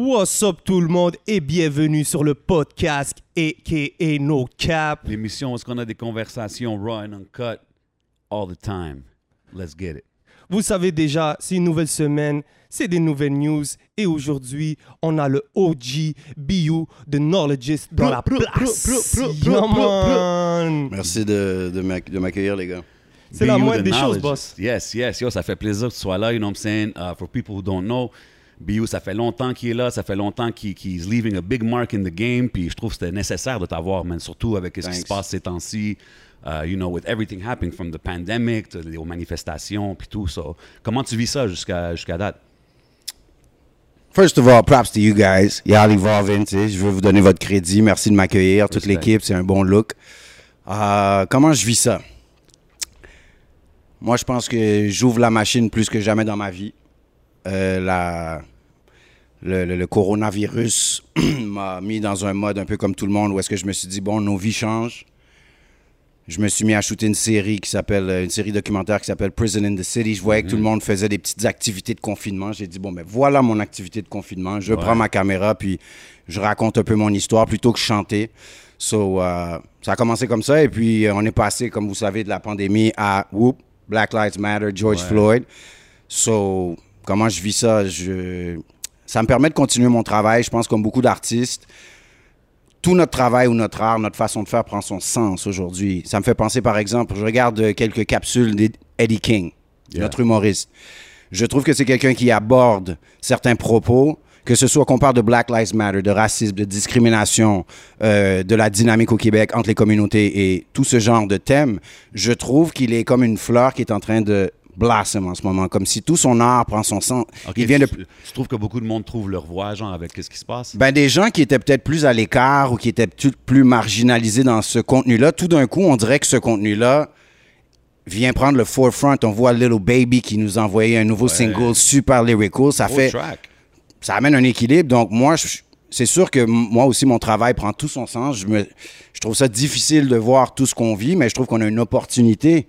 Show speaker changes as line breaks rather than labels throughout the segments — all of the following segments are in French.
What's up tout le monde et bienvenue sur le podcast aka No Cap.
L'émission où est-ce qu'on a des conversations raw and uncut all the time. Let's get it.
Vous savez déjà, c'est une nouvelle semaine, c'est des nouvelles news et aujourd'hui, on a le OG BU de Knowledgeist dans la place. Yeah, man.
Merci de, de m'ac- de m'accueillir, les gars.
C'est la
BU
moindre des choses,
knowledge.
boss.
Yes, yes, yo, ça fait plaisir que tu sois là, you know what I'm saying? Uh, for people who don't know, BU, ça fait longtemps qu'il est là, ça fait longtemps qu'il qu'il is leaving a big mark in the game, puis je trouve que c'était nécessaire de t'avoir, man, surtout avec ce qui se passe ces temps-ci, uh, you know, with everything happening from the pandemic, to- aux manifestations, puis tout ça. Comment tu vis ça jusqu'à jusqu'à date?
First of all, props to you guys. Y'all evolving, tu sais. Je veux vous donner votre crédit. Merci de m'accueillir. Toute l'équipe, c'est un bon look. Euh, comment je vis ça? Moi, je pense que j'ouvre la machine plus que jamais dans ma vie. Euh, la, le, le- le coronavirus m'a mis dans un mode un peu comme tout le monde où est-ce que je me suis dit, bon, nos vies changent. Je me suis mis à shooter une série qui s'appelle, euh, une série documentaire qui s'appelle Prison in the City. Je voyais que tout le monde faisait des petites activités de confinement. J'ai dit, bon, ben voilà mon activité de confinement. Je
Ouais.
prends ma caméra, puis je raconte un peu mon histoire plutôt que chanter. So, euh, ça a commencé comme ça. Et puis, on est passé, comme vous savez, de la pandémie à, whoop, Black Lives Matter, George
Ouais.
Floyd. So, comment je vis ça? Je... Ça me permet de continuer mon travail. Je pense comme beaucoup d'artistes, tout notre travail ou notre art, notre façon de faire prend son sens aujourd'hui. Ça me fait penser, par exemple, je regarde quelques capsules d'Eddie King,
Yeah.
notre humoriste. Je trouve que c'est quelqu'un qui aborde certains propos, que ce soit qu'on parle de Black Lives Matter, de racisme, de discrimination, euh, de la dynamique au Québec entre les communautés et tout ce genre de thèmes. Je trouve qu'il est comme une fleur qui est en train de blossom en ce moment, comme si tout son art prend son sens.
Ok,
Il vient de
tu, tu trouves que beaucoup de monde trouve leur voix, genre, avec ce qui se passe?
ben, des gens qui étaient peut-être plus à l'écart ou qui étaient plus marginalisés dans ce contenu-là, tout d'un coup, on dirait que ce contenu-là vient prendre le forefront. On voit Little Baby qui nous a envoyé un nouveau single super lyrical. Ça fait,
track.
ça amène un équilibre. Donc, moi, je- c'est sûr que moi aussi, mon travail prend tout son sens. Je, me, je trouve ça difficile de voir tout ce qu'on vit, mais je trouve qu'on a une opportunité.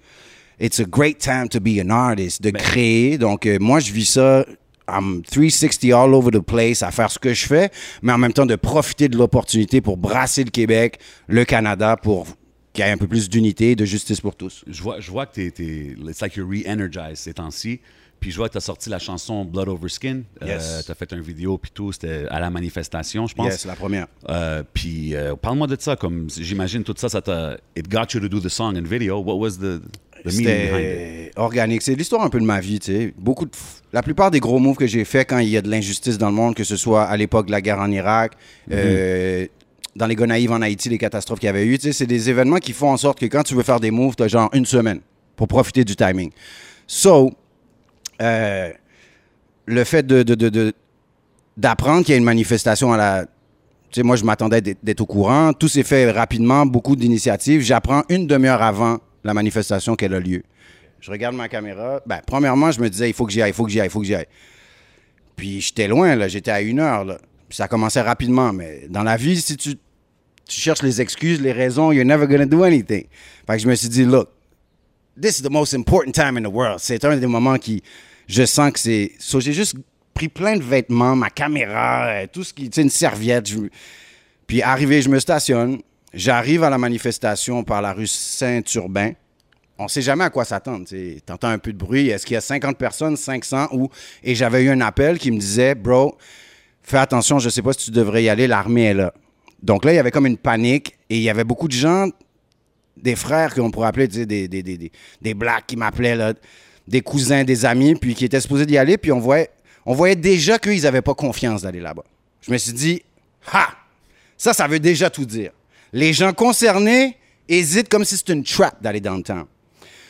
It's a great time to be an artist, de créer. Donc, euh, moi, je vis ça. I'm 360 all over the place à faire ce que je fais, mais en même temps de profiter de l'opportunité pour brasser le Québec, le Canada, pour qu'il y ait un peu plus d'unité, de justice pour tous.
Je vois, je vois que t'es, t'es, it's like you're re-energized ces temps-ci. Puis je vois que t'as sorti la chanson Blood Over Skin.
Yes.
t'as fait une vidéo puis tout, c'était à la manifestation, je pense.
Yes, la première.
Euh, puis euh, parle-moi de ça, comme j'imagine tout ça, ça t'a, it got you to do the song and video. What was the,
C'était organique. C'est l'histoire un peu de ma vie, tu sais. Beaucoup de... La plupart des gros moves que j'ai fait quand il y a de l'injustice dans le monde, que ce soit à l'époque de la guerre en Irak, euh, dans les Gonaïves en Haïti, les catastrophes qu'il y avait eu, tu sais, c'est des événements qui font en sorte que quand tu veux faire des moves, tu as genre une semaine pour profiter du timing. So, euh, le fait de, d'apprendre qu'il y a une manifestation à la... Tu sais, moi, je m'attendais d'être au courant. Tout s'est fait rapidement, beaucoup d'initiatives. J'apprends une demi-heure avant la manifestation qu'elle a lieu. Je regarde ma caméra. Ben, premièrement, je me disais, il faut que j'y aille, il faut que j'y aille, il faut que j'y aille. Puis j'étais loin, là. J'étais à une heure, là. Puis ça commençait rapidement. Mais dans la vie, si tu, cherches les excuses, les raisons, you're never gonna do anything. Fait que je me suis dit, look, this is the most important time in the world. C'est un des moments qui, je sens que c'est. So, j'ai juste pris plein de vêtements, ma caméra, euh, tout ce qui, tu une serviette. Puis arrivé, je me stationne. J'arrive à la manifestation par la rue Saint-Urbain. On sait jamais à quoi s'attendre. Tu entends un peu de bruit. Est-ce qu'il y a 50 personnes, 500 ou. Et j'avais eu un appel qui me disait, bro, fais attention, je sais pas si tu devrais y aller, l'armée est là. Donc là, il y avait comme une panique et il y avait beaucoup de gens des frères qu'on pourrait appeler des, des, des, des, blacks qui m'appelaient, des cousins, des amis, puis qui étaient supposés d'y aller, puis on voyait, on voyait déjà qu'ils n'avaient pas confiance d'aller là-bas. Je me suis dit, ha! Ça, ça veut déjà tout dire. Les gens concernés hésitent comme si c'était une trap d'aller downtown.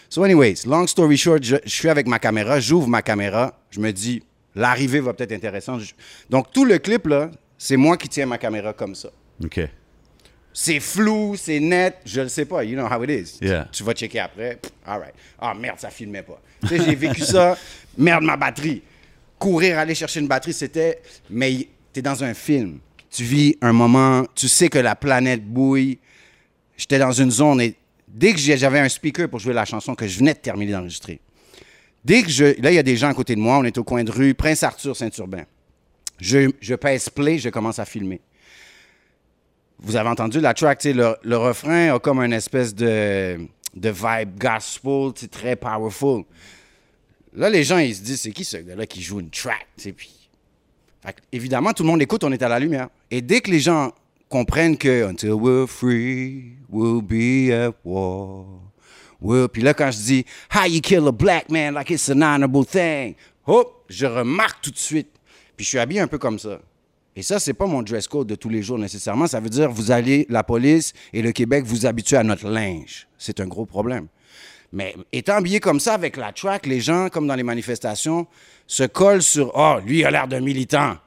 So anyways, long story short, je, je suis avec ma caméra, j'ouvre ma caméra, je me dis, l'arrivée va peut-être être intéressante. Donc tout le clip, là, c'est moi qui tiens ma caméra comme ça.
OK.
C'est flou, c'est net, je le sais pas. You know how it is.
Yeah.
Tu, tu vas checker après. Pff, All right. Ah merde, ça filmait pas. Tu sais, j'ai vécu ça. Merde, ma batterie. Courir, aller chercher une batterie, c'était. Mais tu es dans un film. Tu vis un moment, tu sais que la planète bouille. J'étais dans une zone et dès que j'avais un speaker pour jouer la chanson que je venais de terminer d'enregistrer, dès que je. Là, il y a des gens à côté de moi, on est au coin de rue, Prince Arthur, Saint-Urbain. Je, je pèse play, je commence à filmer. Vous avez entendu la track, le, le refrain a comme une espèce de, de vibe gospel, sais, très powerful. Là, les gens, ils se disent, c'est qui ce gars-là qui joue une track? Évidemment, tout le monde écoute, on est à la lumière. Et dès que les gens comprennent que Until we're free, we'll be at war. We'll... Puis là, quand je dis How you kill a black man like it's an honorable thing, hop, je remarque tout de suite. Puis je suis habillé un peu comme ça. Et ça, c'est pas mon dress code de tous les jours nécessairement. Ça veut dire vous allez, la police et le Québec vous habituent à notre linge. C'est un gros problème. Mais étant habillé comme ça avec la track, les gens, comme dans les manifestations, se collent sur Oh, lui, il a l'air d'un militant.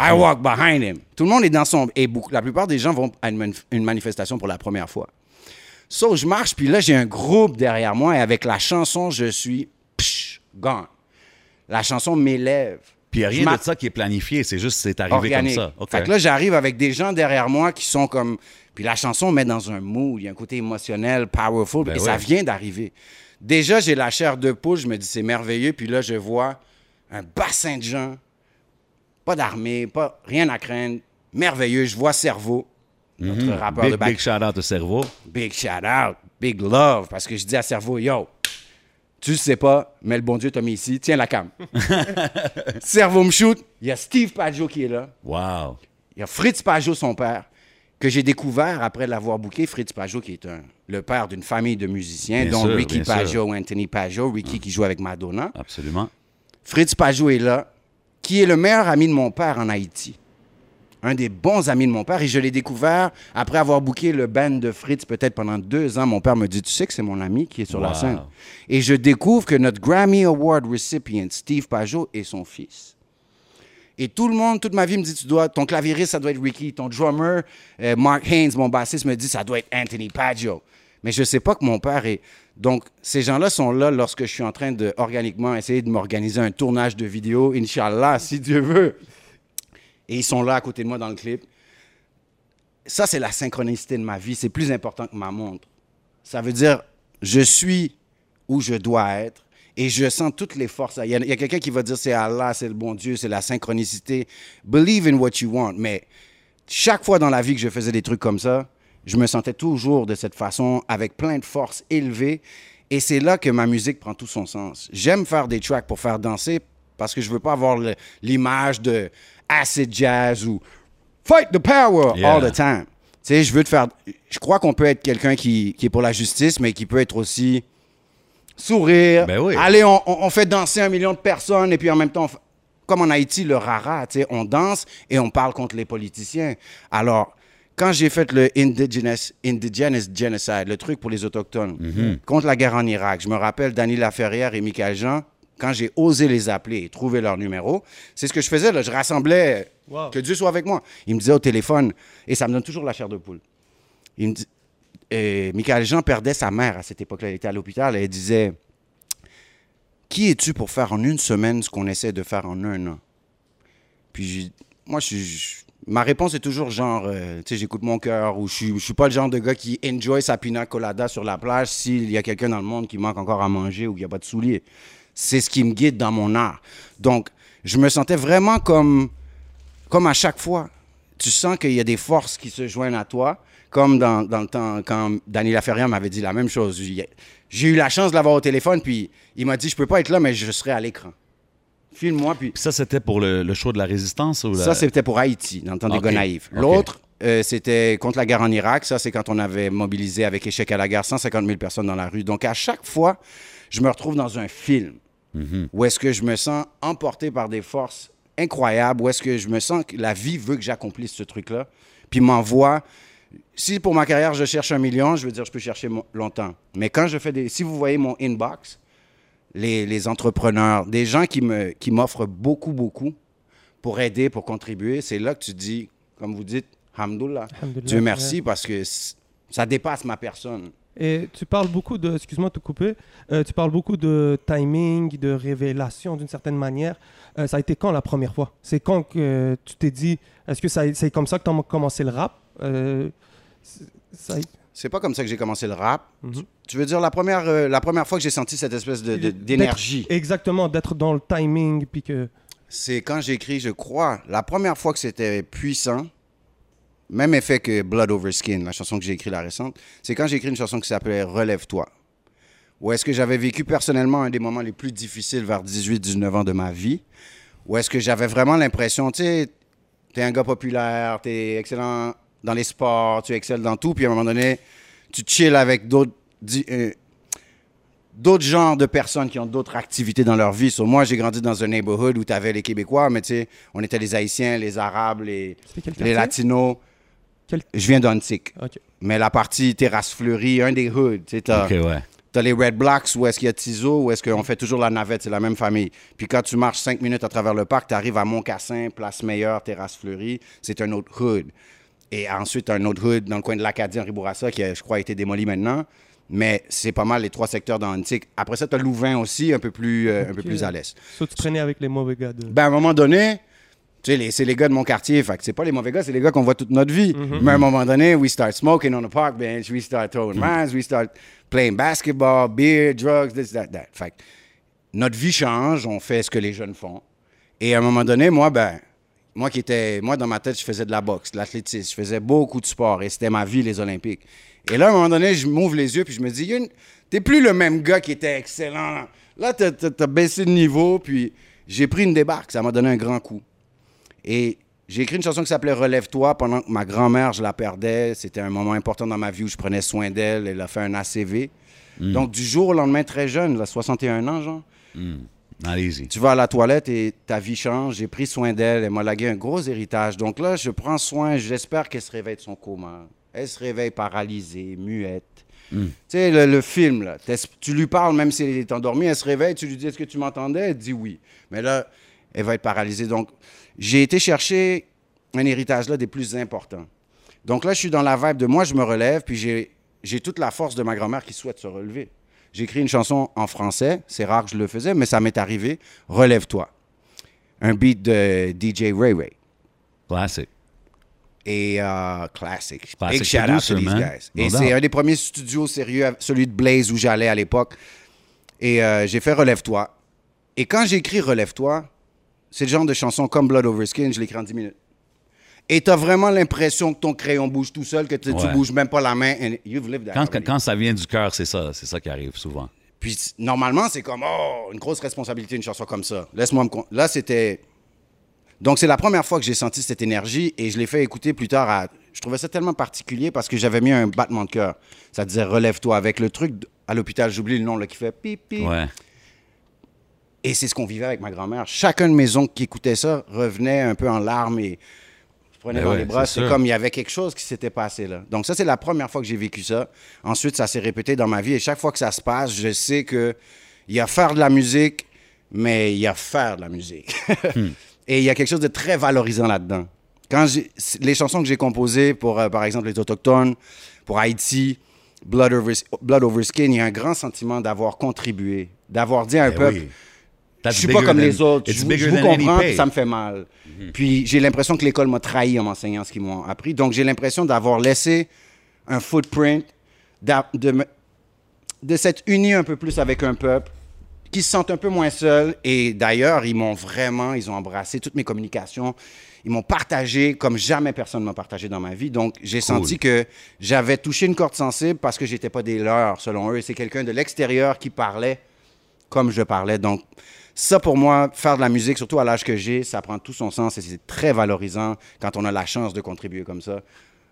I walk behind him. Tout le monde est dans son. Et la plupart des gens vont à une, manif- une manifestation pour la première fois. So, je marche, puis là, j'ai un groupe derrière moi, et avec la chanson, je suis psh, gone. La chanson m'élève.
Puis il n'y a rien de ça qui est planifié, c'est juste c'est arrivé
organique.
comme ça.
Fait que là, j'arrive avec des gens derrière moi qui sont comme. Puis la chanson me met dans un mood. Il y a un côté émotionnel, powerful,
Ben
et ça vient d'arriver. Déjà, j'ai la chair de poule. Je me dis, c'est merveilleux. Puis là, je vois un bassin de gens. Pas d'armée, pas rien à craindre. Merveilleux. Je vois Cerveau, notre rappeur
Mhm. big,
de back.
big shout out au cerveau.
Big shout out, big love. Parce que je dis à Cerveau, yo, tu sais pas, mais le bon Dieu t'a mis ici. Tiens la cam. Cerveau me shoot. Il y a Steve Pagio qui est là.
Wow.
Il y a Fritz Pajot, son père, que j'ai découvert après l'avoir booké. Fritz Pajot, qui est un- le père d'une famille de musiciens,
Bien
dont
sûr,
Ricky
sûr.
Pajot, Anthony Pajot, Ricky qui joue avec Madonna.
Absolument.
Fritz Pajot est là, qui est le meilleur ami de mon père en Haïti. Un des bons amis de mon père. Et je l'ai découvert après avoir booké le band de Fritz peut-être pendant deux ans. Mon père me dit, tu sais que c'est mon ami qui est sur la scène. Et je découvre que notre Grammy Award recipient, Steve Pajot, est son fils. Et tout le monde, toute ma vie me dit, tu dois, ton clavieriste, ça doit être Ricky. Ton drummer, euh, Mark Haynes, mon bassiste, me dit, ça doit être Anthony Paggio. Mais je ne sais pas que mon père est. Donc, ces gens-là sont là lorsque je suis en train de, organiquement, essayer de m'organiser un tournage de vidéo, Inch'Allah, si Dieu veut. Et ils sont là à côté de moi dans le clip. Ça, c'est la synchronicité de ma vie. C'est plus important que ma montre. Ça veut dire, je suis où je dois être et je sens toutes les forces. Il y a, quelqu'un qui va dire c'est Allah, c'est le bon Dieu, c'est la synchronicité. Believe in what you want. Mais chaque fois dans la vie que je faisais des trucs comme ça, je me sentais toujours de cette façon, avec plein de force élevée. Et c'est là que ma musique prend tout son sens. J'aime faire des tracks pour faire danser parce que je veux pas avoir l'image de acid jazz ou fight the power
Yeah.
all the time. Tu sais, je veux te faire. Je crois qu'on peut être quelqu'un qui, qui est pour la justice, mais qui peut être aussi sourire.
Ben oui.
Allez, on, fait danser un million de personnes et puis en même temps, on comme en Haïti, le rara, tu sais, on danse et on parle contre les politiciens. Alors, quand j'ai fait le indigenous, indigenous genocide, le truc pour les autochtones,
Mhm.
contre la guerre en Irak, je me rappelle Dany Laferrière et Michael Jean, quand j'ai osé les appeler et trouver leur numéro, c'est ce que je faisais, là, je rassemblais,
Wow.
que Dieu soit avec moi. Il me disait au téléphone, et ça me donne toujours la chair de poule. Il me dit, Michael Jean perdait sa mère à cette époque-là. Elle était à l'hôpital et elle disait Qui es-tu pour faire en une semaine ce qu'on essaie de faire en un an? Puis moi, je Ma réponse est toujours genre, euh, tu sais, j'écoute mon cœur ou je je suis pas le genre de gars qui enjoy sa pina colada sur la plage s'il y a quelqu'un dans le monde qui manque encore à manger ou qu'il n'y a pas de souliers. C'est ce qui me guide dans mon art. Donc, je me sentais vraiment comme, comme à chaque fois. Tu sens qu'il y a des forces qui se joignent à toi, comme dans, dans le temps quand Daniel Laferrière m'avait dit la même chose. J'ai eu la chance de l'avoir au téléphone, puis il m'a dit Je peux pas être là, mais je serai à l'écran. Filme-moi, puis
Puis ça, c'était pour le, le show de la résistance ou la-
ça, c'était pour Haïti, dans le temps
Ok,
des. L'autre, euh, c'était contre la guerre en Irak. Ça, c'est quand on avait mobilisé avec échec à la guerre 150 000 personnes dans la rue. Donc, à chaque fois, je me retrouve dans un film
Mhm.
où est-ce que je me sens emporté par des forces incroyables, où est-ce que je me sens que la vie veut que j'accomplisse ce truc-là, puis m'envoie. Si pour ma carrière, je cherche un million, je veux dire, je peux chercher longtemps. Mais quand je fais des... Si vous voyez mon inbox, les, les entrepreneurs, des gens qui me qui m'offrent beaucoup, beaucoup pour aider, pour contribuer, c'est là que tu dis, comme vous dites, Hamdoullah, Dieu merci, parce que ça dépasse ma personne.
Et tu parles beaucoup de, excuse-moi de te couper, euh, tu parles beaucoup de timing, de révélation d'une certaine manière. Euh, ça a été quand la première fois? C'est quand que tu t'es dit, est-ce que c'est comme ça que tu as commencé le rap? Euh, c'est-
pas comme ça que j'ai commencé le rap.
Mhm.
tu, tu veux dire la première, la première fois que j'ai senti cette espèce de- de- d'énergie?
Exactement, d'être dans le timing, puis que...
c'est quand j'ai écrit, je crois, la première fois que c'était puissant, même effet que Blood Over Skin, la chanson que j'ai écrite la récente, c'est quand j'ai écrit une chanson qui s'appelait Relève-toi. Où est-ce que j'avais vécu personnellement un des moments les plus difficiles vers 18-19 ans de ma vie? Où est-ce que j'avais vraiment l'impression, tu sais, t'es un gars populaire, t'es excellent dans les sports, tu excelles dans tout, puis à un moment donné, tu chill avec d'autres euh, d'autres genres de personnes qui ont d'autres activités dans leur vie. So, moi, j'ai grandi dans un neighborhood où tu avais les Québécois, mais tu sais, on était les Haïtiens, les Arabes, les? Latinos.
Quel-
Je viens d'Antique. Mais la partie terrasse fleurie, un des hoods, tu sais, t'as
Ok, ouais.
t'as les Red Blocks où est-ce qu'il y a Tizo, où est-ce qu'on fait toujours la navette, c'est la même famille. Puis quand tu marches cinq minutes à travers le parc, tu arrives à Montcassin, Place Meilleure, Terrasse Fleurie, c'est un autre hood. Et ensuite, un autre hood dans le coin de l'Acadie, en Ribourassa, qui a, je crois, été démoli maintenant. Mais c'est pas mal les trois secteurs dans Antique. Après ça, tu as Louvain aussi, un peu plus, euh, un peu plus à l'est.
So, tu traînais avec les mauvais gars de.
Ben, à un moment donné, tu sais, les- c'est les gars de mon quartier. Fait que c'est pas les mauvais gars, c'est les gars qu'on voit toute notre vie. Mais à un moment donné, we start smoking on the park bench, we start throwing mines, we start playing basketball, beer, drugs, this, that, that. Fait que notre vie change, on fait ce que les jeunes font. Et à un moment donné, moi, ben, moi qui étais, moi dans ma tête, je faisais de la boxe, de l'athlétisme, je faisais beaucoup de sport et c'était ma vie, les Olympiques. Et là, à un moment donné, je m'ouvre les yeux puis je me dis, t'es plus le même gars qui était excellent. Là, t'as baissé de niveau puis j'ai pris une débarque, ça m'a donné un grand coup. Et j'ai écrit une chanson qui s'appelait Relève-toi pendant que ma grand-mère, je la perdais. C'était un moment important dans ma vie où je prenais soin d'elle. Elle a fait un ACV. Donc, du jour au lendemain, très jeune, là, 61 ans, genre,
easy.
tu vas à la toilette et ta vie change. J'ai pris soin d'elle. Elle m'a lagué un gros héritage. Donc là, je prends soin. J'espère qu'elle se réveille de son coma. Elle se réveille paralysée, muette. Tu sais, le, le film, là, tu lui parles même si elle est endormie, elle se réveille, tu lui dis est-ce que tu m'entendais? Elle dit oui. Mais là, elle va être paralysée. Donc, j'ai été chercher un héritage là des plus importants. Donc là, je suis dans la vibe de moi, je me relève, puis j'ai, j'ai toute la force de ma grand-mère qui souhaite se relever. J'ai écrit une chanson en français, c'est rare que je le faisais, mais ça m'est arrivé. Relève-toi. Un beat de DJ Ray Ray.
Classic.
Et euh, classic.
Classic
Big shout out to these guys.
No
Et c'est un des premiers studios sérieux, celui de Blaze où j'allais à l'époque. Et euh, j'ai fait Relève-toi. Et quand j'ai écrit Relève-toi, c'est le genre de chanson comme Blood Over Skin, je l'écris en 10 minutes. Et t'as vraiment l'impression que ton crayon bouge tout seul, que tu, tu
Ouais.
bouges même pas la main. And you've lived that
Quand, ça vient du cœur, c'est ça. C'est ça qui arrive souvent.
Puis normalement, c'est comme, oh, une grosse responsabilité, une chanson comme ça. Laisse-moi me. Là, c'était. Donc, c'est la première fois que j'ai senti cette énergie et je l'ai fait écouter plus tard à. Je trouvais ça tellement particulier parce que j'avais mis un battement de cœur. Ça disait relève-toi avec le truc à l'hôpital, j'oublie le nom, là, qui fait pip, pip.
Ouais.
Et c'est ce qu'on vivait avec ma grand-mère. Chacun de mes oncles qui écoutait ça revenait un peu en larmes et je prenais
Ben
dans
ouais,
les bras.
c'est
comme il y avait quelque chose qui s'était passé là. Donc ça, c'est la première fois que j'ai vécu ça. Ensuite, ça s'est répété dans ma vie et chaque fois que ça se passe, je sais que il y a faire de la musique, mais il y a faire de la musique.
Hmm.
et il y a quelque chose de très valorisant là-dedans. Quand les chansons que j'ai composées pour, euh, par exemple, les Autochtones, pour Haïti, Blood Over, Blood Over Skin, il y a un grand sentiment d'avoir contribué, d'avoir dit à un
Ben
peuple,
oui.
Je
That's
suis
bigger
pas comme
than-
les autres. Je, vous- je comprends, puis ça me fait mal. Puis j'ai l'impression que l'école m'a trahi en m'enseignant ce qu'ils m'ont appris. Donc j'ai l'impression d'avoir laissé un footprint, de, me- de s'être uni un peu plus avec un peuple qui se sentent un peu moins seuls. Et d'ailleurs, ils m'ont vraiment, ils ont embrassé toutes mes communications. Ils m'ont partagé comme jamais personne m'a partagé dans ma vie. Donc, j'ai senti que j'avais touché une corde sensible parce que j'étais pas des leurs, selon eux. C'est quelqu'un de l'extérieur qui parlait comme je parlais. Donc, ça, pour moi, faire de la musique, surtout à l'âge que j'ai, ça prend tout son sens et c'est très valorisant quand on a la chance de contribuer comme ça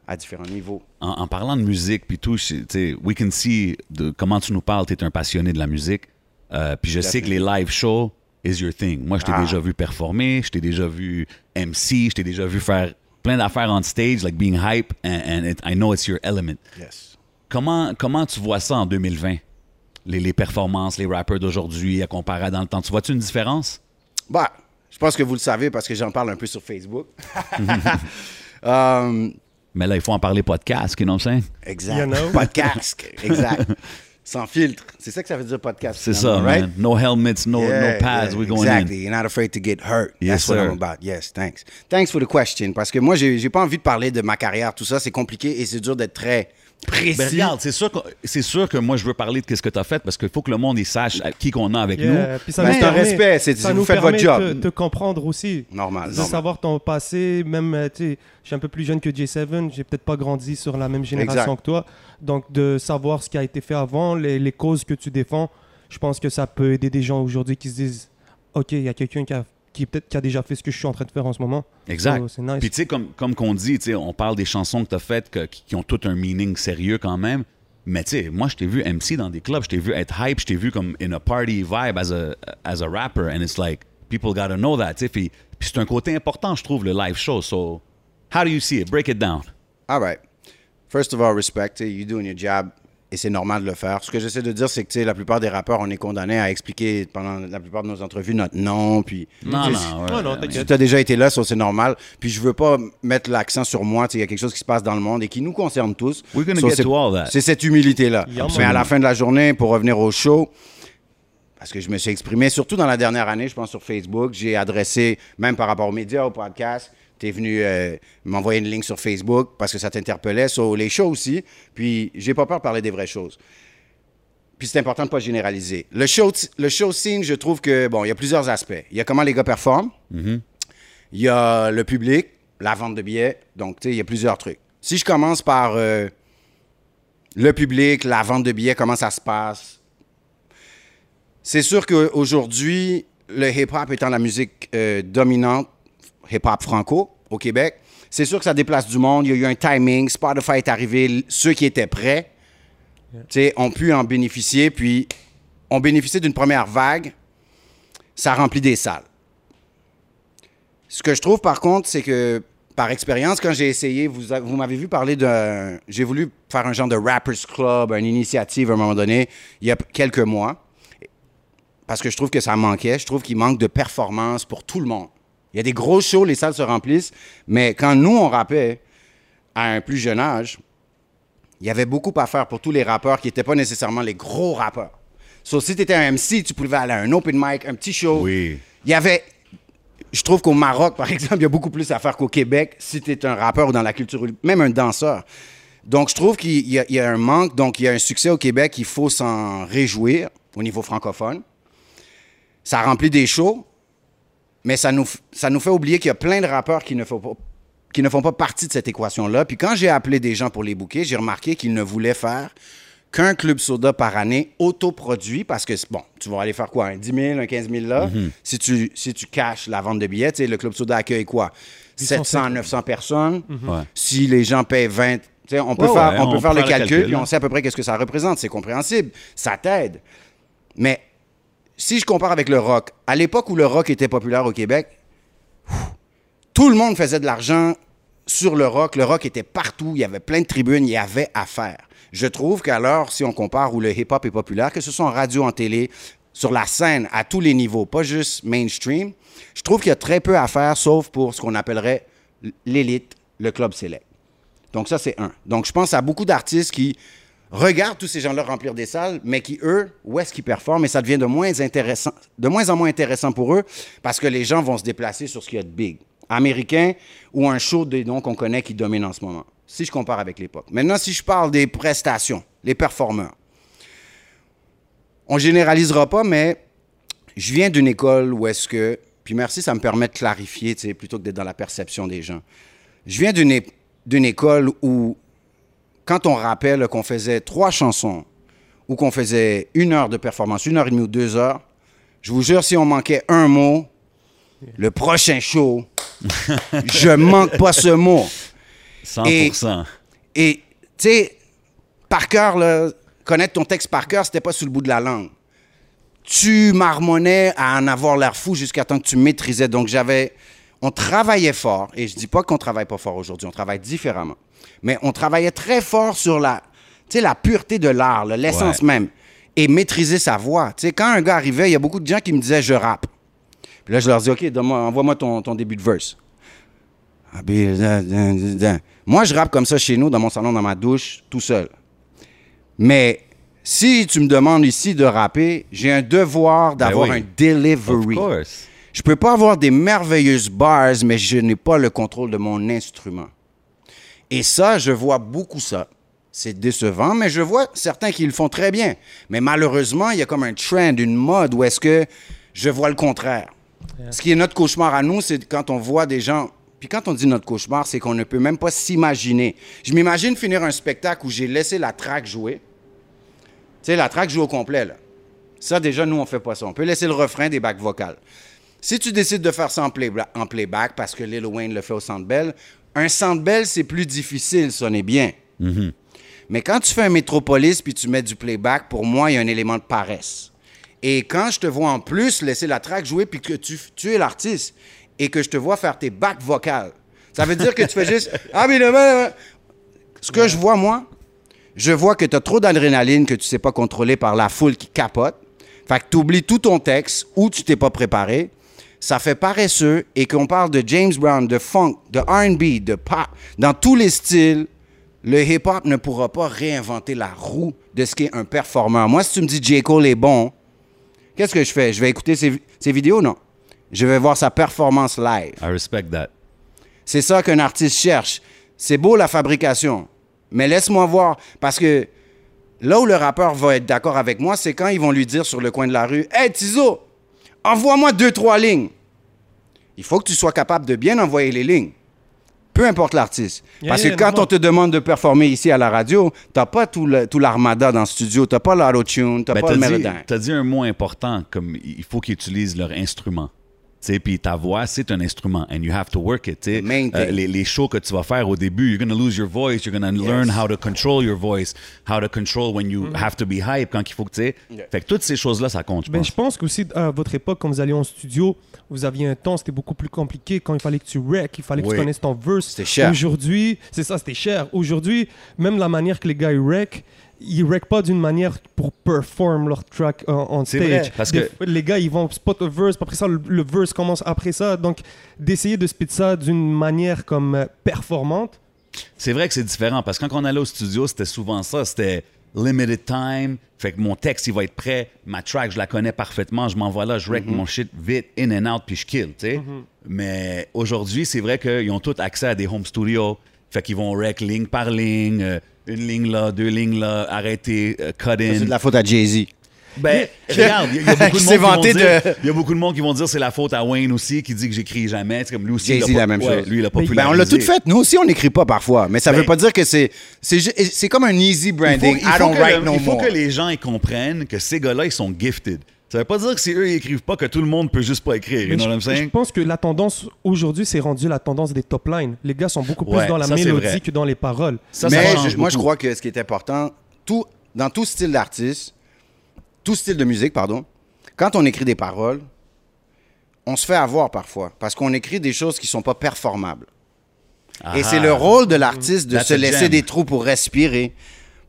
à différents niveaux.
En, en parlant de musique, puis tout, tu sais, we can see de comment tu nous parles, tu es un passionné de la musique. Euh, puis je sais que les live shows is your thing. Moi, je t'ai
Ah.
déjà vu performer, je t'ai déjà vu MC, je t'ai déjà vu faire plein d'affaires on stage, like being hype, and, and it- I know it's your element.
Yes.
Comment, comment tu vois ça en 2020? Les, les performances, les rappers d'aujourd'hui à comparer à dans le temps. Tu vois-tu une différence?
Bah, je pense que vous le savez parce que j'en parle un peu sur Facebook. Um,
Mais là, il faut en parler podcast, you know what I'm saying?
exact.
You know?
Podcast. exact. Sans filtre. C'est ça que ça veut dire podcast.
C'est ça,
right?
man. No helmets, no,
Yeah,
no pads,
yeah,
we going
exactly.
in.
You're not afraid to get hurt.
Yes,
That's what
sir.
I'm about. Yes, thanks. Thanks for the question. Parce que moi, j'ai j'ai pas envie de parler de ma carrière, tout ça. C'est compliqué et c'est dur d'être très précis.
Ben, regarde, c'est sûr, que, c'est sûr que moi, je veux parler de ce que tu as fait parce qu'il faut que le monde il sache à qui qu'on a avec
Yeah, puis ça
Mais
nous
c'est un respect, c'est-
ça
vous
nous
faites votre job.
de te comprendre aussi.
normal.
de
normal.
savoir ton passé, même, euh, tu sais, je suis un peu plus jeune que J7, j'ai peut-être pas grandi sur la même génération
Exact.
que toi. Donc, de savoir ce qui a été fait avant, les, les causes que tu défends, je pense que ça peut aider des gens aujourd'hui qui se disent Ok, il y a quelqu'un qui a, qui peut-être qui a déjà fait ce que je suis en train de faire en ce moment.
Exact.
So, c'est nice.
Puis tu sais, comme, comme qu'on dit, tu sais, on parle des chansons que tu as faites que- qui, qui ont tout un meaning sérieux quand même. Mais tu sais, moi, je t'ai vu MC dans des clubs, je t'ai vu être hype, je t'ai vu comme in a party vibe as a, as a rapper. And it's like, people gotta know that. tu sais. Puis, puis c'est un côté important, je trouve, le live show. So, how do you see it? Break it down.
All right. First of all, respect. tu sais, You doing your job. Et c'est normal de le faire. Ce que j'essaie de dire, c'est que tu sais, la plupart des rappeurs, on est condamnés à expliquer pendant la plupart de nos entrevues notre nom. Puis,
Non,
tu
non, ouais,
Ouais, non.
Tu as déjà été là, ça c'est normal. Puis je veux pas mettre l'accent sur moi. Tu sais, Il y a quelque chose qui se passe dans le monde et qui nous concerne tous.
We're gonna
So,
get
c'est-
to all that.
C'est cette humilité-là. Mais à la fin de la journée, pour revenir au show, parce que je me suis exprimé, surtout dans la dernière année, je pense sur Facebook, j'ai adressé, même par rapport aux médias, au podcast, tu es venu euh, m'envoyer une ligne sur Facebook parce que ça t'interpellait, sur les shows aussi. Puis j'ai pas peur de parler des vraies choses. Puis c'est important de ne pas généraliser. Le show, le show scene, je trouve que, bon, il y a plusieurs aspects. Il y a comment les gars performent. Il y a le public, la vente de billets. Donc, tu sais, il y a plusieurs trucs. Si je commence par euh, le public, la vente de billets, comment ça se passe, c'est sûr qu'aujourd'hui, le hip-hop étant la musique euh, dominante, hip-hop franco au Québec, c'est sûr que ça déplace du monde. Il y a eu un timing. Spotify est arrivé. Ceux qui étaient prêts sais, ont pu en bénéficier, puis ont bénéficié d'une première vague. Ça remplit des salles. Ce que je trouve, par contre, c'est que, par expérience, quand j'ai essayé, vous, m'avez vu parler d'un... J'ai voulu faire un genre de Rappers Club, une initiative à un moment donné, il y a quelques mois, parce que je trouve que ça manquait. Je trouve qu'il manque de performance pour tout le monde. Il y a des gros shows, les salles se remplissent, mais quand nous, on rappait à un plus jeune âge, il y avait beaucoup à faire pour tous les rappeurs qui n'étaient pas nécessairement les gros rappeurs. So, si tu étais un MC, tu pouvais aller à un open mic, un petit show.
Oui.
Il y avait. Je trouve qu'au Maroc, par exemple, il y a beaucoup plus à faire qu'au Québec si tu es un rappeur ou dans la culture, même un danseur. Donc, je trouve qu'il y, y a un manque, donc il y a un succès au Québec, il faut s'en réjouir au niveau francophone. Ça remplit des shows, mais ça nous, ça nous fait oublier qu'il y a plein de rappeurs qui ne font pas, qui ne font pas partie de cette équation-là. Puis quand j'ai appelé des gens pour les booker, j'ai remarqué qu'ils ne voulaient faire qu'un club soda par année autoproduit parce que, bon, tu vas aller faire quoi, un 10 000, un 15 000 là, si, tu, si tu caches la vente de billets, tu sais, le club soda accueille quoi? 700, 900 personnes.
Ouais.
Si les gens payent 20, tu sais, on peut
Ouais,
faire,
ouais,
on peut
on
faire le calcul,
calcul,
puis
hein.
on sait à peu près qu'est-ce que ça représente. C'est compréhensible. Ça t'aide. Mais si je compare avec le rock, à l'époque où le rock était populaire au Québec, tout le monde faisait de l'argent sur le rock. Le rock était partout. Il y avait plein de tribunes. Il y avait à faire. Je trouve qu'alors, si on compare où le hip-hop est populaire, que ce soit en radio, en télé, sur la scène, à tous les niveaux, pas juste mainstream, je trouve qu'il y a très peu à faire, sauf pour ce qu'on appellerait l'élite, le club select. Donc ça, c'est un. Donc je pense à beaucoup d'artistes qui regardent tous ces gens-là remplir des salles, mais qui, eux, où est-ce qu'ils performent, et ça devient de moins, intéressant, de moins en moins intéressant pour eux, parce que les gens vont se déplacer sur ce qu'il y a de big. Américain ou un show des noms qu'on connaît qui domine en ce moment, si je compare avec l'époque. Maintenant, si je parle des prestations, les performeurs, on généralisera pas, mais je viens d'une école où est-ce que, puis merci, ça me permet de clarifier, plutôt que d'être dans la perception des gens. Je viens d'une école où, quand on rappelle qu'on faisait trois chansons ou qu'on faisait une heure de performance, une heure et demie ou deux heures, je vous jure, si on manquait un mot, le prochain show, je manque pas ce mot.
100%.
Et, tu sais, par cœur, là, connaître ton texte par cœur, c'était pas sous le bout de la langue. Tu marmonnais à en avoir l'air fou jusqu'à temps que tu maîtrisais. Donc, j'avais. On travaillait fort, et je dis pas qu'on travaille pas fort aujourd'hui, on travaille différemment. Mais on travaillait très fort sur la, la pureté de l'art, l'essence
Ouais.
même, et maîtriser sa voix. Quand un gars arrivait, il y a beaucoup de gens qui me disaient je rappe. Puis là, je leur dis OK, envoie-moi ton, ton début de verse. Ah, ben, dan, dan, dan. Moi, je rappe comme ça chez nous, dans mon salon, dans ma douche, tout seul. Mais si tu me demandes ici de rapper, j'ai un devoir d'avoir
oui.
un
Of
delivery.
course.
Je peux pas avoir des merveilleuses bars, mais je n'ai pas le contrôle de mon instrument. Et ça, je vois beaucoup ça. c'est décevant, mais je vois certains qui le font très bien. Mais malheureusement, il y a comme un trend, une mode où est-ce que je vois le contraire. Ce qui est notre cauchemar à nous, c'est quand on voit des gens. Puis quand on dit notre cauchemar, c'est qu'on ne peut même pas s'imaginer. Je m'imagine finir un spectacle où j'ai laissé la track jouer. Tu sais, la track joue au complet, là. Ça, déjà, nous, on fait pas ça. On peut laisser le refrain des bacs vocales. Si tu décides de faire ça en, play- en playback, parce que Lil Wayne le fait au Centre Bell, un Centre Bell, c'est plus difficile, ça est bien. Mais quand tu fais un métropolis puis tu mets du playback, pour moi, il y a un élément de paresse. Et quand je te vois en plus laisser la track jouer puis que tu, tu es l'artiste et que je te vois faire tes bacs vocales, ça veut dire que tu fais juste Ah, mais le- le- le- Ce que je vois, moi, je vois que tu as trop d'adrénaline que tu sais pas contrôler par la foule qui capote. Fait que tu oublies tout ton texte ou tu t'es pas préparé. Ça fait paresseux et qu'on parle de James Brown, de funk, de R&B, de pop, dans tous les styles, le hip-hop ne pourra pas réinventer la roue de ce qu'est un performeur. Moi, si tu me dis J. Cole est bon, qu'est-ce que je fais? Je vais écouter ses, ses vidéos? Non. Je vais voir sa performance live.
I respect that.
C'est ça qu'un artiste cherche. C'est beau la fabrication, mais laisse-moi voir. Parce que là où le rappeur va être d'accord avec moi, c'est quand ils vont lui dire sur le coin de la rue Hey Tizo, envoie-moi deux, trois lignes. Il faut que tu sois capable de bien envoyer les lignes. Peu importe l'artiste.
Yeah,
Parce
yeah,
que quand on te demande de performer ici à la radio, t'as pas tout l'armada dans le studio, t'as pas l'autotune, t'as
Ben,
pas le mélodin.
t'as dit un mot important, comme il faut qu'ils utilisent leur instrument. Puis ta voix, c'est un instrument, and you have to work it. Euh, les, les shows que tu vas faire au début, you're going to lose your voice, you're going to learn how to control your voice, how to control when you have to be hype, quand il faut que tu sais. Fait que toutes ces choses-là, ça compte, je
Ben,
pense.
je pense qu'aussi, à votre époque, quand vous alliez en studio, vous aviez un temps, c'était beaucoup plus compliqué. Quand il fallait que tu rec, il fallait que
Oui.
tu connaisses ton verse.
C'était cher.
Aujourd'hui, c'est ça, c'était cher. Aujourd'hui, même la manière que les gars rec, ils rec pas d'une manière pour perform leur track en, en
C'est
stage.
vrai, parce
Des
que-
les gars, ils vont spot le verse, après ça, le, le verse commence après ça. Donc, d'essayer de spit ça d'une manière comme euh, performante,
C'est vrai que c'est différent parce que quand on allait au studio, c'était souvent ça. C'était limited time. Fait que mon texte, il va être prêt. Ma track, je la connais parfaitement. Je m'envoie là, je rec mon shit vite, in and out, puis je kill, tu sais. Mais aujourd'hui, c'est vrai qu'ils ont tous accès à des home studios. Fait qu'ils vont rec ligne par ligne, euh, une ligne là, deux lignes là, arrêter, euh, cut in.
C'est de la faute à Jay-Z.
Ben, regarde, il y, a- il y a beaucoup de monde qui vont dire,
de-
il y a beaucoup de monde qui vont dire c'est la faute à Wayne aussi, qui dit que j'écris jamais. C'est comme lui aussi. il a
Jay-Z, la même
ouais,
chose.
Lui, il a pas
Ben,
pu
on l'a tout fait. Nous aussi, on n'écrit pas parfois. Mais ça
Ben-
veut pas dire que c'est. C'est comme un easy
Il faut,
branding.
il
I
faut
don't
que,
write
le-
no
il faut
more.
que les gens ils comprennent que ces gars-là, ils sont gifted. Ça veut pas dire que c'est eux, ils écrivent pas, que tout le monde peut juste pas écrire. You
Mais
know
je,
what I'm
je pense que la tendance aujourd'hui, c'est rendu la tendance des top lines. Les gars sont beaucoup plus
Ouais,
dans la
ça,
mélodie que dans les paroles.
Ça,
Mais je- moi, je crois que ce qui est important, tout, dans tout style d'artiste, tout style de musique, pardon, quand on écrit des paroles, on se fait avoir parfois parce qu'on écrit des choses qui sont pas performables. Et
Ah.
c'est le rôle de l'artiste de se laisser
gem.
des trous pour respirer,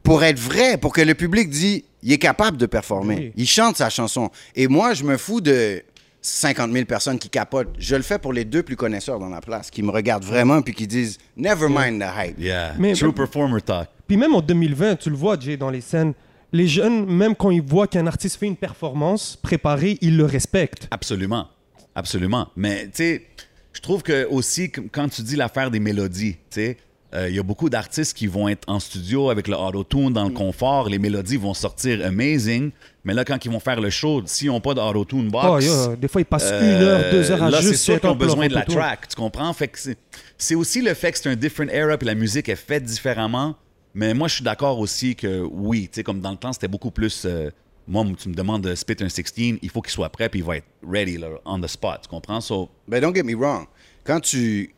pour être vrai, pour que le public dit il est capable de performer.
Oui.
Il chante sa chanson. Et moi, je me fous de 50 000 personnes qui capotent. Je le fais pour les deux plus connaisseurs dans la place, qui me regardent vraiment puis qui disent Never mind the hype.
Yeah.
Mais-
True performer talk.
Puis même en 2020, tu le vois, Jay, dans les scènes, les jeunes, même quand ils voient qu'un artiste fait une performance préparée, ils le respectent.
Absolument. Absolument. Mais, tu sais, je trouve que aussi, quand tu dis l'affaire des mélodies, tu sais, euh, il y a beaucoup d'artistes qui vont être en studio avec le auto-tune dans le confort. Les mélodies vont sortir amazing. Mais là, quand ils vont faire le show, s'ils n'ont pas d'auto-tune box.
Oh, yeah, des fois, ils passent
Euh,
une heure, deux heures à
là,
juste
c'est sûr qu'ils ont besoin de la
autotune.
track, tu comprends? Fait que c'est- c'est aussi le fait que c'est un different era puis la musique est faite différemment. Mais moi, je suis d'accord aussi que oui, tu sais, comme dans le temps, c'était beaucoup plus. euh, moi, tu me demandes de spit un 16, il faut qu'il soit prêt puis il va être ready, là, on the spot, tu comprends? So,
Ben, don't get me wrong. Quand tu.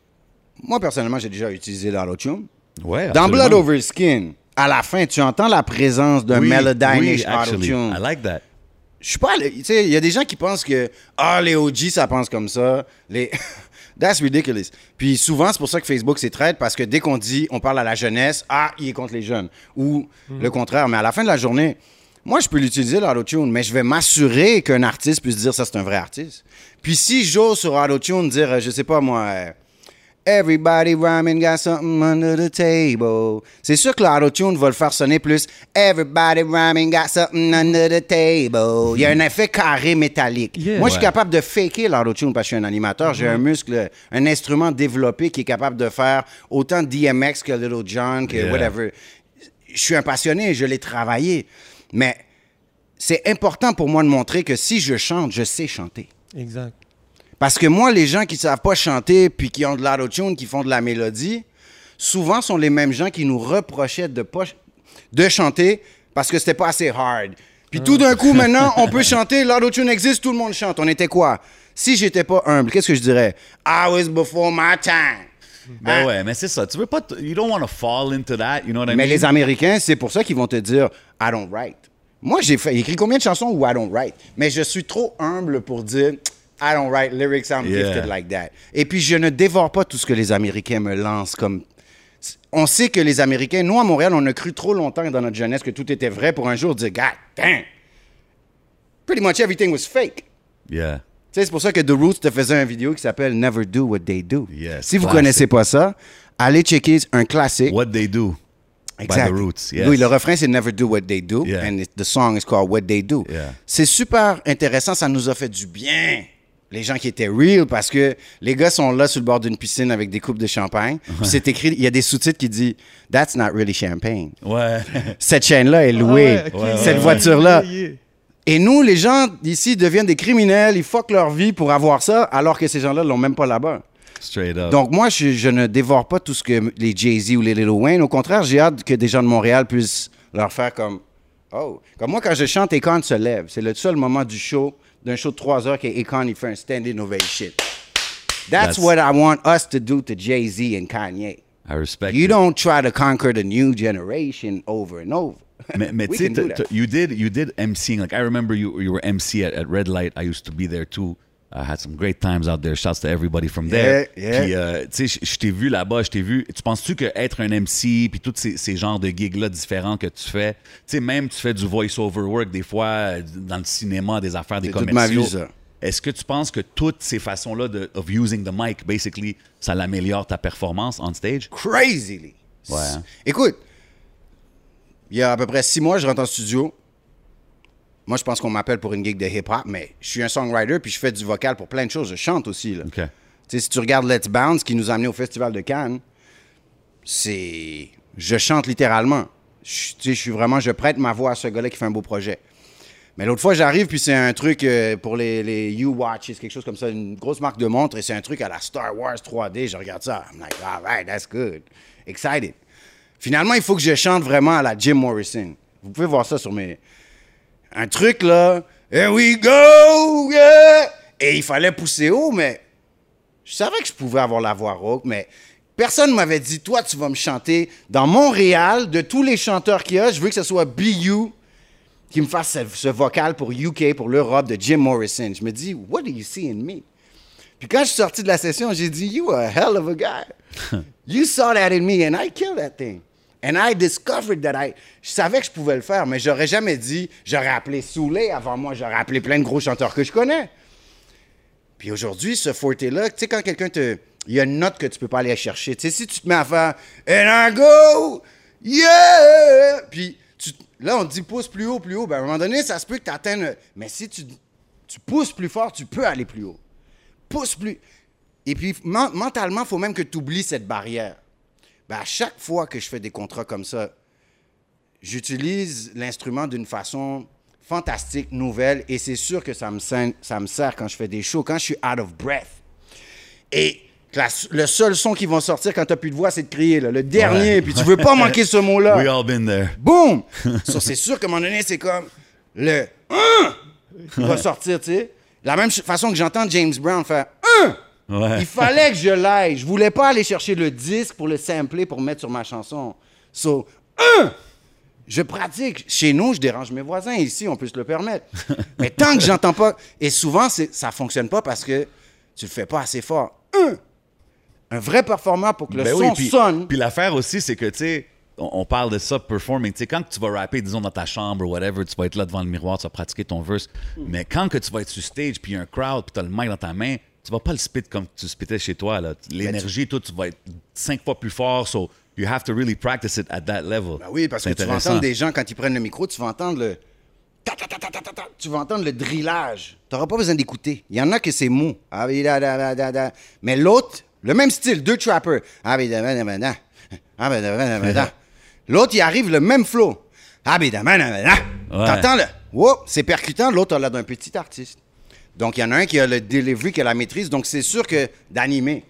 Moi, personnellement, j'ai déjà utilisé l'autotune.
ouais,
Dans
absolument.
Blood Over Skin, à la fin, tu entends la présence d'un
Oui,
melodinish
oui. I like that.
Je suis pas. allé- Tu sais, il y a des gens qui pensent que. Ah, les OG, ça pense comme ça. Les. That's ridiculous. Puis souvent, c'est pour ça que Facebook s'est traite, parce que dès qu'on dit, on parle à la jeunesse, ah, il est contre les jeunes. Ou le contraire. Mais à la fin de la journée, moi, je peux l'utiliser, l'autotune, mais je vais m'assurer qu'un artiste puisse dire ça, c'est un vrai artiste. Puis si j'ose sur autotune dire, je sais pas moi, euh, Everybody rhyming got something under the table. C'est sûr que l'autotune va le faire sonner plus Everybody rhyming got something under the table. Il y a un effet carré métallique.
Yeah.
Moi, je suis
Ouais.
capable de faker l'autotune parce que je suis un animateur. J'ai un muscle, un instrument développé qui est capable de faire autant DMX que Little John, que
Yeah.
whatever. je suis un passionné, je l'ai travaillé. Mais c'est important pour moi de montrer que si je chante, je sais chanter.
Exact.
Parce que moi, les gens qui savent pas chanter puis qui ont de l'autotune, qui font de la mélodie, souvent sont les mêmes gens qui nous reprochaient de pas de chanter parce que c'était pas assez hard. Puis tout d'un coup, maintenant, on peut chanter, l'autotune existe, tout le monde chante. On était quoi? Si j'étais pas humble, qu'est-ce que je dirais? I was before my time.
Ben
Hein?
ouais, mais c'est ça. Tu veux pas. You don't want to fall into that. You know what I
Mais
mean?
les Américains, c'est pour ça qu'ils vont te dire I don't write. Moi, j'ai écrit combien de chansons où I don't write? Mais je suis trop humble pour dire I don't write lyrics, I'm
Yeah.
gifted like that. Et puis, je ne dévore pas tout ce que les Américains me lancent comme. On sait que les Américains, nous à Montréal, on a cru trop longtemps dans notre jeunesse que tout était vrai pour un jour dire God damn, pretty much everything was fake.
Yeah.
Tu sais, c'est pour ça que The Roots te faisait une vidéo qui s'appelle Never Do What They Do.
Yes,
si vous
classic.
connaissez pas ça, allez checker un classique.
What they do. By the roots. Yes.
Oui, le refrain, c'est Never Do What They Do.
Yeah.
And the song is called What They Do.
Yeah.
C'est super intéressant. Ça nous a fait du bien. Les gens qui étaient real, parce que les gars sont là sur le bord d'une piscine avec des coupes de champagne. Puis c'est écrit, il y a des sous-titres qui disent That's not really champagne.
Ouais.
Cette chaîne-là est louée.
Ah ouais, ok.
Cette
ouais,
voiture-là. Et nous, les gens d'ici deviennent des criminels. Ils fuckent leur vie pour avoir ça, alors que ces gens-là l'ont même pas là-bas.
Straight up.
Donc, moi, je, je ne dévore pas tout ce que les Jay-Z ou les Lil Wayne. Au contraire, j'ai hâte que des gens de Montréal puissent leur faire comme Oh. Comme moi, quand je chante, Akon se lève. C'est le seul moment du show, d'un show de trois heures, qu'Akon, il fait un standing ovation. That's,
That's-
what I want us to do to Jay-Z and Kanye.
I respect
You
it.
don't try to conquer the new generation over and over.
Mais, mais
We
tu
can do that.
you did you did MCing. Like I remember you you were MC at, at Red Light. I used to be there too. I had some great times out there. Shouts to everybody from there.
Yeah, yeah.
Puis, euh, tu sais, je- t'ai vu là-bas, je t'ai vu. Tu penses-tu que être un MC, puis tous ces, ces genres de gigs-là différents que tu fais, tu sais, même tu fais du voice-over work des fois euh, dans le cinéma, des affaires, des commerciaux.
ma vie, ça.
Est-ce que tu penses que toutes ces façons-là de of using the mic, basically, ça l'améliore ta performance on stage?
crazily.
Ouais, hein.
Écoute, il y a à peu près six mois, je rentre en studio. Moi, je pense qu'on m'appelle pour une gig de hip-hop, mais je suis un songwriter puis je fais du vocal pour plein de choses. Je chante aussi. Là.
OK.
Tu sais, si tu regardes Let's Bounce, qui nous a amené au Festival de Cannes, c'est. Je chante littéralement. Je, je suis vraiment. Je prête ma voix à ce gars-là qui fait un beau projet. Mais l'autre fois, j'arrive, puis c'est un truc euh, pour les, les U-Watches, quelque chose comme ça, une grosse marque de montre, et c'est un truc à la Star Wars 3D. Je regarde ça. I'm like, all right, that's good. Excited. Finalement, il faut que je chante vraiment à la Jim Morrison. Vous pouvez voir ça sur mes. Un truc là. Here we go! Yeah! Et il fallait pousser haut, mais je savais que je pouvais avoir la voix rauque, mais personne ne m'avait dit, toi, tu vas me chanter dans Montréal, de tous les chanteurs qu'il y a, je veux que ce soit BU qui me fasse ce, ce vocal pour UK, pour l'Europe, de Jim Morrison. Je me dis, what do you see in me? Puis quand je suis sorti de la session, j'ai dit, you are a hell of a guy. you saw that in me and I killed that thing. And I discovered that I... Je savais que je pouvais le faire, mais j'aurais jamais dit, j'aurais appelé Soulé avant moi, j'aurais appelé plein de gros chanteurs que je connais. Puis aujourd'hui, ce forte-là, tu sais, quand quelqu'un te. Il y a une note que tu peux pas aller chercher. Tu sais, si tu te mets à faire And I go, yeah! Puis tu- là, on te dit pousse plus haut, plus haut. Ben, à un moment donné, ça se peut que tu atteignes. Mais si tu, tu pousses plus fort, tu peux aller plus haut. Pousse plus. Et puis, men- mentalement, il faut même que tu oublies cette barrière. Ben, à chaque fois que je fais des contrats comme ça, j'utilise l'instrument d'une façon fantastique, nouvelle, et c'est sûr que ça me, sert, ça me sert quand je fais des shows, quand je suis out of breath. Et la- le seul son qui va sortir quand tu n'as plus de voix, c'est de crier, là, le dernier,
Ouais.
puis tu veux pas manquer ce mot-là.
We all been there.
Boum! Ça, c'est sûr qu'à un moment donné, c'est comme le Hein! Il va sortir, tu sais. La même façon que j'entends James Brown faire Hein!
Ouais.
Il fallait que je l'aille. Je voulais pas aller chercher le disque pour le sampler pour mettre sur ma chanson. So, Hein! Je pratique. Chez nous, je dérange mes voisins. Ici, on peut se le permettre. Mais tant que j'entends pas. Et souvent, ça fonctionne pas parce que tu le fais pas assez fort. Hein! Un vrai performeur pour que le
Ben
son
oui, puis,
sonne.
Puis l'affaire aussi, c'est que, tu sais, on, on parle de ça, performing. Tu sais, quand tu vas rapper, disons, dans ta chambre ou whatever, tu vas être là devant le miroir, tu vas pratiquer ton verse. Mais quand que tu vas être sur stage, puis il y a un crowd, puis tu as le mic dans ta main, tu vas pas le spit comme tu spitais chez toi. là. L'énergie, toi, tu vas être cinq fois plus fort. So, you have to really practice it at that level.
Ben oui, parce que tu vas entendre des gens, quand ils prennent le micro, tu vas entendre le... ta, ta, ta. Tu vas entendre le drillage. Tu n'auras pas besoin d'écouter. Il y en a que c'est mou. Ah. Mais l'autre, le même style, deux trappers. L'autre, il arrive le même flow. Ah. T'entends le? Wow, c'est percutant. L'autre a l'air d'un petit artiste. Donc, il y en a un qui a le delivery, qui a la maîtrise. Donc, c'est sûr que d'animer.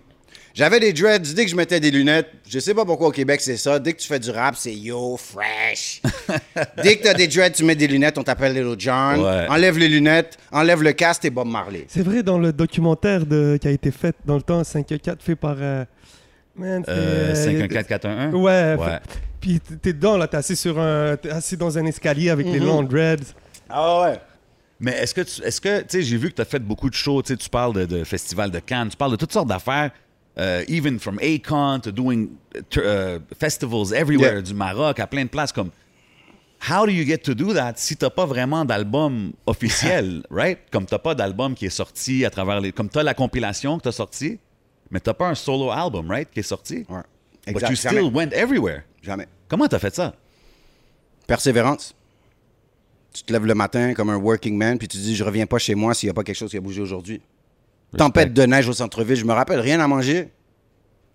J'avais des dreads, dès que je mettais des lunettes, je sais pas pourquoi au Québec c'est ça. Dès que tu fais du rap, c'est yo, fresh. dès que t'as des dreads, tu mets des lunettes, on t'appelle Little John.
Ouais.
Enlève les lunettes, enlève le casque, t'es Bob Marley.
C'est vrai, dans le documentaire de, qui a été fait dans le temps, 5-4, fait par. euh, man, c'est,
Euh,
euh,
51441?
Ouais,
Ouais.
fait- puis t'es dedans, là, t'es assis, sur un, t'es assis dans un escalier avec les
Mhm.
longs dreads.
Ah ouais.
Mais est-ce que, tu, est-ce que, tu sais, j'ai vu que tu as fait beaucoup de shows, tu sais, tu parles de, de Festival de Cannes, tu parles de toutes sortes d'affaires, euh, even from Akon to doing uh, uh, festivals everywhere,
Yeah.
du Maroc, à plein de places, comme, how do you get to do that si t'as pas vraiment d'album officiel, right? Comme t'as pas d'album qui est sorti à travers les, comme t'as la compilation que t'as sorti, mais t'as pas un solo album, right, qui est sorti?
Ouais.
But
Exact.
you
Jamais.
still went everywhere.
Jamais.
Comment t'as fait ça?
Persévérance. Tu te lèves le matin comme un working man, puis tu dis, je reviens pas chez moi s'il n'y a pas quelque chose qui a bougé aujourd'hui. Tempête de neige au centre-ville, je me rappelle, rien à manger.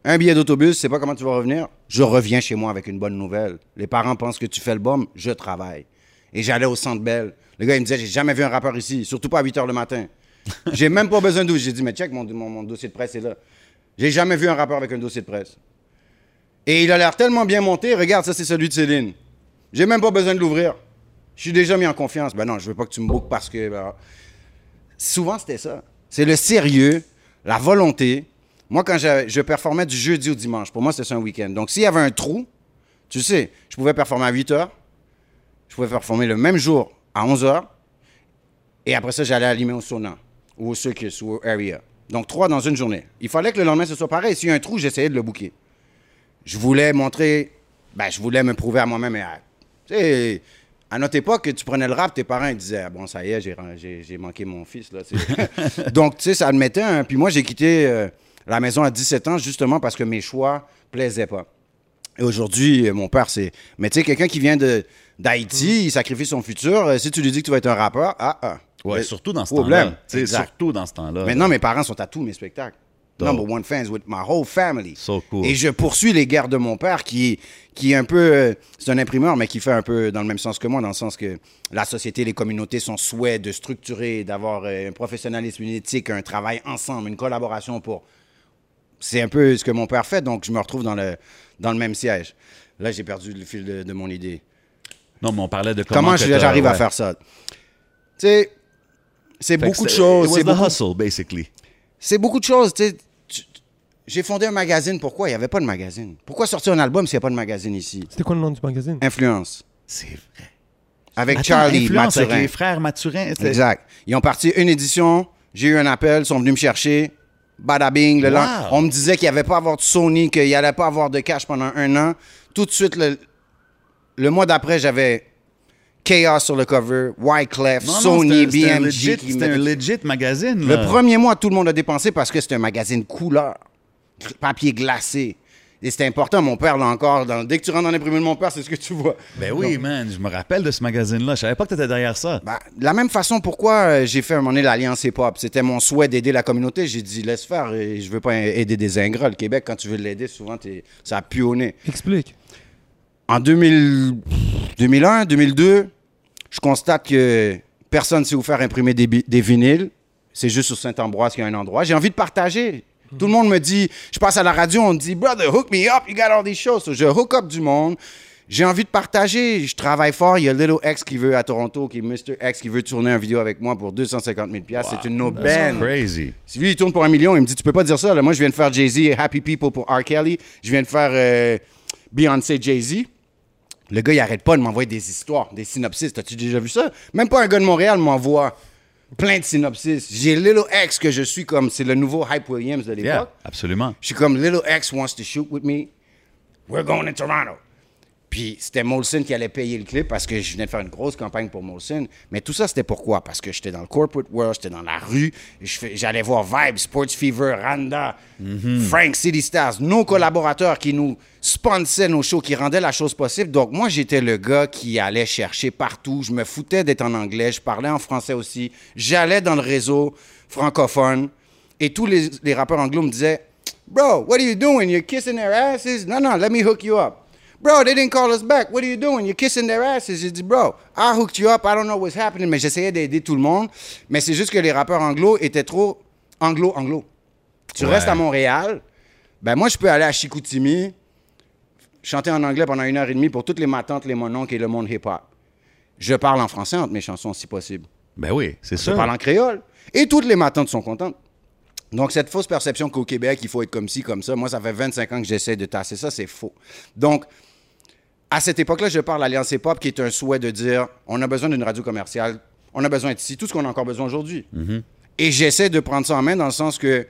Un billet d'autobus, je sais pas comment tu vas revenir. Je reviens chez moi avec une bonne nouvelle. Les parents pensent que tu fais le bum, je travaille. Et j'allais au centre Bell. Le gars, il me disait, j'ai jamais vu un rappeur ici, surtout pas à 8 h le matin. j'ai même pas besoin de douche. J'ai dit, mais check, mon, mon- mon dossier de presse est là. J'ai jamais vu un rappeur avec un dossier de presse. Et il a l'air tellement bien monté. Regarde, ça, c'est celui de Céline. J'ai même pas besoin de l'ouvrir. Je suis déjà mis en confiance. Ben non, je veux pas que tu me bookes parce que. ben, souvent, c'était ça. C'est le sérieux, la volonté. Moi, quand je, performais du jeudi au dimanche, pour moi, c'était un week-end. Donc, s'il y avait un trou, tu sais, je pouvais performer à 8 heures. Je pouvais performer le même jour à 11 heures. Et après ça, j'allais allumer au sauna ou au circus ou au area. Donc, trois dans une journée. Il fallait que le lendemain, ce soit pareil. S'il y a un trou, j'essayais de le booker. Je voulais montrer, ben, je voulais me prouver à moi-même. Tu sais, à notre époque, tu prenais le rap, tes parents ils disaient Ah, Bon, ça y est, j'ai, manqué mon fils. Là. Donc, tu sais, ça admettait. un- Puis moi, j'ai quitté euh, la maison à 17 ans justement parce que mes choix plaisaient pas. Et aujourd'hui, euh, mon père, c'est. Mais tu sais, quelqu'un qui vient d'Haïti, il sacrifie son futur. Euh, Si tu lui dis que tu vas être un rappeur, ah, ah.
Ouais, surtout dans ce
problème.
temps-là. Surtout dans ce temps-là.
Maintenant, mes parents sont à tous mes spectacles. Number one fans with my whole family.
So cool.
Et je poursuis les guerres de mon père qui, qui est un peu. euh, c'est un imprimeur, mais qui fait un peu dans le même sens que moi, dans le sens que la société, les communautés, son souhait de structurer, d'avoir euh, un professionnalisme, une éthique, un travail ensemble, une collaboration pour. C'est un peu ce que mon père fait, donc je me retrouve dans le, dans le même siège. Là, j'ai perdu le fil de, de mon idée.
Non, mais on parlait de comment,
Comment, j'arrive à faire ça? Tu sais, c'est beaucoup de choses. C'est beaucoup-
hustle, basically.
c'est beaucoup de choses. tu sais. J'ai fondé un magazine. Pourquoi? Il n'y avait pas de magazine. Pourquoi sortir un album s'il n'y a pas de magazine ici?
C'était quoi le nom du magazine?
Influence.
C'est vrai.
Avec
Attends,
Charlie
Influence
Mathurin.
avec les frères Mathurin. c'était-
Exact. Ils ont parti une édition. J'ai eu un appel. Ils sont venus me chercher. Bada bing. Le
Wow.
On me disait qu'il n'y avait pas à avoir de Sony, qu'il n'y allait pas avoir de cash pendant un an. Tout de suite, le, le mois d'après, j'avais Chaos sur le cover, Wyclef,
Non, non,
Sony,
c'était- c'était un
BMG.
legit-
qui
C'était un legit magazine.
Le premier mois, tout le monde a dépensé parce que c'était un magazine couleur, papier glacé. Et c'était important, mon père, là encore, dans- dès que tu rentres dans l'imprimé de mon père, c'est ce que tu vois.
Ben oui, man, je me rappelle de ce magazine-là. Je savais pas que t'étais derrière ça.
Ben, de la même façon, pourquoi euh, j'ai fait un moment donné l'Alliance Hip-Hop? C'était mon souhait d'aider la communauté. J'ai dit, laisse faire, et je veux pas aider des ingrats. Le Québec, quand tu veux l'aider, souvent, t'es- ça a pu au nez.
Explique.
En 2000 2001, 2002, je constate que personne ne sait où faire imprimer des, des vinyles. C'est juste sur Saint-Ambroise qu'il y a un endroit. J'ai envie de partager. Tout le monde me dit, je passe à la radio, on me dit, brother, hook me up, you got all these shows. So, je hook up du monde. J'ai envie de partager. Je travaille fort. Il y a Little X qui veut à Toronto, qui est Mr. X, qui veut tourner une vidéo avec moi pour 250 000 C'est une no
That's
band.
crazy.
Si lui, il tourne pour un million, il me dit, tu peux pas dire ça. Là. Moi, je viens de faire Jay-Z Happy People pour R. Kelly. Je viens de faire euh, Beyoncé, Jay-Z. Le gars, il arrête pas de m'envoyer des histoires, des synopsis. T'as-tu déjà vu ça? Même pas un gars de Montréal m'envoie plein de synopsis. J'ai Little X que je suis comme, c'est le nouveau Hype Williams de l'époque.
Yeah, absolument.
Je suis comme, Little X wants to shoot with me. We're going to Toronto. Puis c'était Molson qui allait payer le clip parce que je venais de faire une grosse campagne pour Molson. Mais tout ça, c'était pourquoi? Parce que j'étais dans le corporate world, j'étais dans la rue. J'allais voir Vibe, Sports Fever, Randa, Frank, City Stars, nos collaborateurs qui nous sponsaient nos shows, qui rendaient la chose possible. Donc moi, j'étais le gars qui allait chercher partout. Je me foutais d'être en anglais, je parlais en français aussi. J'allais dans le réseau francophone. Et tous les, les rappeurs anglo me disaient Bro, what are you doing? You're kissing their asses? Non, non, let me hook you up. Bro, they didn't call us back. What are you doing? You're kissing their asses. J'ai dit, bro, I hooked you up. I don't know what's happening. Mais j'essayais d'aider tout le monde. Mais c'est juste que les rappeurs anglo étaient trop anglo-anglo. Tu
Ouais.
restes à Montréal. Ben moi, je peux aller à Chicoutimi, chanter en anglais pendant une heure et demie pour toutes les matantes, les mononcles et le monde hip-hop. Je parle en français entre mes chansons, si possible.
Ben oui, c'est
Je
ça.
parle en créole. Et toutes les matantes sont contentes. Donc, cette fausse perception qu'au Québec, il faut être comme ci, comme ça, moi, ça fait 25 ans que j'essaie de tasser ça, c'est faux. Donc, à cette époque-là, je parle l'Alliance Hip-Hop, qui est un souhait de dire on a besoin d'une radio commerciale, on a besoin d'ici, tout ce qu'on a encore besoin aujourd'hui. Et j'essaie de prendre ça en main dans le sens que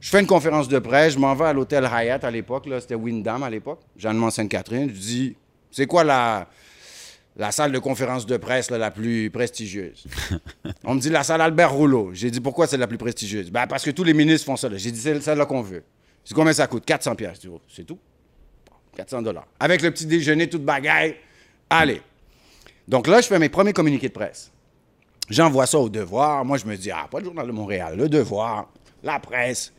je fais une conférence de presse, je m'en vais à l'hôtel Hyatt à l'époque, c'était Windham à l'époque, Jeanne Sainte-Catherine, je dis c'est quoi la, la salle de conférence de presse là, la plus prestigieuse? On me dit la salle Albert Rouleau. J'ai dit pourquoi c'est la plus prestigieuse? Ben, Parce que tous les ministres font ça. J'ai dit c'est celle-là qu'on veut. C'est combien ça coûte? 400 pièces. C'est tout. 400 dollars. Avec le petit déjeuner, toute bagaille. Allez. Donc là, je fais mes premiers communiqués de presse. J'envoie ça au Devoir. Moi, je me dis, ah, pas le Journal de Montréal, le Devoir, la presse.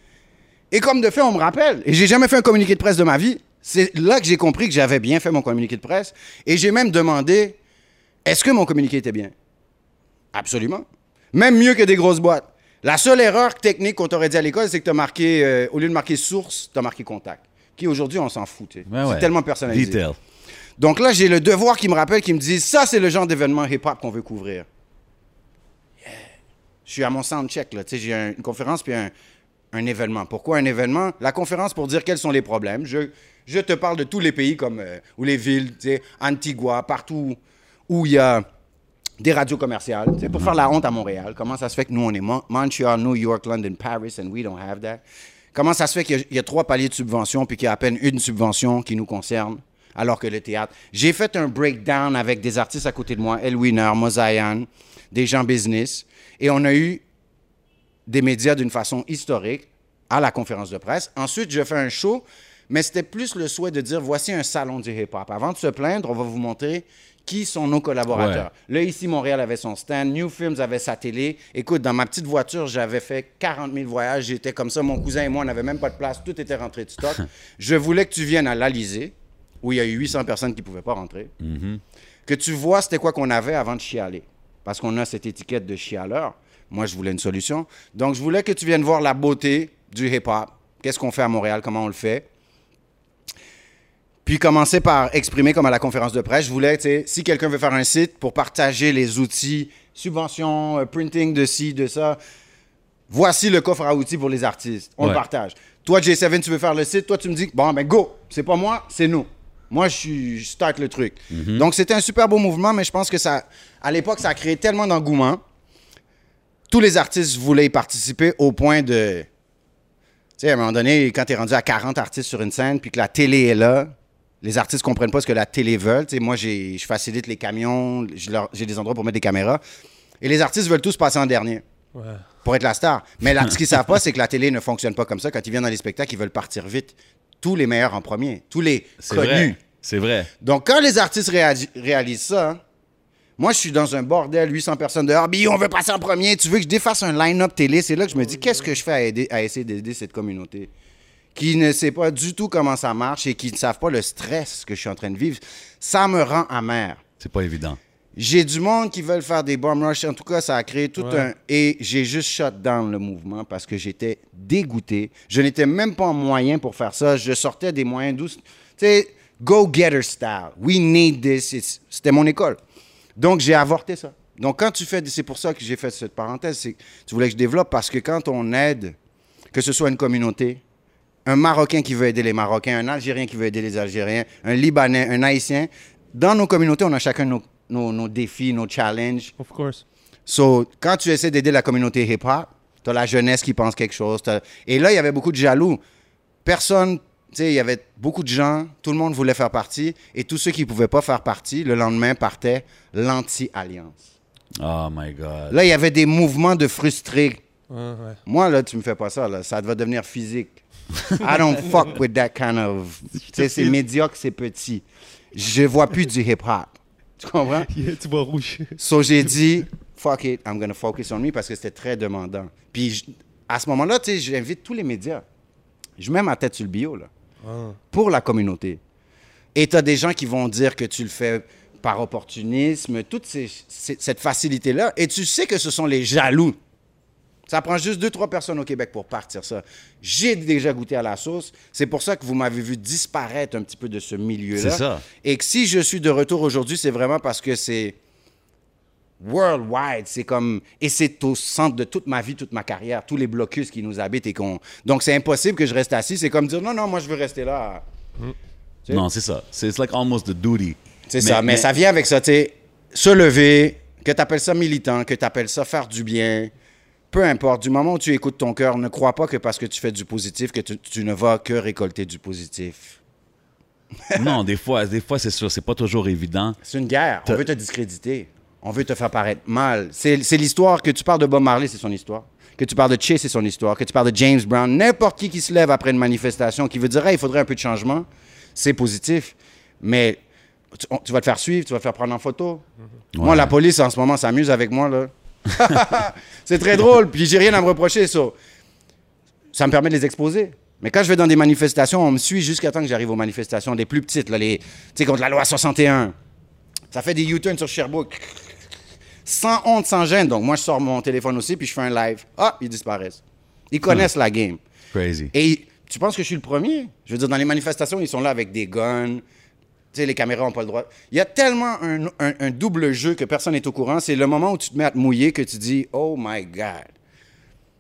Et comme de fait, on me rappelle. Et j'ai jamais fait un communiqué de presse de ma vie. C'est là que j'ai compris que j'avais bien fait mon communiqué de presse. Et j'ai même demandé, est-ce que mon communiqué était bien? Absolument. Même mieux que des grosses boîtes. La seule erreur technique qu'on t'aurait dit à l'école, c'est que tu as marqué, euh, au lieu de marquer source, tu as marqué contact. Qui aujourd'hui, on s'en fout.
Ben
c'est
ouais.
tellement personnalisé.
Detail.
Donc là, j'ai le devoir qui me rappelle, qui me dit ça, c'est le genre d'événement hip-hop qu'on veut couvrir. Yeah. Je suis à mon soundcheck, là. J'ai un- une conférence puis un, un événement. Pourquoi un événement? La conférence pour dire quels sont les problèmes. Je, je te parle de tous les pays comme euh, ou les villes, Antigua, partout où il y a des radios commerciales, pour faire la honte à Montréal. Comment ça se fait que nous, on est Mon- Montreal, New York, London, Paris, and we don't have that? Comment ça se fait qu'il y a- trois paliers de subvention puis qu'il y a à peine une subvention qui nous concerne, alors que le théâtre... J'ai fait un breakdown avec des artistes à côté de moi, El Winner, des gens business, et on a eu des médias d'une façon historique à la conférence de presse. Ensuite, je fais un show, mais c'était plus le souhait de dire voici un salon du hip-hop. Avant de se plaindre, on va vous montrer qui sont nos collaborateurs? Là, ici, Montréal avait son stand, New Films avait sa télé. Écoute, dans ma petite voiture, j'avais fait 40 000 voyages. J'étais comme ça. Mon cousin et moi, on n'avait même pas de place. Tout était rentré de stock. je voulais que tu viennes à l'Alizé, où il y a eu 800 personnes qui ne pouvaient pas rentrer. Que tu vois c'était quoi qu'on avait avant de chialer. Parce qu'on a cette étiquette de chialeur. Moi, je voulais une solution. Donc, je voulais que tu viennes voir la beauté du hip-hop. Qu'est-ce qu'on fait à Montréal, comment on le fait? Puis commencer par exprimer comme à la conférence de presse. Je voulais, tu sais, si quelqu'un veut faire un site pour partager les outils, subventions, euh, printing de ci, de ça, voici le coffre à outils pour les artistes. On le partage. Toi, J7, tu veux faire le site. Toi, tu me dis, bon, ben go. C'est pas moi, c'est nous. Moi, je, suis, je start le truc. Donc, c'était un super beau mouvement, mais je pense que ça, à l'époque, ça a créé tellement d'engouement. Tous les artistes voulaient y participer au point de. Tu sais, à un moment donné, quand tu es rendu à 40 artistes sur une scène, puis que la télé est là, les artistes comprennent pas ce que la télé veut. Tu sais, moi, j'ai- je facilite les camions, j'ai des endroits pour mettre des caméras. Et les artistes veulent tous passer en dernier
Ouais.
pour être la star. Mais là, ce qu'ils savent pas, c'est que la télé ne fonctionne pas comme ça. Quand ils viennent dans les spectacles, ils veulent partir vite. Tous les meilleurs en premier, tous les
C'est
connus.
vrai. C'est vrai.
Donc, quand les artistes réalisent ça, hein, moi, je suis dans un bordel, 800 personnes dehors. Bi, on veut passer en premier. Tu veux que je défasse un line-up télé? C'est là que je me dis, qu'est-ce que je fais à, aider, à essayer d'aider cette communauté? Qui ne sait pas du tout comment ça marche et qui ne savent pas le stress que je suis en train de vivre? Ça me rend amer.
C'est pas évident.
J'ai du monde qui veulent faire des bomb rush. En tout cas, ça a créé tout
Ouais.
un. Et j'ai juste shut down le mouvement parce que j'étais dégoûté. Je n'étais même pas en moyen pour faire ça. Je sortais des moyens douces. Tu sais, go-getter style. We need this. It's- C'était mon école. Donc, j'ai avorté ça. Donc, quand tu fais. C'est pour ça que j'ai fait cette parenthèse. C'est que tu voulais que je développe parce que quand on aide, que ce soit une communauté, un Marocain qui veut aider les Marocains, un Algérien qui veut aider les Algériens, un Libanais, un Haïtien. Dans nos communautés, on a chacun nos, nos- nos défis, nos challenges.
Of course.
So, quand tu essaies d'aider la communauté hip-hop, tu as la jeunesse qui pense quelque chose. Et là, il y avait beaucoup de jaloux. Personne, tu sais, il y avait beaucoup de gens, tout le monde voulait faire partie, et tous ceux qui ne pouvaient pas faire partie, le lendemain partaient l'anti-alliance.
Oh my God.
Là, il y avait des mouvements de frustrés.
Ouais, ouais.
Moi, là, tu me fais pas ça, là. Ça va devenir physique. I don't fuck with that kind of. Tu sais, c'est médiocre, c'est petit. Je vois plus du hip-hop. Tu comprends?
Yeah, tu vois rouge.
So, j'ai dit, fuck it, I'm gonna focus on me parce que c'était très demandant. Puis, je- à ce moment-là, tu sais, j'invite tous les médias. Je mets ma tête sur le bio, là.
Ah.
Pour la communauté. Et tu as des gens qui vont dire que tu le fais par opportunisme, toute ces- ces- cette facilité-là. Et tu sais que ce sont les jaloux. Ça prend juste deux, trois personnes au Québec pour partir ça. J'ai déjà goûté à la sauce. C'est pour ça que vous m'avez vu disparaître un petit peu de ce milieu-là.
C'est ça.
Et que si je suis de retour aujourd'hui, c'est vraiment parce que c'est worldwide. C'est comme. Et c'est au centre de toute ma vie, toute ma carrière, tous les blocus qui nous habitent et qu'on. Donc, c'est impossible que je reste assis. C'est comme dire non, non, moi, je veux rester là. Tu sais?
Non, c'est ça. C'est it's like almost the duty.
C'est ça. Mais, ça vient avec ça, tu sais. Se lever, que tu appelles ça militant, que tu appelles ça faire du bien. Peu importe, du moment où tu écoutes ton cœur, ne crois pas que parce que tu fais du positif, que tu, tu ne vas que récolter du positif.
non, des fois, des fois c'est sûr, c'est pas toujours évident.
C'est une guerre. On veut te discréditer. On veut te faire paraître mal. C'est l'histoire que tu parles de Bob Marley, c'est son histoire. Que tu parles de Che, c'est son histoire. Que tu parles de James Brown, n'importe qui qui se lève après une manifestation, qui veut dire, Hey, il faudrait un peu de changement, c'est positif. Mais tu, on- tu vas te faire suivre, tu vas te faire prendre en photo. Moi,
Ouais.
la police, en ce moment, s'amuse avec moi, là. c'est très drôle, puis j'ai rien à me reprocher, ça. Ça me permet de les exposer. Mais quand je vais dans des manifestations, on me suit jusqu'à temps que j'arrive aux manifestations, les plus petites, là, les, tu sais, contre la loi 61. Ça fait des U-turns sur Sherbrooke. Sans honte, sans gêne. Donc, moi, je sors mon téléphone aussi, puis je fais un live. Ah, ils disparaissent. Ils connaissent la game.
Crazy.
Et tu penses que je suis le premier? Je veux dire, dans les manifestations, ils sont là avec des guns. Sais, les caméras n'ont pas le droit. Il y a tellement un, un- un double jeu que personne n'est au courant. C'est le moment où tu te mets à te mouiller que tu dis, oh my God.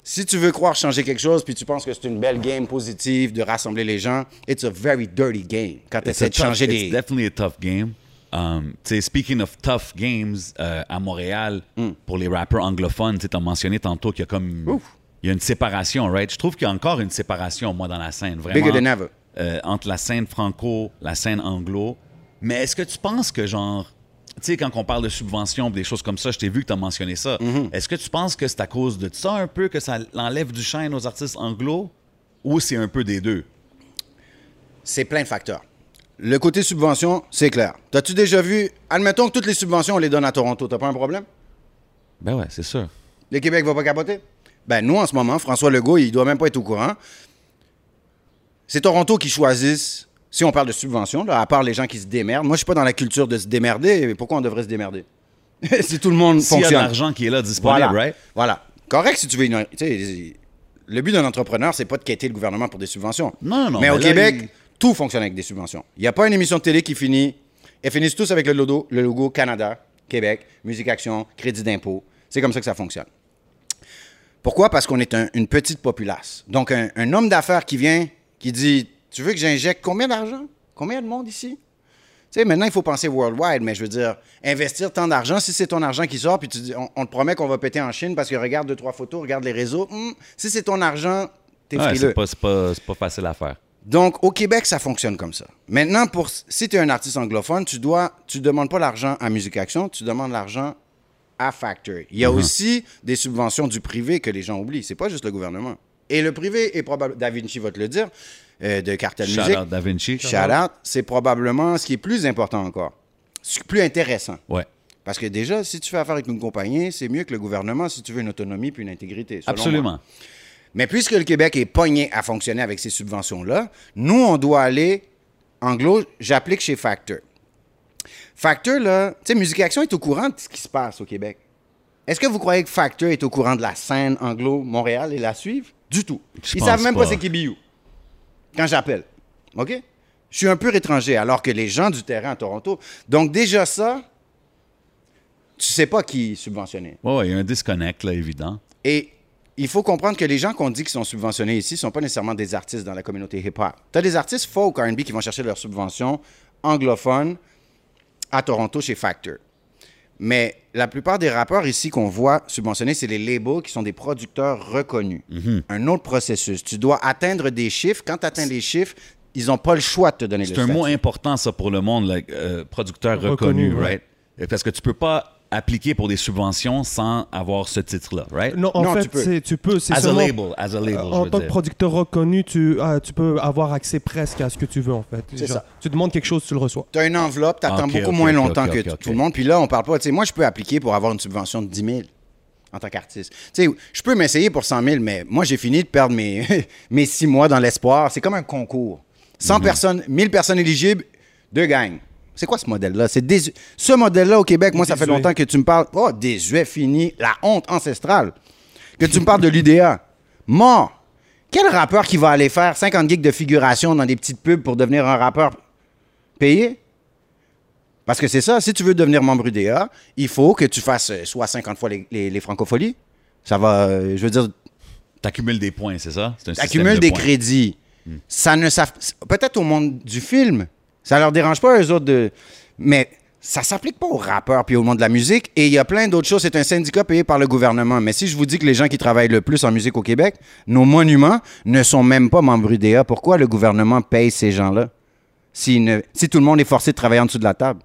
Si tu veux croire changer quelque chose, puis tu penses que c'est une belle game positive de rassembler les gens, it's a very dirty game. Quand tu
It's
essaies de changer
it's
des.
definitely a tough game. Um, speaking of tough games, euh, à Montréal,
Hmm.
pour les rappers anglophones, tu as mentionné tantôt qu'il y a comme.
Ouf.
Il y a une séparation, right? Je trouve qu'il y a encore une séparation, moi, dans la scène. Vraiment.
Bigger than ever.
euh, entre la scène franco, la scène anglo. Mais est-ce que tu penses que, genre, tu sais, quand on parle de subventions, des choses comme ça, je t'ai vu que tu as mentionné ça.
Mm-hmm.
Est-ce que tu penses que c'est à cause de ça un peu que ça enlève du shine aux artistes anglo ou c'est un peu des deux?
C'est plein de facteurs. Le côté subvention, c'est clair. T'as-tu déjà vu, admettons que toutes les subventions, on les donne à Toronto, t'as pas un problème?
Ben ouais, c'est sûr.
Le Québec va pas capoter? Ben, nous, en ce moment, François Legault, il doit même pas être au courant. C'est Toronto qui choisissent, si on parle de subvention, là, à part les gens qui se démerdent. Moi, je suis pas dans la culture de se démerder. mais Pourquoi on devrait se démerder? si tout le monde
S'il y a de
fonctionne.
l'argent qui est là disponible,
Voilà.
right?
Voilà. Correct si tu veux une. le but d'un entrepreneur, c'est pas de quitter le gouvernement pour des subventions.
Non, non, non,
Mais,
mais
au
là,
Québec,
il-
tout fonctionne avec des subventions. Il n'y a pas une émission de télé qui finit. Elles finissent tous avec le logo, le logo Canada, Québec, Musique Action, crédit d'impôt. C'est comme ça que ça fonctionne. Pourquoi? Parce qu'on est un- une petite populace. Donc, un, un homme d'affaires qui vient, qui dit Tu veux que j'injecte combien d'argent? Combien de monde ici? Tu sais, maintenant, il faut penser worldwide, mais je veux dire, investir tant d'argent, si c'est ton argent qui sort, puis tu dis, on, on te promet qu'on va péter en Chine parce que regarde deux, trois photos, regarde les réseaux. hum, si c'est ton argent, t'es
Ouais, c'est pas, pas facile à faire.
Donc, au Québec, ça fonctionne comme ça. Maintenant, pour, si tu es un artiste anglophone, tu dois, tu demandes pas l'argent à Musique Action, tu demandes l'argent à Factory. Il y a
Uh-huh.
aussi des subventions du privé que les gens oublient. C'est pas juste le gouvernement. Et le privé est probablement, Da Vinci va te le dire, euh, de Cartel
Shout
Music.
out Da Vinci.
Shout out, c'est probablement ce qui est plus important encore. Ce qui est plus intéressant.
Ouais.
Parce que déjà, si tu fais affaire avec une compagnie, c'est mieux que le gouvernement si tu veux une autonomie puis une intégrité. selon moi.
Absolument.
Mais puisque le Québec est pogné à fonctionner avec ces subventions-là, nous, on doit aller, anglo, j'applique chez Factor. Factor, là, tu sais, Musique Action est au courant de ce qui se passe au Québec. Est-ce que vous croyez que Factor est au courant de la scène anglo-Montréal et la suivent? Du tout. Ils savent même pas,
pas.
c'est qui Biou. Quand j'appelle. OK? Je suis un peu étranger, alors que les gens du terrain à Toronto. Donc, déjà ça, tu sais pas qui est subventionné.
Ouais, ouais, il y a un disconnect, là, évident.
Et il faut comprendre que les gens qu'on dit qui sont subventionnés ici ne sont pas nécessairement des artistes dans la communauté hip-hop. Tu as des artistes folk R&B qui vont chercher leur subvention anglophone à Toronto chez Factor. Mais la plupart des rappeurs ici qu'on voit subventionnés, c'est les labels qui sont des producteurs reconnus. Un autre processus. Tu dois atteindre des chiffres. Quand tu atteins les chiffres, ils n'ont pas le choix de te donner le
C'est un mot important, ça, pour le monde, like, euh, producteur
Reconnu,
reconnu,
ouais.
right? Parce que tu peux pas appliquer pour des subventions sans avoir ce titre-là, right?
Non, en
Non,
fait,
tu peux.
tu
As a label, as a label,
Euh, en tant que producteur reconnu, tu, ah, tu peux avoir accès presque à ce que tu veux, en fait.
C'est
Genre,
ça.
Tu demandes quelque chose, tu le reçois.
Tu as une enveloppe, tu attends beaucoup moins longtemps que tout le monde. Puis là, on parle pas. Tu sais, moi, je peux appliquer pour avoir une subvention de 10 000 en tant qu'artiste. Tu sais, je peux m'essayer pour 100 000, mais moi, j'ai fini de perdre mes, mes six mois dans l'espoir. C'est comme un concours.
Mhm.
100 personnes, 1000 personnes éligibles, deux gangs. C'est quoi ce modèle-là? C'est désu- Ce modèle-là au Québec, moi, ça fait longtemps que tu me parles. Oh, désuet, fini. La honte ancestrale. Que tu me parles de l'UDA. Mort. Quel rappeur qui va aller faire 50 gigs de figuration dans des petites pubs pour devenir un rappeur payé? Parce que c'est ça, si tu veux devenir membre UDA, il faut que tu fasses euh, soit 50 fois les, les, les francopholies. Ça va, euh, je veux dire,
T'accumules des points, c'est ça? C'est un système
accumules
de
des
points.
crédits. Ça ne peut-être au monde du film, ça leur dérange pas eux autres de mais ça s'applique pas aux rappeurs puis au monde de la musique et il y a plein d'autres choses, c'est un syndicat payé par le gouvernement. Mais si je vous dis que les gens qui travaillent le plus en musique au Québec, nos monuments ne sont même pas membres UDA, pourquoi le gouvernement paye ces gens-là? Si, ne- si tout le monde est forcé de travailler en dessous de la table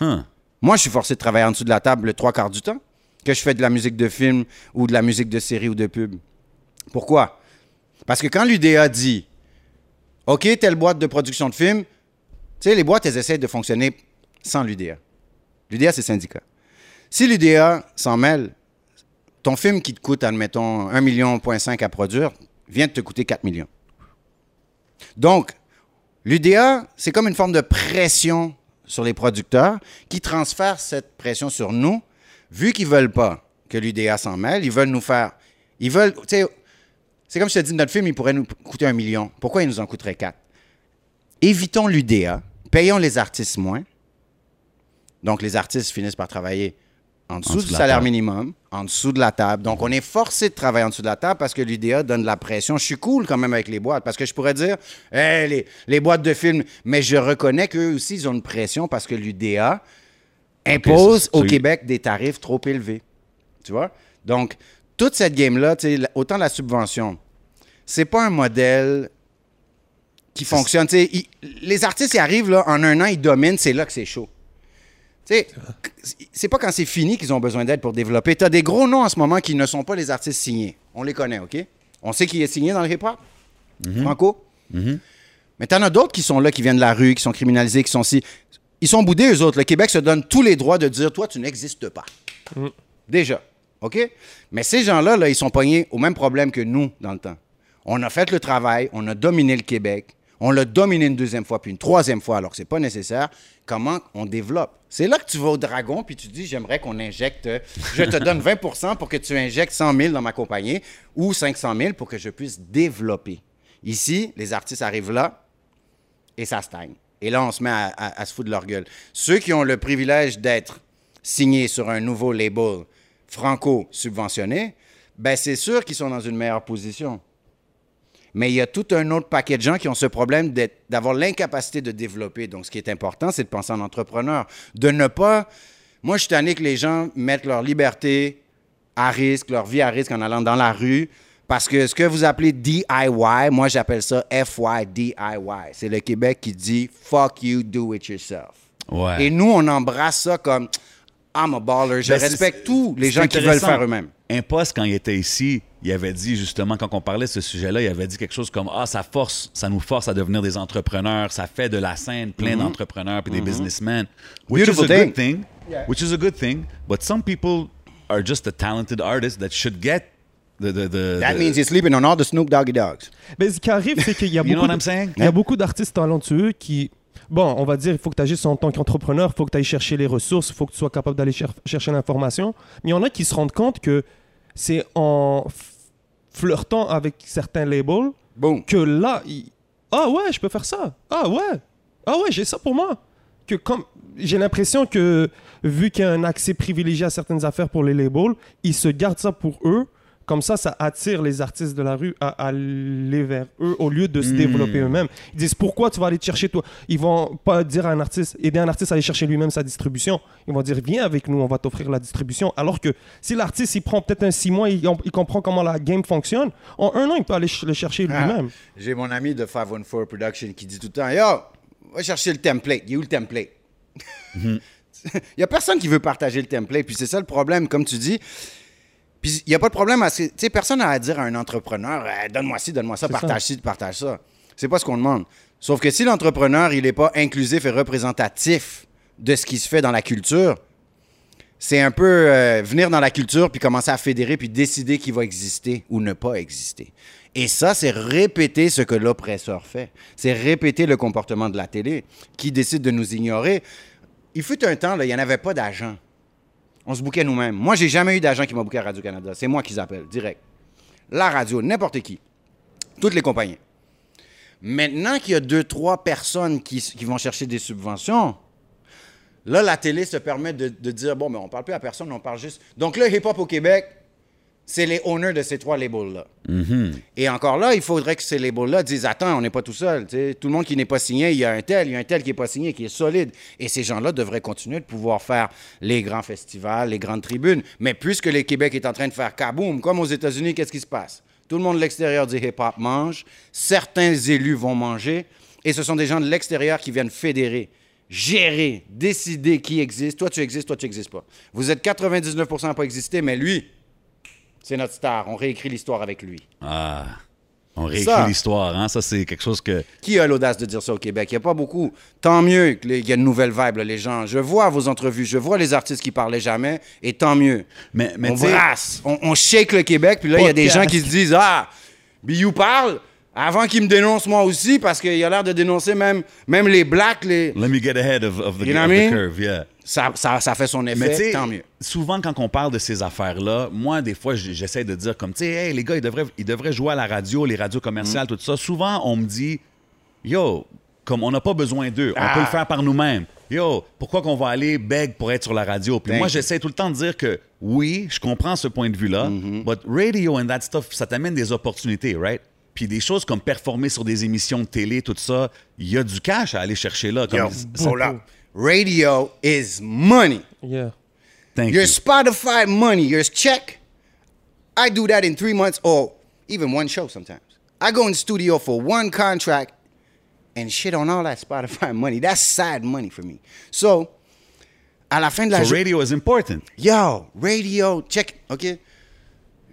Huh.
moi, je suis forcé de travailler en dessous de la table le trois quarts du temps que je fais de la musique de film ou de la musique de série ou de pub. Pourquoi? Parce que quand l'UDA dit OK, telle boîte de production de film, tu les boîtes, elles essaient de fonctionner sans l'UDA. L'UDA, c'est syndicat. Si l'UDA s'en mêle, ton film qui te coûte, admettons, 1,5 million à produire, vient de te coûter 4 millions. Donc, l'UDA, c'est comme une forme de pression sur les producteurs qui transfèrent cette pression sur nous, vu qu'ils veulent pas que l'UDA s'en mêle, ils veulent nous faire. Ils veulent. C'est comme je te dis, notre film, il pourrait nous coûter un million. Pourquoi il nous en coûterait quatre? Évitons l'UDA, payons les artistes moins. Donc, les artistes finissent par travailler en dessous
dessous
du
de
salaire
table.
minimum, en dessous de la table. Donc, on est forcé de travailler en dessous de la table parce que l'UDA donne de la pression. Je suis cool quand même avec les boîtes parce que je pourrais dire, Hey, les, les boîtes de films, mais je reconnais qu'eux aussi, ils ont une pression parce que l'UDA impose au Québec des tarifs trop élevés. Tu vois? Donc, toute cette game-là, autant la subvention, c'est pas un modèle qui fonctionne. Les artistes, ils arrivent là, en un an, ils dominent, c'est là que c'est chaud. C'est pas quand c'est fini qu'ils ont besoin d'aide pour développer. Tu as des gros noms en ce moment qui ne sont pas les artistes signés. On les connaît, OK? On sait qui est signé dans le hip-hop? Franco? Mais tu en as d'autres qui sont là, qui viennent de la rue, qui sont criminalisés, qui sont si. Ils sont boudés, eux autres. Le Québec se donne tous les droits de dire Toi, tu n'existes pas. Déjà. OK? Mais ces gens-là, là, ils sont pognés au même problème que nous dans le temps. On a fait le travail, on a dominé le Québec, on l'a dominé une deuxième fois, puis une troisième fois, alors que c'est pas nécessaire. Comment on développe? C'est là que tu vas au dragon, puis tu dis J'aimerais qu'on injecte, je te donne 20% pour que tu injectes 100 000 dans ma compagnie ou 500 000 pour que je puisse développer. Ici, les artistes arrivent là, et ça stagne. Et là, on se met à se foutre de leur gueule. Ceux qui ont le privilège d'être signés sur un nouveau label franco-subventionné, ben c'est sûr qu'ils sont dans une meilleure position. Mais il y a tout un autre paquet de gens qui ont ce problème d'avoir l'incapacité de développer. Donc, ce qui est important, c'est de penser en entrepreneur. De ne pas... Moi, je suis tanné que les gens mettent leur liberté à risque, leur vie à risque en allant dans la rue. Parce que ce que vous appelez DIY, moi, j'appelle ça FY, DIY. C'est le Québec qui dit « fuck you, do it yourself ».
Ouais.
Et nous, on embrasse ça comme « I'm a baller ». Je
Ben,
respecte tous les gens qui veulent faire eux-mêmes.
Impost, quand il était ici, il avait dit justement, quand on parlait de ce sujet-là, il avait dit quelque chose comme Ah, ça force, ça nous force à devenir des entrepreneurs, ça fait de la scène plein d'entrepreneurs et des businessmen. Which
Beautiful
is a
thing.
good thing. Which is a good thing. But some people are just a talented artist that should get the the the,
That means you're sleeping on all the Snoop Doggy Dogs.
Mais ce qui arrive, c'est qu'il y a
You know
beaucoup,
what I'm
de-
saying?
il y a beaucoup d'artistes talentueux qui, bon, on va dire, il faut que tu agisses en tant qu'entrepreneur, il faut que tu ailles chercher les ressources, il faut que tu sois capable d'aller cher- chercher l'information. Mais il y en a qui se rendent compte que c'est en flirtant avec certains labels
Boom.
que là, il- ah ouais, je peux faire ça. Ah ouais, ah ouais, j'ai ça pour moi. Que comme j'ai l'impression que vu qu'il y a un accès privilégié à certaines affaires pour les labels, ils se gardent ça pour eux. Comme ça, ça attire les artistes de la rue à aller vers eux au lieu de se
Hmm.
développer eux-mêmes. Ils disent pourquoi tu vas aller te chercher toi? Ils vont pas dire à un artiste, aider un artiste à aller chercher lui-même sa distribution. Ils vont dire viens avec nous, on va t'offrir la distribution. Alors que si l'artiste il prend peut-être un six mois, il, il comprend comment la game fonctionne, en un an il peut aller ch- le chercher
Ah.
lui-même.
J'ai mon ami de 514 Production qui dit tout le temps Yo, va chercher le template. Il est où le template? Il n'y a personne qui veut partager le template. Puis c'est ça le problème, comme tu dis. Puis il n'y a pas de problème à ce. Tu sais, personne n'a à dire à un entrepreneur Eh, donne-moi ci, donne-moi ça,
C'est
partage ci, partage ça. C'est pas ce qu'on demande. Sauf que si l'entrepreneur, il n'est pas inclusif et représentatif de ce qui se fait dans la culture, c'est un peu euh, venir dans la culture puis commencer à fédérer puis décider qui va exister ou ne pas exister. Et ça, c'est répéter ce que l'oppresseur fait. C'est répéter le comportement de la télé qui décide de nous ignorer. Il fut un temps, là, il n'y en avait pas d'agent. On se bouquait nous-mêmes. Moi, j'ai jamais eu d'agent qui m'a bouqué à Radio-Canada. C'est moi qui appelle, direct. La radio, n'importe qui. Toutes les compagnies. Maintenant qu'il y a deux, trois personnes qui, vont chercher des subventions, là, la télé se permet de, dire, bon, mais on parle plus à personne, on parle juste... Donc là, hip-hop au Québec, c'est les owners de ces trois labels-là. Et encore là, il faudrait que ces labels-là disent Attends, on n'est pas tout seul. tu sais. Tout le monde qui n'est pas signé, il y a un tel, il y a un tel qui n'est pas signé, qui est solide. Et ces gens-là devraient continuer de pouvoir faire les grands festivals, les grandes tribunes. Mais puisque le Québec est en train de faire kaboom, comme aux États-Unis, qu'est-ce qui se passe? Tout le monde de l'extérieur du hip-hop mange. Certains élus vont manger. Et ce sont des gens de l'extérieur qui viennent fédérer gérer, décider qui existe. Toi, tu existes, toi, tu n'existes pas. Vous êtes 99 à pas exister, mais lui, c'est notre star. On réécrit l'histoire avec lui.
Ah. On réécrit l'histoire, hein? Ça, c'est quelque chose que.
Qui a l'audace de dire ça au Québec? Il n'y a pas beaucoup. Tant mieux qu'il y a une nouvelle vibe, là, les gens. Je vois vos entrevues, je vois les artistes qui parlaient jamais, et tant mieux.
Mais, mais
on brasse, on, on shake le Québec, puis là, il y a des gens qui se disent Ah, Biou parle avant qu'il me dénonce moi aussi, parce qu'il a l'air de dénoncer même, même les blacks. Les...
Let me get ahead of, of the,
You know
of the curve, yeah.
Ça, ça, ça fait son
Mais
effet,
tu sais,
tant mieux.
souvent quand on parle de ces affaires-là, moi, des fois, j'essaie de dire comme, tu sais, hey, les gars, ils devraient, ils devraient jouer à la radio, les radios
Mm.
commerciales, tout ça. Souvent, on me dit, yo, comme on n'a pas besoin d'eux, on
Ah.
peut le faire par nous-mêmes. Yo, pourquoi qu'on va aller beg pour être sur la radio? Puis
Thank
moi, j'essaie tout le temps de dire que oui, je comprends ce point de vue-là,
Mm-hmm.
but radio and that stuff, ça t'amène des opportunités, right? Puis des choses comme performer sur des émissions de télé, tout ça, il y a du cash à aller chercher là. Comme,
Yo. Radio is money.
Yeah.
Thank you.
Your
you.
Spotify money, your check. I do that in three months or even one show sometimes. I go in the studio for one contract and shit on all that Spotify money. That's sad money for me. So, à la fin de la
So radio is important.
yo, radio, check, OK?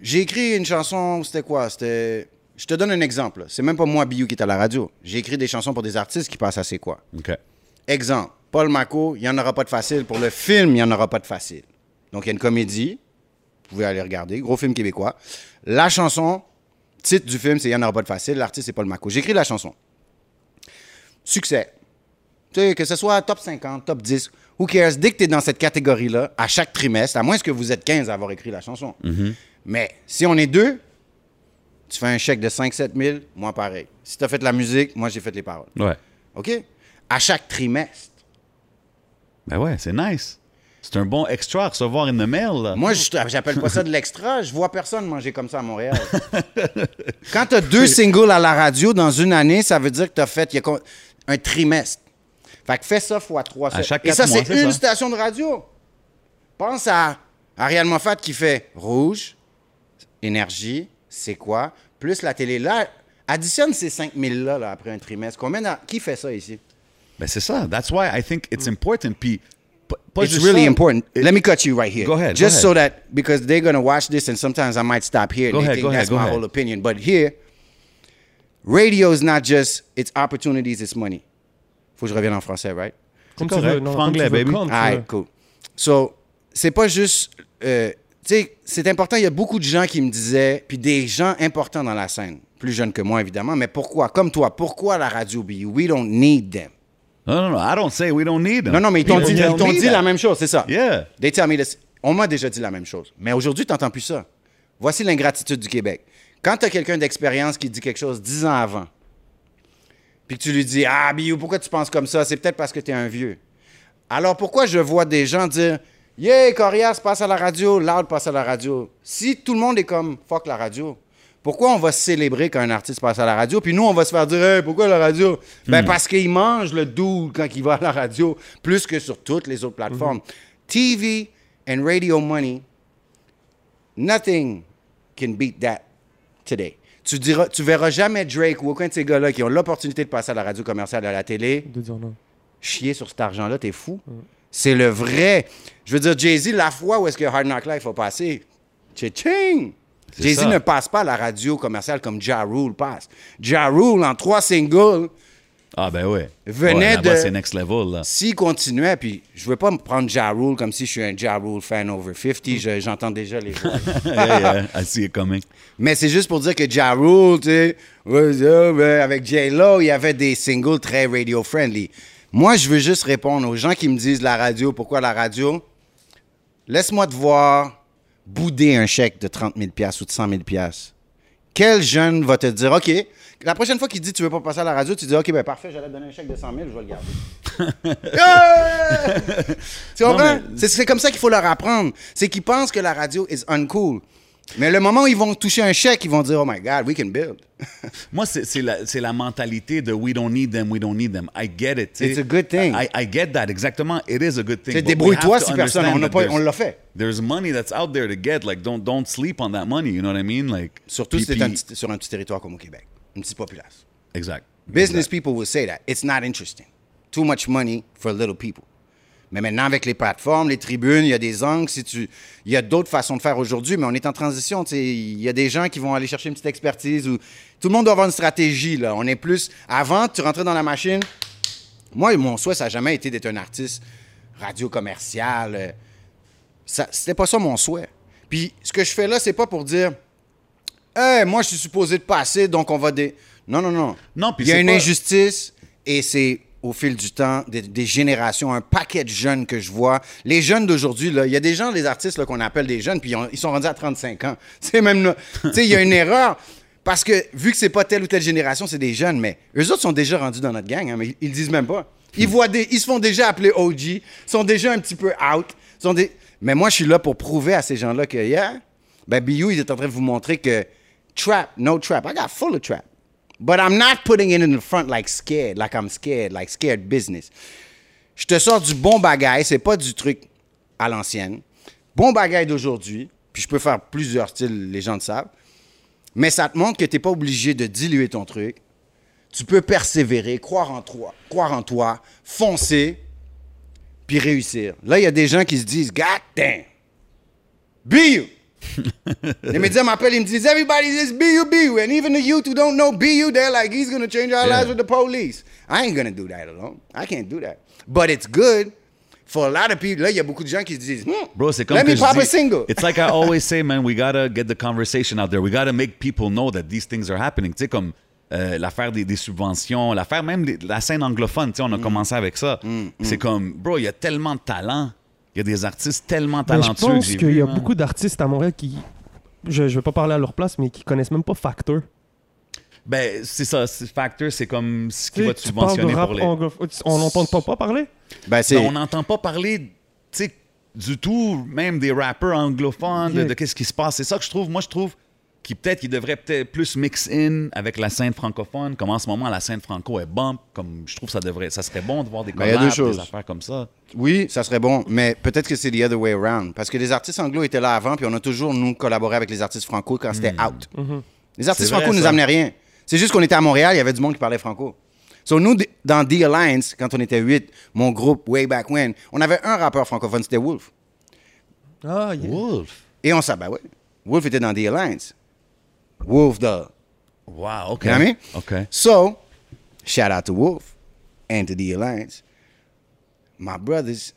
J'ai écrit une chanson, c'était quoi? C'était. Je te donne un exemple. C'est même pas moi, Biou, qui est à la radio. J'ai écrit des chansons pour des artistes qui passent à C'est quoi?
OK.
Exemple, Paul Mako, il n'y en aura pas de facile. Pour le film, il n'y en aura pas de facile. Donc, il y a une comédie. Vous pouvez aller regarder. Gros film québécois. La chanson, titre du film, c'est Il n'y en aura pas de facile. L'artiste, c'est Paul Mako. J'écris la chanson. Succès. Tu sais, que ce soit top 50, top 10, who cares? Dès que tu es dans cette catégorie-là, à chaque trimestre, à moins que vous êtes 15 à avoir écrit la chanson. Mais si on est deux, tu fais un chèque de 5-7 000, moi pareil. Si tu as fait la musique, moi j'ai fait les paroles.
Ouais.
OK? À chaque trimestre.
Ben ouais, c'est nice. C'est un bon extra à recevoir the mail. Là.
Moi, je j'appelle pas ça de l'extra. Je vois personne manger comme ça à Montréal. Quand tu as deux singles à la radio dans une année, ça veut dire que tu as fait y a un trimestre. Fait que fais ça fois trois.
À
ça.
chaque
Et ça, c'est une
ça.
station de radio. Pense à Ariane Moffat qui fait Rouge, Énergie, c'est quoi? Plus la télé. Là, additionne ces 5000 là, là après un trimestre. Combien Qui fait ça ici?
Ben c'est ça. That's why I think it's important. Puis, p- pas
It's really
ça.
important.
It-
Let me cut you right here.
Go ahead, go
Just
ahead.
so that because they're gonna watch this and sometimes I might stop here and
Go
they
ahead,
think
go ahead,
that's
go
my
ahead.
whole opinion. But here, radio is not just it's opportunities, it's money. Faut que je revienne en français, right?
Comme tu veux. Non,
Franglais,
comme tu veux,
baby.
Alright,
veux.
cool. So, c'est pas juste. euh, tu sais, c'est important. Il y a beaucoup de gens qui me disaient, puis des gens importants dans la scène, plus jeunes que moi évidemment, mais pourquoi, comme toi, pourquoi la radio B? We don't need them.
No, no, no. I don't say we don't need them.
Non, non, mais ils t'ont dit, ils t'ont la même chose, c'est ça.
Yeah.
They tell me this. On m'a déjà dit la même chose. Mais aujourd'hui, tu n'entends plus ça. Voici l'ingratitude du Québec. Quand tu as quelqu'un d'expérience qui dit quelque chose dix ans avant, puis que tu lui dis Ah, Biou, pourquoi tu penses comme ça? C'est peut-être parce que tu es un vieux. Alors pourquoi je vois des gens dire Yeah, Corias passe à la radio, Loud passe à la radio Si tout le monde est comme fuck la radio, pourquoi on va célébrer quand un artiste passe à la radio, puis nous, on va se faire dire Hey, pourquoi la radio? Ben parce qu'il mange le doux quand il va à la radio, plus que sur toutes les autres plateformes. TV and radio money, nothing can beat that today. Tu, diras, tu verras jamais Drake ou aucun de ces gars-là qui ont l'opportunité de passer à la radio commerciale à la télé
De dire non.
chier sur cet argent-là, t'es fou. C'est le vrai. Je veux dire, Jay-Z, la fois où est-ce que Hard Knock Life a passé, tching Jay-Z ne passe pas à la radio commerciale comme Ja Rule passe. Ja Rule, en trois singles,
Ah, ben ouais.
Venait
Ouais,
de-
c'est next level, là.
S'il continuait, puis je veux pas me prendre Ja Rule comme si je suis un Ja Rule fan over 50, je- j'entends déjà les voix.
yeah, yeah, I see it coming.
Mais c'est juste pour dire que Ja Rule, tu sais, avec J-Lo, il y avait des singles très radio-friendly. Moi, je veux juste répondre aux gens qui me disent la radio, pourquoi la radio? Laisse-moi te voir bouder un chèque de 30 000 ou de 100 000 Quel jeune va te dire, OK, la prochaine fois qu'il dit tu veux pas passer à la radio, tu dis, OK, ben parfait, j'allais te donner un chèque de 100 000, je vais le garder. Tu comprends?
Mais-
C'est- C'est comme ça qu'il faut leur apprendre. C'est qu'ils pensent que la radio is uncool. Mais le moment où ils vont toucher un chèque, ils vont dire, oh my God, we can build.
Moi, c'est la, la mentalité de we don't need them, we don't need them. I get it.
It's a good thing.
I, I get that, exactement. It is a good thing.
Débrouille-toi si personne, on, l'a fait.
There's money that's out there to get. Like, don't, don't sleep on that money. You know what I mean? Like,
Surtout si c'est sur un petit territoire comme au Québec, une petite population.
Exact.
Business
Exact.
people will say that. It's not interesting. Too much money for little people. Mais maintenant, avec les plateformes, les tribunes, il y a des angles. Si tu... Il y a d'autres façons de faire aujourd'hui, mais on est en transition. Il y a des gens qui vont aller chercher une petite expertise. Ou... Tout le monde doit avoir une stratégie. Là. On est plus... Avant, tu rentrais dans la machine. Moi, mon souhait, ça n'a jamais été d'être un artiste radio commercial. euh, Ça, c'était pas ça mon souhait. Puis ce que je fais là, c'est pas pour dire Hey, moi, je suis supposé de passer, donc on va des. Non, non, non.
Non, puis
Il y a une
pas-
injustice et c'est au fil du temps, des, des générations, un paquet de jeunes que je vois. Les jeunes d'aujourd'hui, il y a des gens, les artistes qu'on appelle des jeunes, puis ils, ont- ils sont rendus à 35 ans. C'est même il y a une erreur. Parce que vu que c'est pas telle ou telle génération, c'est des jeunes, mais eux autres sont déjà rendus dans notre gang, hein, mais ils, le disent même pas. Ils voient des, ils se font déjà appeler OG, sont déjà un petit peu out, sont des. Mais moi, je suis là pour prouver à ces gens-là que yeah, ben BU, il est en train de vous montrer que trap, no trap. I got full of trap. But I'm not putting it in the front like scared, like I'm scared, like scared business. Je te sors du bon bagaille, c'est pas du truc à l'ancienne. Bon bagaille d'aujourd'hui, puis je peux faire plusieurs styles, les gens le savent. Mais ça te montre que tu n'es pas obligé de diluer ton truc. Tu peux persévérer, croire en toi, croire en toi, foncer, puis réussir. Là, il y a des gens qui se disent, God damn, be. Les médias m'appellent, ils me disent, everybody is be you, be you. And even the youth who don't know you, they're like, he's going to change our
Yeah.
lives with the police. I ain't going to do that alone. I can't do that. But it's good for a lot of people. Là, il y a beaucoup de gens qui se disent, hmm,
Bro, c'est comme
let me pop a single.
It's like I always say, man, we gotta get the conversation out there. We gotta make people know that these things are happening. Tu sais, comme euh, l'affaire des, des subventions, l'affaire même de la scène anglophone, tu sais, on a
Mm.
commencé avec ça. C'est comme, bro, il y a tellement de talent. Il y a des artistes tellement
Ben, je
talentueux
pense
que j'ai
qu'il y a
man.
beaucoup d'artistes à Montréal qui. Je ne vais pas parler à leur place, mais qui connaissent même pas Factor.
Ben, c'est ça. Factor, c'est comme ce qui
Tu
va te subventionner
rap
pour les...
On n'entend pas, pas parler?
Ben, c'est.
Ben, on n'entend pas parler, tu sais, du tout, même des rappers anglophones, de, de qu'est-ce qui se passe. C'est ça que je trouve. Moi, je trouve qu'ils peut-être qu'ils devraient peut-être plus mix in avec la scène francophone. Comme en ce moment, la scène franco est bump. Comme je trouve ça devrait, ça serait bon de voir des
Ben,
collabs, des affaires comme ça.
Oui, ça serait bon, mais peut-être que c'est the other way around. Parce que les artistes anglo étaient là avant, puis on a toujours, nous, collaboré avec les artistes franco quand c'était out. Les artistes
Hmm. C'est vrai,
franco nous amenaient rien. C'est juste qu'on était à Montréal, il y avait du monde qui parlait franco. So, nous, dans The Alliance, quand on était huit, mon groupe, way back when, on avait un rappeur francophone, c'était Wolf.
Ah, yeah.
Wolf?
Et on savait, ouais. Wolf était dans The Alliance. Wolf, the.
Wow, OK.
You know what I mean?
OK.
So, shout out to Wolf and to the Alliance. My brothers.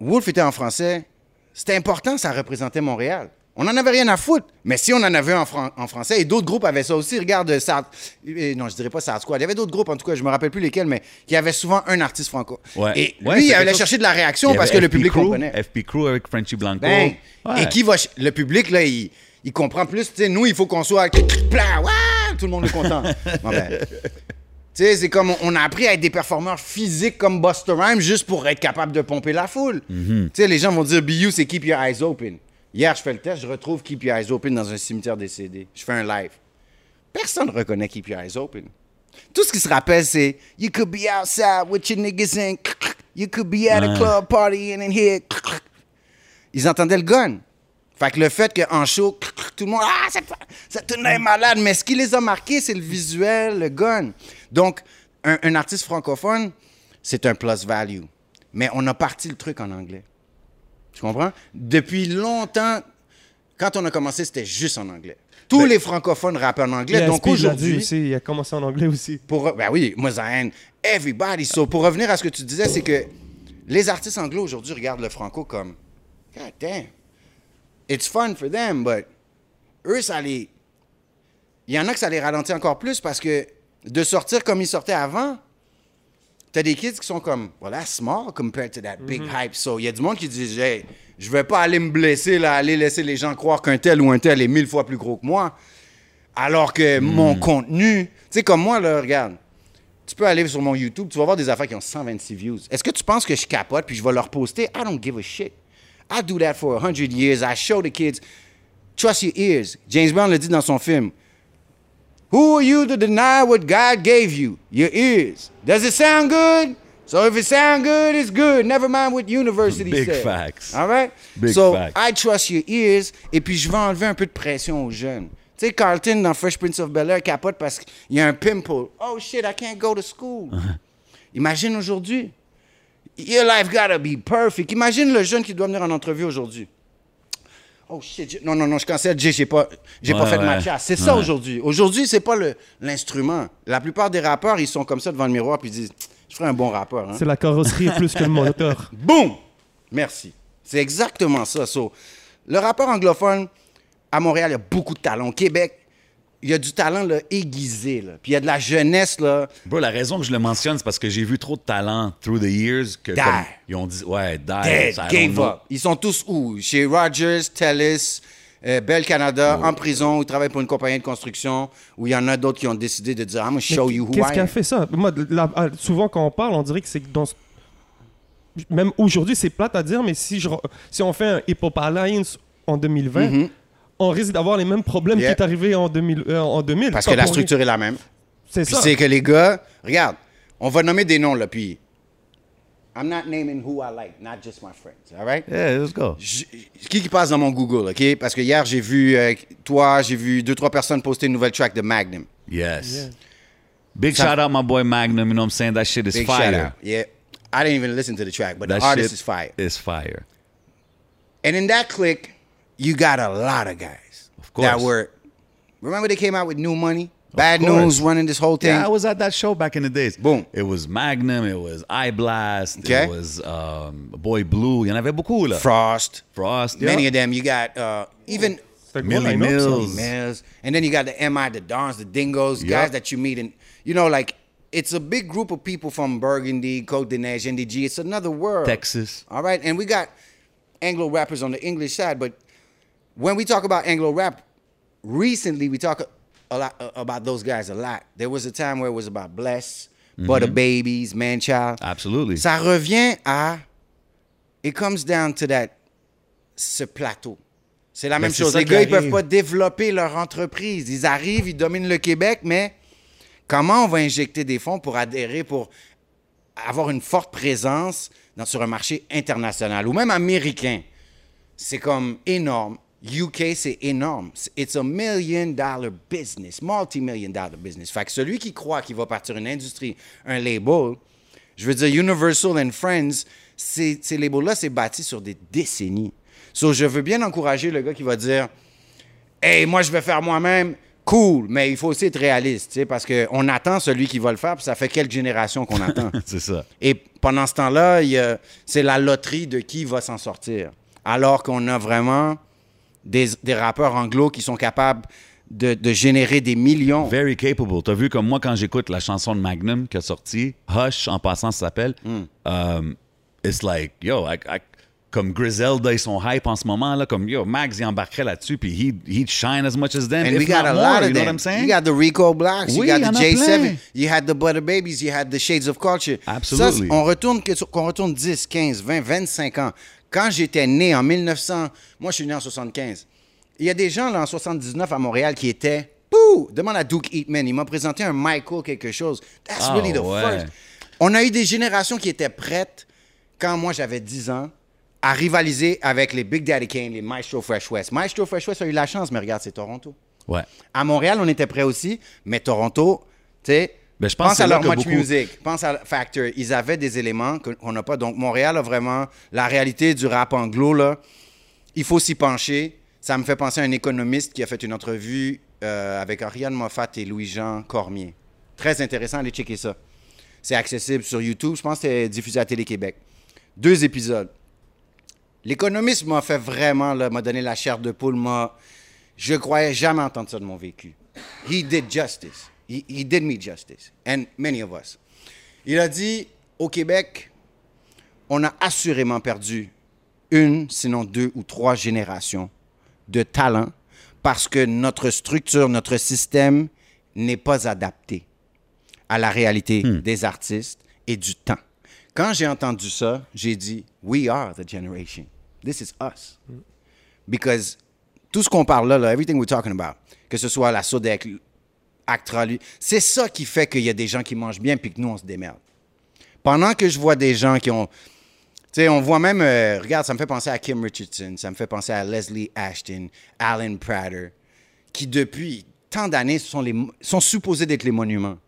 Wolf était en français. C'était important, ça représentait Montréal. On n'en avait rien à foutre. Mais si on en avait un en, fran- en français, et d'autres groupes avaient ça aussi, regarde, Sad- euh, non, je dirais pas Sad Squad. Il y avait d'autres groupes, en tout cas, je me rappelle plus lesquels, mais qui avaient souvent un artiste franco.
Ouais.
Et
Ouais,
lui, il allait chercher de la réaction parce que le public
Crew,
comprenait.
FP Crew avec Frenchy Blanco.
Ben,
Ouais.
Et qui va. Le public, là, il, il comprend plus. Tu sais, nous, il faut qu'on soit. Ouah, tout le monde est content. Ben, tu sais, c'est comme on- a appris à être des performeurs physiques comme Buster Rhymes juste pour être capable de pomper la foule.
Mm-hmm.
Tu sais, les gens vont dire BU, c'est Keep Your Eyes Open. Hier, je fais le test, je retrouve Keep Your Eyes Open dans un cimetière décédé. Je fais un live. Personne ne reconnaît Keep Your Eyes Open. Tout ce qui se rappelle, c'est You could be outside with your niggas in. You could be at a club party and in here. Ils entendaient le gun. Fait que le fait qu'en show, tout le monde, ah, cette, cette tune est malade. Mais ce qui les a marqués, c'est le visuel, le gun. Donc, un, un artiste francophone, c'est un plus value. Mais on a parti le truc en anglais. Tu comprends? Depuis longtemps, Quand on a commencé, c'était juste en anglais. Tous les francophones rappaient en anglais. Donc aujourd'hui,
il a commencé en anglais aussi.
pour, ben oui, moi, Zayn, everybody. So, pour revenir à ce que tu disais, c'est que les artistes anglo aujourd'hui regardent le franco comme God damn, it's fun for them, but eux, ça les. Il y en a que ça les ralentit encore plus parce que de sortir comme ils sortaient avant, t'as des kids qui sont comme, well, that's small compared to that big hype. So, il y a du monde qui dit, hey, je vais pas aller me blesser, là, aller laisser les gens croire qu'un tel ou un tel est mille fois plus gros que moi. Alors que mon contenu, tu sais, comme moi, là, regarde, tu peux aller sur mon YouTube, tu vas voir des affaires qui ont 126 views. Est-ce que tu penses que je capote puis je vais leur poster? I don't give a shit. I do that for 100 years. I show the kids, trust your ears. James Brown le dit dans son film. Who are you to deny what God gave you? Your ears. Does it sound good? So if it sound good, it's good. Never mind what university
Big
said.
facts.
All right?
Big
so
facts.
I trust your ears. Et puis je vais enlever un peu de pression aux jeunes. Tu sais, Carlton dans Fresh Prince of Bel-Air capote parce qu'il y a un pimple. Oh shit, I can't go to school. Imagine aujourd'hui. Your life gotta be perfect. Imagine le jeune qui doit venir en entrevue aujourd'hui. Oh shit, non, non, non, je cancelle, j'ai pas, j'ai pas
Ouais,
fait de
ouais.
matcha. C'est ça aujourd'hui. Aujourd'hui, c'est pas le- l'instrument. La plupart des rappeurs, ils sont comme ça devant le miroir puis ils disent Je ferai un bon rappeur. Hein?
C'est la carrosserie plus que le moteur.
Boum! Merci. C'est exactement ça. So, le rappeur anglophone, à Montréal, il y a beaucoup de talent. Au Québec, il y a du talent là, aiguisé. Là. Puis il y a de la jeunesse. Là.
Bro, la raison que je le mentionne, c'est parce que j'ai vu trop de talent through the years que comme, ils ont dit, ouais, die.
Dead, gave up. Ils sont tous où? Chez Rogers, Telus, euh, Bell Canada,
Oh.
en prison, où ils travaillent pour une compagnie de construction, où il y en a d'autres qui ont décidé de dire I'm gonna show
Mais
you who
Qu'est-ce
I
qui a
am.
fait ça? Moi, la- ah, souvent quand on parle, on dirait que c'est dans. Même aujourd'hui, c'est plate à dire, mais si, je, si on fait un Hip Hop Alliance en 2020, on risque d'avoir les mêmes problèmes.
Yeah.
qui est arrivé en 2000. euh, en 2000
Parce que la structure est la même.
C'est
Puis
ça.
c'est que les gars, regarde, on va nommer des noms là, puis I'm not naming who I like, not just my friends, all right?
Yeah, let's go.
Je- qui qui passe dans mon Google, OK? Parce que hier, j'ai vu euh, toi, j'ai vu deux, trois personnes poster une nouvelle track de Magnum.
Yes. Big
Ça-
shout out my boy Magnum, you know what I'm saying? That shit is
Big shout
fire.
out. Yeah. I didn't even listen to the track, but
That
the artist is fire.
is fire.
And in that clique, you got a lot of guys
Of course.
that were. Remember they came out with new money? Bad news running this whole thing.
Yeah, I was at that show back in the days.
Boom.
It was Magnum, it was Eye Blast,
Okay.
it was um, Boy Blue. Il y en avait beaucoup, là.
Frost.
Frost,
Many
yeah.
of them. You got uh, even
C'est
Millie. Mills.
Mills, and then you got the MI, the Dons, the Dingoes,
Yeah.
guys that you meet, and you know, like it's a big group of people from Burgundy, Côte des Neiges, NDG. It's another world.
Texas.
All right, and we got Anglo rappers on the English side, but when we talk about Anglo rap, recently we talk a lot uh, about those guys a lot. There was a time where it was about Bless, Butter Babies, Manchild.
Absolutely.
Ça revient à. It comes down to that. Ce plateau. C'est la même
c'est
chose. Les gars, ils peuvent
arrive.
pas développer leur entreprise. Ils arrivent, ils dominent le Québec, mais comment on va injecter des fonds pour adhérer, pour avoir une forte présence dans, sur un marché international ou même américain? C'est comme énorme. UK, c'est énorme. It's a million dollar business, multi-million dollar business. Fait que celui qui croit qu'il va partir une industrie, un label, je veux dire, Universal and Friends, ces, ces labels-là, c'est bâti sur des décennies. So, je veux bien encourager le gars qui va dire Hey, moi, je vais faire moi-même. Cool, mais il faut aussi être réaliste, tu sais, parce qu'on attend celui qui va le faire, puis ça fait quelques générations qu'on attend.
c'est ça.
Et pendant ce temps-là, c'est la loterie de qui va s'en sortir. Alors qu'on a vraiment des, des rappeurs anglo qui sont capables de, de générer des millions.
Very capable. T'as vu comme moi quand j'écoute la chanson de Magnum qui a sorti, Hush en passant ça s'appelle.
Hmm.
Um, it's like yo, I, I- comme Griselda ils sont hype en ce moment là, comme yo Max il embarquerait là-dessus puis he'd, he'd shine as much as them.
And we got a
more,
lot
you
of
know
them.
what I'm saying?
You got the Rico Blacks, you
Oui,
got
y en
the
a
J7,
plein.
you had the Butter Babies, you had the Shades of Culture.
Absolutely.
Ça, on retourne, qu'on retourne 10, 15, 20, 25 ans. Quand j'étais né en 1900, moi je suis né en 75. Il y a des gens là en 79 à Montréal qui étaient, pouh, demande à Duke Eatman, il m'a présenté un Michael quelque chose. That's
Ah,
really the
ouais.
first. On a eu des générations qui étaient prêtes quand moi j'avais 10 ans à rivaliser avec les Big Daddy Kane, les Maestro Fresh West. Maestro Fresh West a eu la chance, mais regarde, c'est Toronto.
Ouais.
À Montréal, on était prêts aussi, mais Toronto, tu sais,
Ben, je pense
à leur
beaucoup-
Music, pense à Factor. Ils avaient des éléments qu'on n'a pas. Donc, Montréal a vraiment la réalité du rap anglo, là. Il faut s'y pencher. Ça me fait penser à un économiste qui a fait une entrevue euh, avec Ariane Moffat et Louis-Jean Cormier. Très intéressant, allez checker ça. C'est accessible sur YouTube. Je pense que c'est diffusé à Télé-Québec. Deux épisodes. L'économiste m'a fait vraiment, là, m'a donné la chair de poule. M'a... Je croyais jamais entendre ça de mon vécu. He did justice. He, he did me justice. And many of us. Il a dit, au Québec, on a assurément perdu une, sinon deux ou trois générations de talents parce que notre structure, notre système n'est pas adapté à la réalité des artistes et du temps. Quand j'ai entendu ça, j'ai dit, We are the generation. This is us. Because tout ce qu'on parle là, là, everything we're talking about, que ce soit la Sodec, Actra, lui, c'est ça qui fait qu'il y a des gens qui mangent bien puis que nous, on se démerde. Pendant que je vois des gens qui ont. Tu sais, on voit même. euh, regarde, ça me fait penser à Kim Richardson, ça me fait penser à Leslie Ashton, Alan Prater, qui depuis tant d'années sont, les, sont supposés d'être les monuments.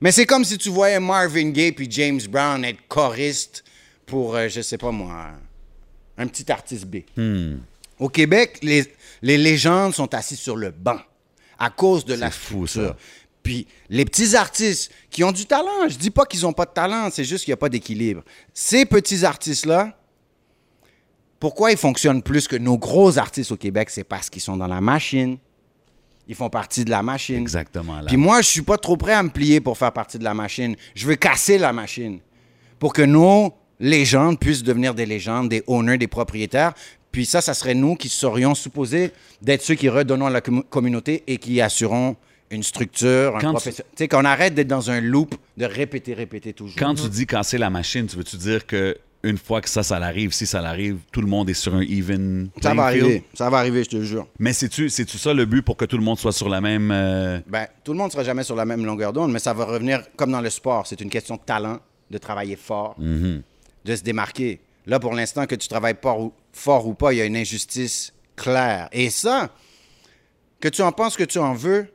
Mais c'est comme si tu voyais Marvin Gaye puis James Brown être choristes pour, euh, je sais pas moi, un petit artiste B. Au Québec, les, les légendes sont assises sur le banc à cause de la
fou, ça.
Puis les petits artistes qui ont du talent, je dis pas qu'ils ont pas de talent, c'est juste qu'il n'y a pas d'équilibre. Ces petits artistes-là, pourquoi ils fonctionnent plus que nos gros artistes au Québec? C'est parce qu'ils sont dans la machine. Ils font partie de la machine.
Exactement. Là.
Puis moi, je suis pas trop prêt à me plier pour faire partie de la machine. Je veux casser la machine pour que nos légendes puissent devenir des légendes, des owners, des propriétaires. Puis ça, ça serait nous qui serions supposés d'être ceux qui redonnons à la commu- communauté et qui assurons une structure, un
Quand
professeur. Tu sais, qu'on arrête d'être dans un loop de répéter, répéter toujours.
Quand tu dis casser la machine, tu veux-tu dire que une fois que ça, ça l'arrive, si ça l'arrive, tout le monde est sur un even
ça va
field?
arriver, ça va arriver, je te jure.
Mais c'est-tu ça le but pour que tout le monde soit sur la même... euh,
Ben, tout le monde ne sera jamais sur la même longueur d'onde, mais ça va revenir comme dans le sport. C'est une question de talent, de travailler fort, de se démarquer. Là, pour l'instant, que tu travailles pas ou- fort ou pas, il y a une injustice claire. Et ça, que tu en penses, que tu en veux,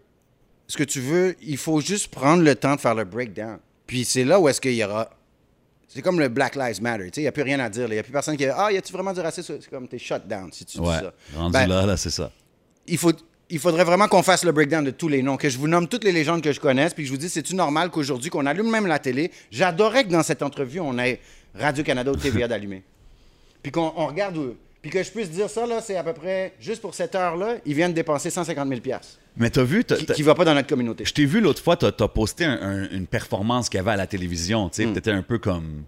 ce que tu veux, il faut juste prendre le temps de faire le breakdown. Puis c'est là où est-ce qu'il y aura. C'est comme le Black Lives Matter. tu sais, Il n'y a plus rien à dire. Il n'y a plus personne qui dit Ah, y a-tu vraiment du racisme? C'est comme t'es shut down si tu dis ça.
rendu
Ben,
là, là, c'est ça.
il, faut, il faudrait vraiment qu'on fasse le breakdown de tous les noms, que je vous nomme toutes les légendes que je connaisse, puis que je vous dis, c'est-tu normal qu'aujourd'hui, qu'on allume même la télé, j'adorais que dans cette entrevue, on ait Radio-Canada ou TVA d'allumer. Puis qu'on on regarde où... Puis que je puisse dire ça, là, c'est à peu près, juste pour cette heure-là, ils viennent dépenser 150 000 piastres,
Mais t'as vu... t'as-
qui
t'as-
ne va pas dans notre communauté.
Je t'ai vu l'autre fois, t'as as posté un- un- une performance qu'il y avait à la télévision. Tu sais, t'étais un peu comme...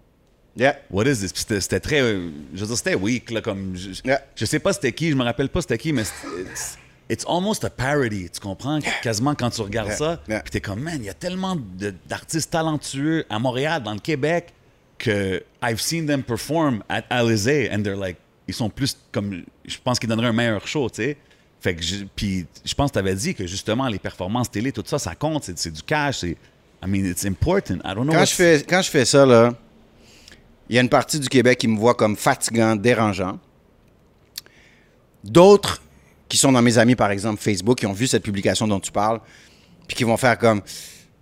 Yeah.
What is this? Puis C'était c'était très. euh, Je veux dire, c'était weak, là, comme. Je,
Yeah.
je sais pas c'était qui, je me rappelle pas c'était qui, mais it's, it's almost a parody, tu comprends? Quasiment quand tu regardes ça. Puis t'es comme, man, il y a tellement de- d'artistes talentueux à Montréal, dans le Québec, que I've seen them perform at Alizé, and they're like. Ils sont plus comme. Je pense qu'ils donneraient un meilleur show, tu sais. Fait que. je- Puis je pense que t'avais dit que justement, les performances télé, tout ça, ça compte, c'est c'est du cash, c'est. I mean, it's important. I don't know.
Quand je, fais, quand je fais ça, là, il y a une partie du Québec qui me voit comme fatigant, dérangeant. D'autres qui sont dans mes amis, par exemple, Facebook, qui ont vu cette publication dont tu parles, puis qui vont faire comme.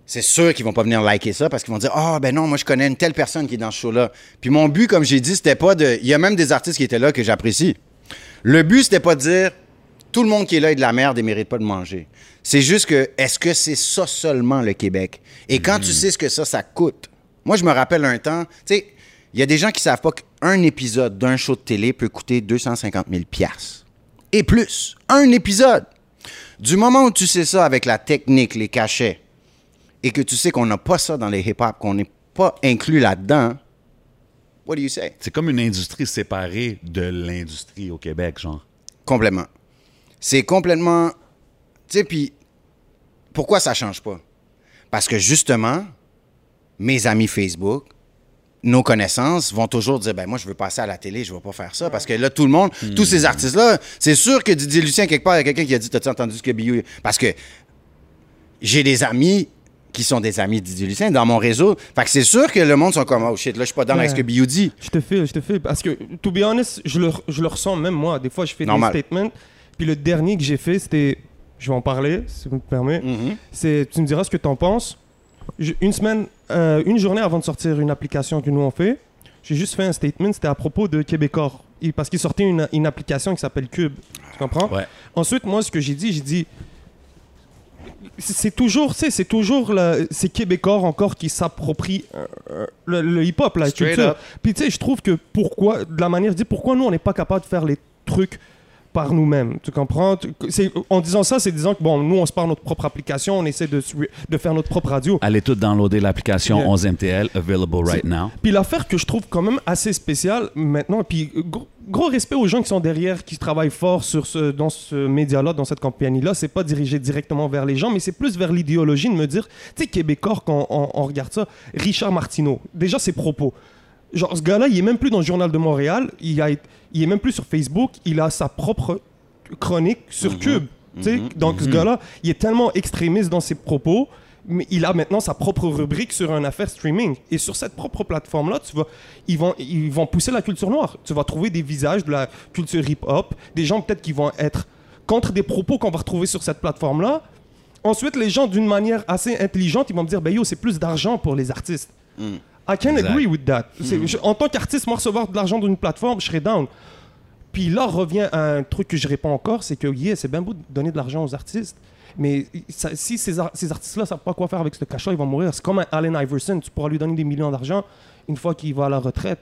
C'est sûr qu'ils vont pas venir liker ça parce qu'ils vont dire Ah, ben non, moi je connais une telle personne qui est dans ce show-là. Puis mon but, comme j'ai dit, c'était pas de. Il y a même des artistes qui étaient là que j'apprécie. Le but, c'était pas de dire tout le monde qui est là est de la merde et mérite pas de manger. C'est juste que, est-ce que c'est ça seulement le Québec? Et quand tu sais ce que ça, ça coûte. Moi, je me rappelle un temps, tu sais, il y a des gens qui savent pas qu'un épisode d'un show de télé peut coûter 250 000 piastres. Et plus. Un épisode. Du moment où tu sais ça avec la technique, les cachets, et que tu sais qu'on n'a pas ça dans les hip-hop, qu'on n'est pas inclus là-dedans, what do you say?
C'est comme une industrie séparée de l'industrie au Québec, genre.
Complètement. C'est complètement. Tu sais, puis pourquoi ça change pas? Parce que justement, mes amis Facebook, nos connaissances vont toujours dire ben moi je veux passer à la télé, je veux pas faire ça parce que là tout le monde, tous ces artistes là, c'est sûr que Didier Lucien quelque part il y a quelqu'un qui a dit t'as-tu entendu ce que Biou parce que j'ai des amis qui sont des amis de Didier Lucien dans mon réseau. Fait que c'est sûr que le monde sont comme oh shit, là je suis pas dans avec ce que
Ouais.
Biou dit.
Je te fais, je te fais. Parce que, to be honest, je le, je le ressens même moi. Des fois, je fais
Normal.
des statements. Puis le dernier que j'ai fait, c'était. Je vais en parler, si tu me permets.
Mhm.
C'est, tu me diras ce que tu en penses. Je- une semaine, euh, une journée avant de sortir une application que nous on fait, j'ai juste fait un statement. C'était à propos de Québécois. il- parce qu'il sortait une, une application qui s'appelle Cube. Tu comprends?
Ouais.
Ensuite, moi, ce que j'ai dit, j'ai dit. C'est toujours, tu sais, c'est toujours le- ces Québécois encore qui s'approprient euh, euh, le, le hip-hop, la culture. Puis tu sais, je trouve que pourquoi, de la manière, je dis pourquoi nous on n'est pas capable de faire les trucs par nous-mêmes. Tu comprends? En disant ça, c'est disant que bon, nous on se part notre propre application, on essaie de, de faire notre propre radio.
Allez tous downloader l'application
Yeah.
11MTL, available right now.
Puis l'affaire que je trouve quand même assez spéciale maintenant, puis gros, gros respect aux gens qui sont derrière, qui travaillent fort sur ce, dans ce média-là, dans cette compagnie-là, c'est pas dirigé directement vers les gens, mais c'est plus vers l'idéologie de me dire, tu sais, Québécois, quand on, on regarde ça, Richard Martineau, déjà ses propos. Genre, ce gars-là, il est même plus dans le Journal de Montréal, il, a, il est même plus sur Facebook, il a sa propre chronique sur Cube. Tu sais, Donc, ce gars-là, il est tellement extrémiste dans ses propos, mais il a maintenant sa propre rubrique sur une affaire streaming. Et sur cette propre plateforme-là, tu vas, ils, vont, ils vont pousser la culture noire. Tu vas trouver des visages de la culture hip-hop, des gens peut-être qui vont être contre des propos qu'on va retrouver sur cette plateforme-là. Ensuite, les gens, d'une manière assez intelligente, ils vont me dire, ben yo, c'est plus d'argent pour les artistes. I can
Exact.
agree with that. Je- en tant qu'artiste, moi, recevoir de l'argent d'une plateforme, je serais down. Puis là revient un truc que je réponds encore, c'est que yeah, c'est bien beau de donner de l'argent aux artistes, mais ça- si ces, ar- ces artistes-là savent pas quoi faire avec ce cash-là, ils vont mourir. C'est comme un Allen Iverson, tu pourras lui donner des millions d'argent une fois qu'il va à la retraite.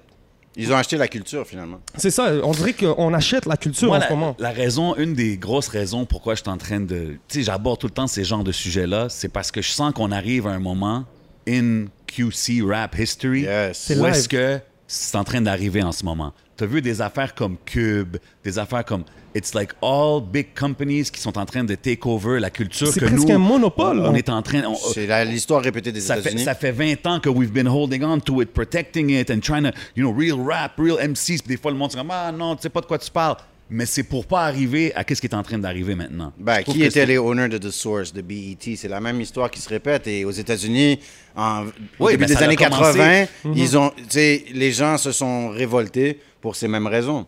Ils ont acheté la culture, finalement.
C'est ça, on dirait qu'on achète la culture
Moi,
en
la,
ce moment.
la raison, une des grosses raisons pourquoi je suis en train de. Tu sais, j'aborde tout le temps ces genres de sujets-là, c'est parce que je sens qu'on arrive à un moment in QC rap history
Yes.
C'est
où est-ce que c'est en train d'arriver en ce moment? Tu as vu des affaires comme Cube, des affaires comme. It's like all big companies qui sont en train de take over la culture
C'est
que
presque
nous.
un monopole,
On
là.
est en train.
C'est l'histoire répétée des
ça fait,
États-Unis.
ça fait 20 ans que we've been holding on to it, protecting it and trying to, you know, real rap, real MCs. Puis des fois, le monde se dit, ah non, tu sais pas de quoi tu parles. Mais c'est pour pas arriver à qu'est-ce qui est en train d'arriver maintenant.
Ben, qui étaient les owners de The Source, de BET? C'est la même histoire qui se répète. Et aux États-Unis, en, au
Oui,
début des années
commencé.
80, ils ont, tu sais, les gens se sont révoltés pour ces mêmes raisons.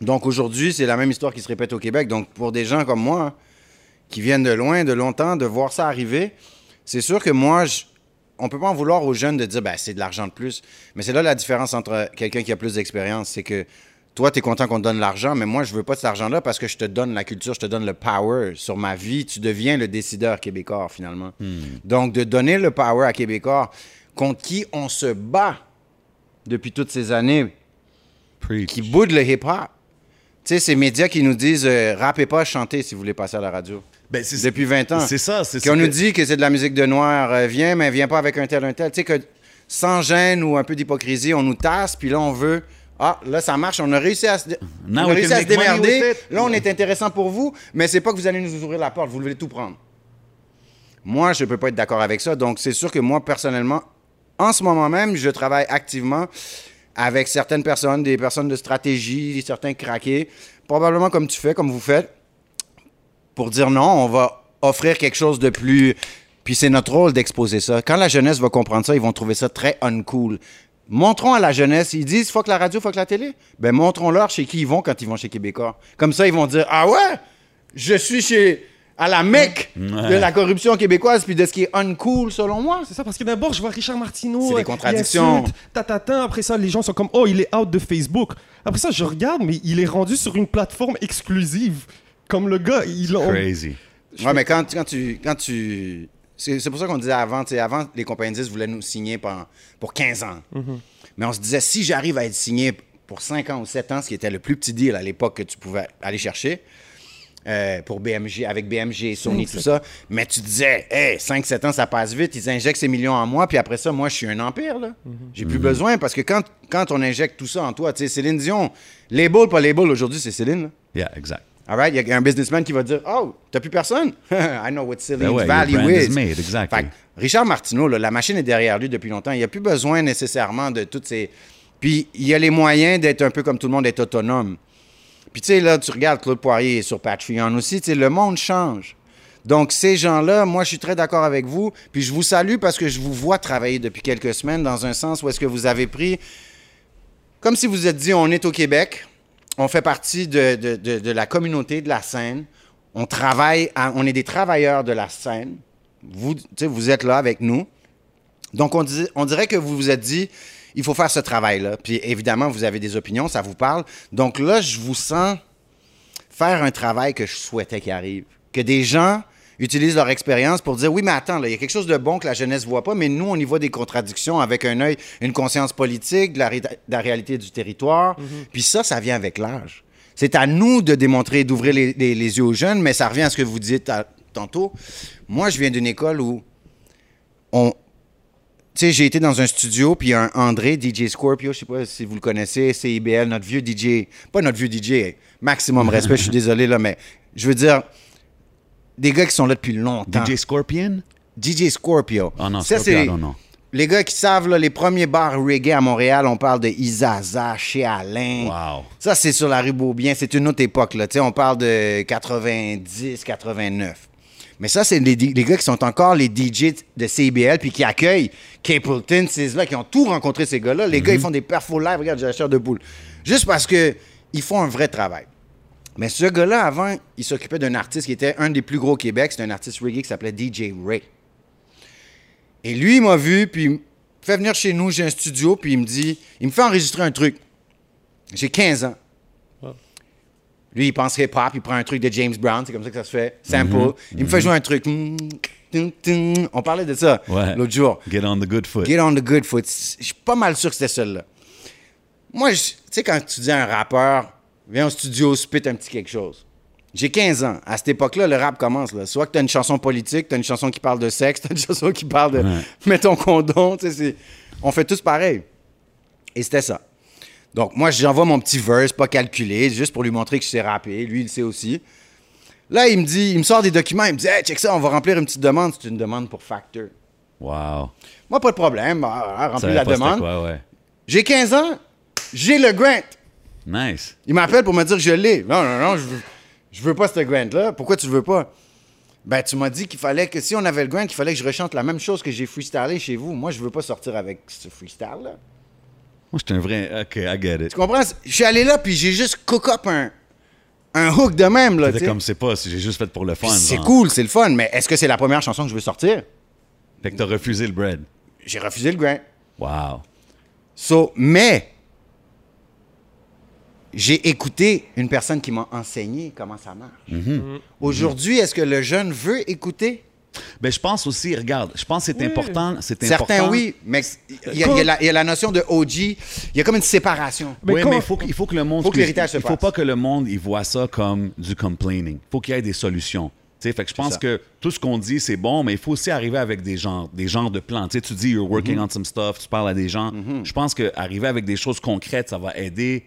Donc aujourd'hui, c'est la même histoire qui se répète au Québec. Donc pour des gens comme moi, qui viennent de loin, de longtemps, de voir ça arriver, c'est sûr que moi, je- on peut pas en vouloir aux jeunes de dire, ben, c'est de l'argent de plus. Mais c'est là la différence entre quelqu'un qui a plus d'expérience. C'est que toi, tu es content qu'on te donne l'argent, mais moi, je veux pas de cet argent-là parce que je te donne la culture, je te donne le power sur ma vie. Tu deviens le décideur québécois, finalement. Donc, de donner le power à Québécois contre qui on se bat depuis toutes ces années,
Preach.
qui boudent le hip-hop. Tu sais, ces médias qui nous disent euh, rappez pas, chantez si vous voulez passer à la radio.
Ben, c'est-
Depuis 20 ans.
C'est ça, c'est
Qu'on
ça
nous
que-
dit que c'est de la musique de noir, euh, viens, mais viens pas avec un tel, un tel. Tu sais, que sans gêne ou un peu d'hypocrisie, on nous tasse, puis là, on veut. Ah, là, ça marche, on a réussi à se, on a réussi à se démerder. Là, on est intéressant pour vous, mais c'est pas que vous allez nous ouvrir la porte, vous voulez tout prendre. Moi, je peux pas être d'accord avec ça. Donc, c'est sûr que moi, personnellement, en ce moment même, je travaille activement avec certaines personnes, des personnes de stratégie, certains craqués, probablement comme tu fais, comme vous faites, pour dire non, on va offrir quelque chose de plus. Puis c'est notre rôle d'exposer ça. Quand la jeunesse va comprendre ça, ils vont trouver ça très uncool. Montrons à la jeunesse, ils disent fuck la radio, fuck la télé. Ben montrons-leur chez qui ils vont quand ils vont chez Québécois. Comme ça, ils vont dire ah ouais, je suis chez à la mecque de la corruption québécoise puis de ce qui est uncool selon moi.
C'est ça, parce que d'abord, je vois Richard Martineau.
C'est des
euh,
contradictions.
insulte, tatata. Après ça, les gens sont comme, oh, il est out de Facebook. Après ça, je regarde, mais il est rendu sur une plateforme exclusive. Comme le gars, il
Crazy.
Ouais, mais quand, quand tu. Quand tu c'est c'est pour ça qu'on disait avant, tu sais, avant, les compagnies disques voulaient nous signer pour, pour 15 ans. Mais on se disait, si j'arrive à être signé pour 5 ans ou 7 ans, ce qui était le plus petit deal à l'époque que tu pouvais aller chercher, euh, pour BMG, avec BMG, Sony, tout ça, mais tu disais, hey, 5-7 ans, ça passe vite, ils injectent ces millions en moi, puis après ça, moi, je suis un empire, là. J'ai plus besoin, parce que quand, quand on injecte tout ça en toi, tu sais, Céline Dion, label, pas label, aujourd'hui, c'est Céline, là.
Yeah, exact.
All right? Il y a un businessman qui va dire Oh, t'as plus personne? I know what Celine's
Ben ouais,
value is.
is made, exactly.
Fait Richard Martineau, là, la machine est derrière lui depuis longtemps. Il n'y a plus besoin nécessairement de toutes ces. Puis il y a les moyens d'être un peu comme tout le monde, d'être autonome. Puis tu sais, là, tu regardes Claude Poirier sur Patreon aussi, tu sais, le monde change. Donc, ces gens-là, moi, je suis très d'accord avec vous. Puis je vous salue parce que je vous vois travailler depuis quelques semaines dans un sens où est-ce que vous avez pris comme si vous vous êtes dit, on est au Québec, on fait partie de, la communauté, de la scène, on travaille, on est des travailleurs de la scène, vous, vous êtes là avec nous. Donc, on, on dirait que vous vous êtes dit, il faut faire ce travail-là. Puis évidemment, vous avez des opinions, ça vous parle. Donc là, je vous sens faire un travail que je souhaitais qu'il arrive. Que des gens utilisent leur expérience pour dire oui, mais attends, là, il y a quelque chose de bon que la jeunesse voit pas, mais nous, on y voit des contradictions avec un œil, une conscience politique, de la, ré- de la réalité du territoire. Puis ça, ça vient avec l'âge. C'est à nous de démontrer, d'ouvrir les, les- les yeux aux jeunes, mais ça revient à ce que vous dites à- tantôt. Moi, je viens d'une école où on. Tu sais, j'ai été dans un studio, puis un André, DJ Scorpio, je sais pas si vous le connaissez, CIBL, notre vieux DJ, pas notre vieux DJ, maximum respect, je suis désolé là, mais je veux dire, des gars qui sont là depuis longtemps.
DJ Scorpion?
DJ Scorpio.
Oh non,
Ça,
Scorpio, don't know.
les gars qui savent, là, les premiers bars reggae à Montréal, on parle de Isaza, chez Alain.
Wow.
Ça, c'est sur la rue Beaubien. C'est une autre époque, là. On parle de 90, 89. Mais ça, c'est les, les gars qui sont encore les DJ de CBL puis qui accueillent Capleton, ces là qui ont tout rencontré ces gars-là. Les gars, ils font des perfos live. Regarde, j'ai la chair de poule. Juste parce que ils font un vrai travail. Mais ce gars-là, avant, il s'occupait d'un artiste qui était un des plus gros au Québec. C'était un artiste reggae qui s'appelait DJ Ray. Et lui, il m'a vu, puis il me fait venir chez nous, j'ai un studio, puis il me dit, il me fait enregistrer un truc. J'ai 15 ans. Lui, il pense hip-hop, il prend un truc de James Brown, c'est comme ça que ça se fait, sample. Il me fait jouer un truc. On parlait de ça
Ouais.
l'autre jour.
Get on the good foot.
Get on the good foot. Je suis pas mal sûr que c'était celle-là. Moi, tu sais, quand tu dis à un rappeur, viens au studio, spit un petit quelque chose. J'ai 15 ans. À cette époque-là, le rap commence. Là. Soit que tu as une chanson politique, tu as une chanson qui parle de sexe, tu as une chanson qui parle de
Ouais.
mets ton condom. On fait tous pareil. Et c'était ça. Donc, moi, j'envoie mon petit verse, pas calculé, juste pour lui montrer que je sais rapper. Lui, il sait aussi. Là, il me dit, il me sort des documents, il me dit, hey, check ça, on va remplir une petite demande. C'est une demande pour Factor.
Wow.
Moi, pas de problème, ah, ah, remplis la demande.
Ouais.
J'ai 15 ans, j'ai le grant.
Nice.
Il m'appelle pour me dire que je l'ai. Non, non, non, je veux, je veux pas ce grant-là. Pourquoi tu le veux pas? Ben, tu m'as dit qu'il fallait que, si on avait le grant, il fallait que je rechante la même chose que j'ai freestylé chez vous. Moi, je veux pas sortir avec ce freestyle-là.
Moi, j'étais un vrai. Ok, I get it.
Tu comprends? Je suis allé là, puis j'ai juste cook up un, un hook de même, là, tu
C'était
sais.
comme c'est pas, j'ai juste fait pour le fun.
C'est cool, c'est le fun, mais est-ce que c'est la première chanson que je veux sortir?
Fait que t'as refusé le bread.
J'ai refusé le grant.
Wow.
So, mais j'ai écouté une personne qui m'a enseigné comment ça marche.
Mm-hmm.
Aujourd'hui, est-ce que le jeune veut écouter?
Ben, je pense aussi, regarde, je pense que c'est
Oui.
important. C'est
Certains,
important.
oui, mais il y, a, il y a la, il y a la notion de OG. Il y a comme une séparation.
Mais
oui, mais il faut, que- il faut que le monde.
Faut que l'héritage se
Il faut
passe.
pas que le monde il voit ça comme du complaining. Il faut qu'il y ait des solutions. Tu sais, fait que je pense
ça.
que tout ce qu'on dit, c'est bon, mais il faut aussi arriver avec des genres, des genres de plans. Tu sais, tu dis, you're working
Mm-hmm.
on some stuff, tu parles à des gens. Je pense qu'arriver avec des choses concrètes, ça va aider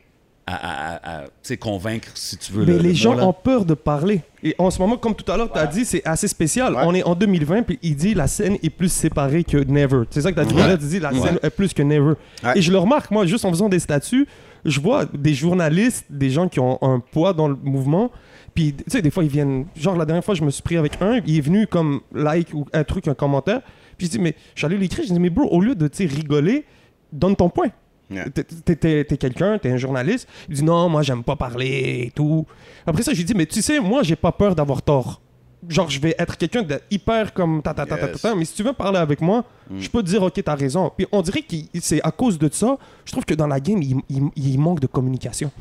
à, à- convaincre, si tu veux.
Mais
le-
les
le
gens ont peur de parler. Et en ce moment, comme tout à l'heure, tu as dit, c'est assez spécial.
Ouais.
On est en 2020, puis il dit la scène est plus séparée que never. C'est ça que tu as dit. Là, tu dis la scène est plus que never.
Ouais.
Et je le remarque, moi, juste en faisant des statuts, je vois des journalistes, des gens qui ont un poids dans le mouvement. Puis, tu sais, des fois, ils viennent. Genre, la dernière fois, je me suis pris avec un, il est venu comme like ou un truc, un commentaire. Puis, je dis, mais je suis allé l'écrire. Je dis, mais bro, au lieu de, rigoler, donne ton point.
Yeah.
T'es- quelqu'un, t'es un journaliste. Il dit non, moi j'aime pas parler et tout. Après ça, j'ai dit, mais tu sais, moi j'ai pas peur d'avoir tort. Genre, je vais être quelqu'un de hyper comme ta ta ta ta ta, ta, mais si tu veux parler avec moi, je peux te dire, ok, t'as raison. Puis on dirait que c'est à cause de ça, je trouve que dans la game, il, il- il manque de communication.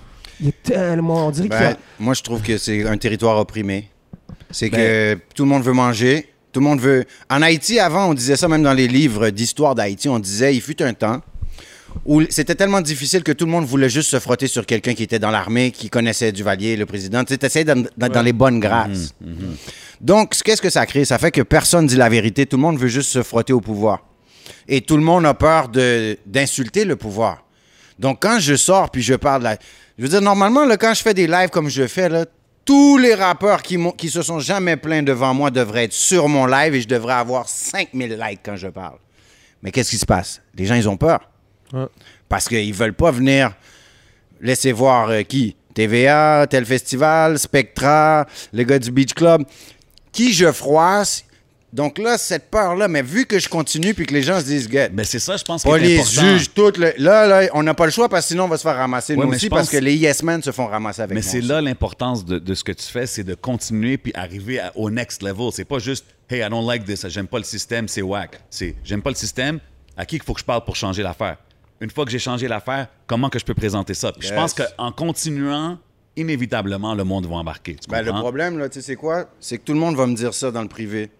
Il est tellement. On dirait a-
Ben, moi, je trouve que c'est un territoire opprimé. C'est
Ben-
que tout le monde veut manger. Tout le monde veut. En Haïti, avant, on disait ça même dans les livres d'histoire d'Haïti. On disait, il fut un temps où c'était tellement difficile que tout le monde voulait juste se frotter sur quelqu'un qui était dans l'armée, qui connaissait Duvalier, le président. Tu essayais dans, dans- les bonnes grâces. Donc, ce- qu'est-ce que ça crée? Ça fait que personne dit la vérité. Tout le monde veut juste se frotter au pouvoir. Et tout le monde a peur d'insulter le pouvoir. Donc, quand je sors puis je parle, là, je veux dire, normalement, là, quand je fais des lives comme je fais, là, tous les rappeurs qui, qui se sont jamais plaints devant moi devraient être sur mon live et je devrais avoir 5000 likes quand je parle. Mais qu'est-ce qui se passe? Les gens, ils ont peur.
Ouais.
Parce qu'ils veulent pas venir laisser voir euh, qui? TVA, tel festival, Spectra, le gars du Beach Club. Qui je froisse? Donc là, cette peur-là, mais vu que je continue puis que les gens se disent, Get,
Ben, c'est ça, je pense est
les juges, toutes. le- Là, là, on n'a pas le choix parce que sinon on va se faire ramasser
Ouais,
nous
mais
aussi parce que les Yes Men se font ramasser avec
Mais c'est là l'importance de, de ce que tu fais, c'est de continuer puis arriver à- au next level. C'est pas juste Hey, I don't like this, j'aime pas le système, c'est whack. C'est j'aime pas le système, à qui il faut que je parle pour changer l'affaire? Une fois que j'ai changé l'affaire, comment que je peux présenter ça? Puis je pense qu'en continuant, inévitablement, le monde va embarquer. Tu
Ben, le problème, là, tu sais, c'est quoi? C'est que tout le monde va me dire ça dans le privé.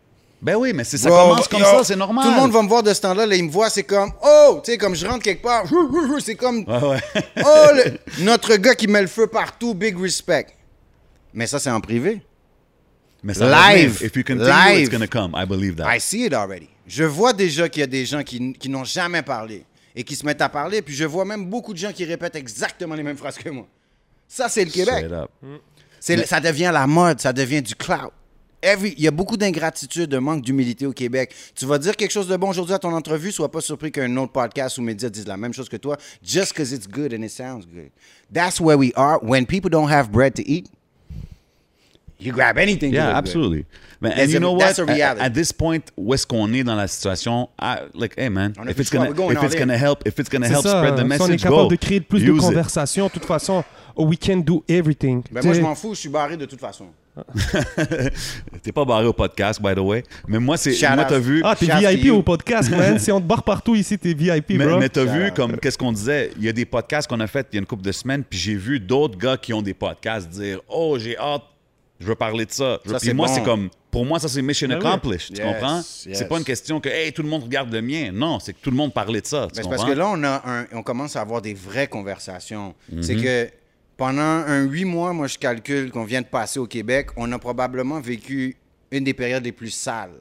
Ben oui, mais c'est- ça
Bro,
commence comme
yo,
ça, c'est normal.
Tout le monde va me voir de ce temps-là, là, il me voit, c'est comme, oh, tu sais, comme je rentre quelque part, c'est comme,
Ouais, ouais.
oh, le- notre gars qui met le feu partout, big respect. Mais ça, c'est en privé.
Mais ça
Live.
If you continue,
Live.
it's gonna come. I believe that.
I see it already. Je vois déjà qu'il y a des gens qui, qui n'ont jamais parlé et qui se mettent à parler, puis je vois même beaucoup de gens qui répètent exactement les mêmes phrases que moi. Ça, c'est le Québec. C'est- Ça devient la mode, ça devient du clout. Every- il y a beaucoup d'ingratitude, de manque d'humilité au Québec. Tu vas dire quelque chose de bon aujourd'hui à ton entrevue, sois pas surpris qu'un autre podcast ou média dise la même chose que toi, just because it's good and it sounds good. That's where we are. When people don't have bread to eat, you grab anything. to
Yeah,
look good.
Man,
That's
and you
a-
know
that's
what?
a
At,
reality.
at this point, où est-ce qu'on est dans la situation? I, like, hey man,
On a
if it's gonna, if it's gonna help, if it's gonna help
ça,
spread the
si on est
message,
capable
go.
de créer plus de conversations, de toute façon, we can do everything.
Ben moi, je m'en fous, je suis barré de toute façon.
T'es pas barré au podcast, by the way. Mais moi, c'est, moi, t'as vu.
Ah, t'es VIP au podcast, man. si on te barre partout ici, t'es VIP,
Mais,
bro.
mais t'as vu, comme, qu'est-ce qu'on disait? Il y a des podcasts qu'on a fait il y a une couple de semaines, puis j'ai vu d'autres gars qui ont des podcasts dire Oh, j'ai hâte, je veux parler de ça.
Ça,
puis moi,
bon.
c'est comme, pour moi, ça, c'est mission
Ben oui.
accomplished. Tu
Yes,
comprends?
yes.
C'est pas une question que, hey, tout le monde regarde le mien. Non, c'est que tout le monde parlait de ça. Tu comprends?
parce que là, on, a un- on commence à avoir des vraies conversations.
Mhm.
C'est que pendant un huit mois, moi, je calcule qu'on vient de passer au Québec, on a probablement vécu une des périodes les plus sales.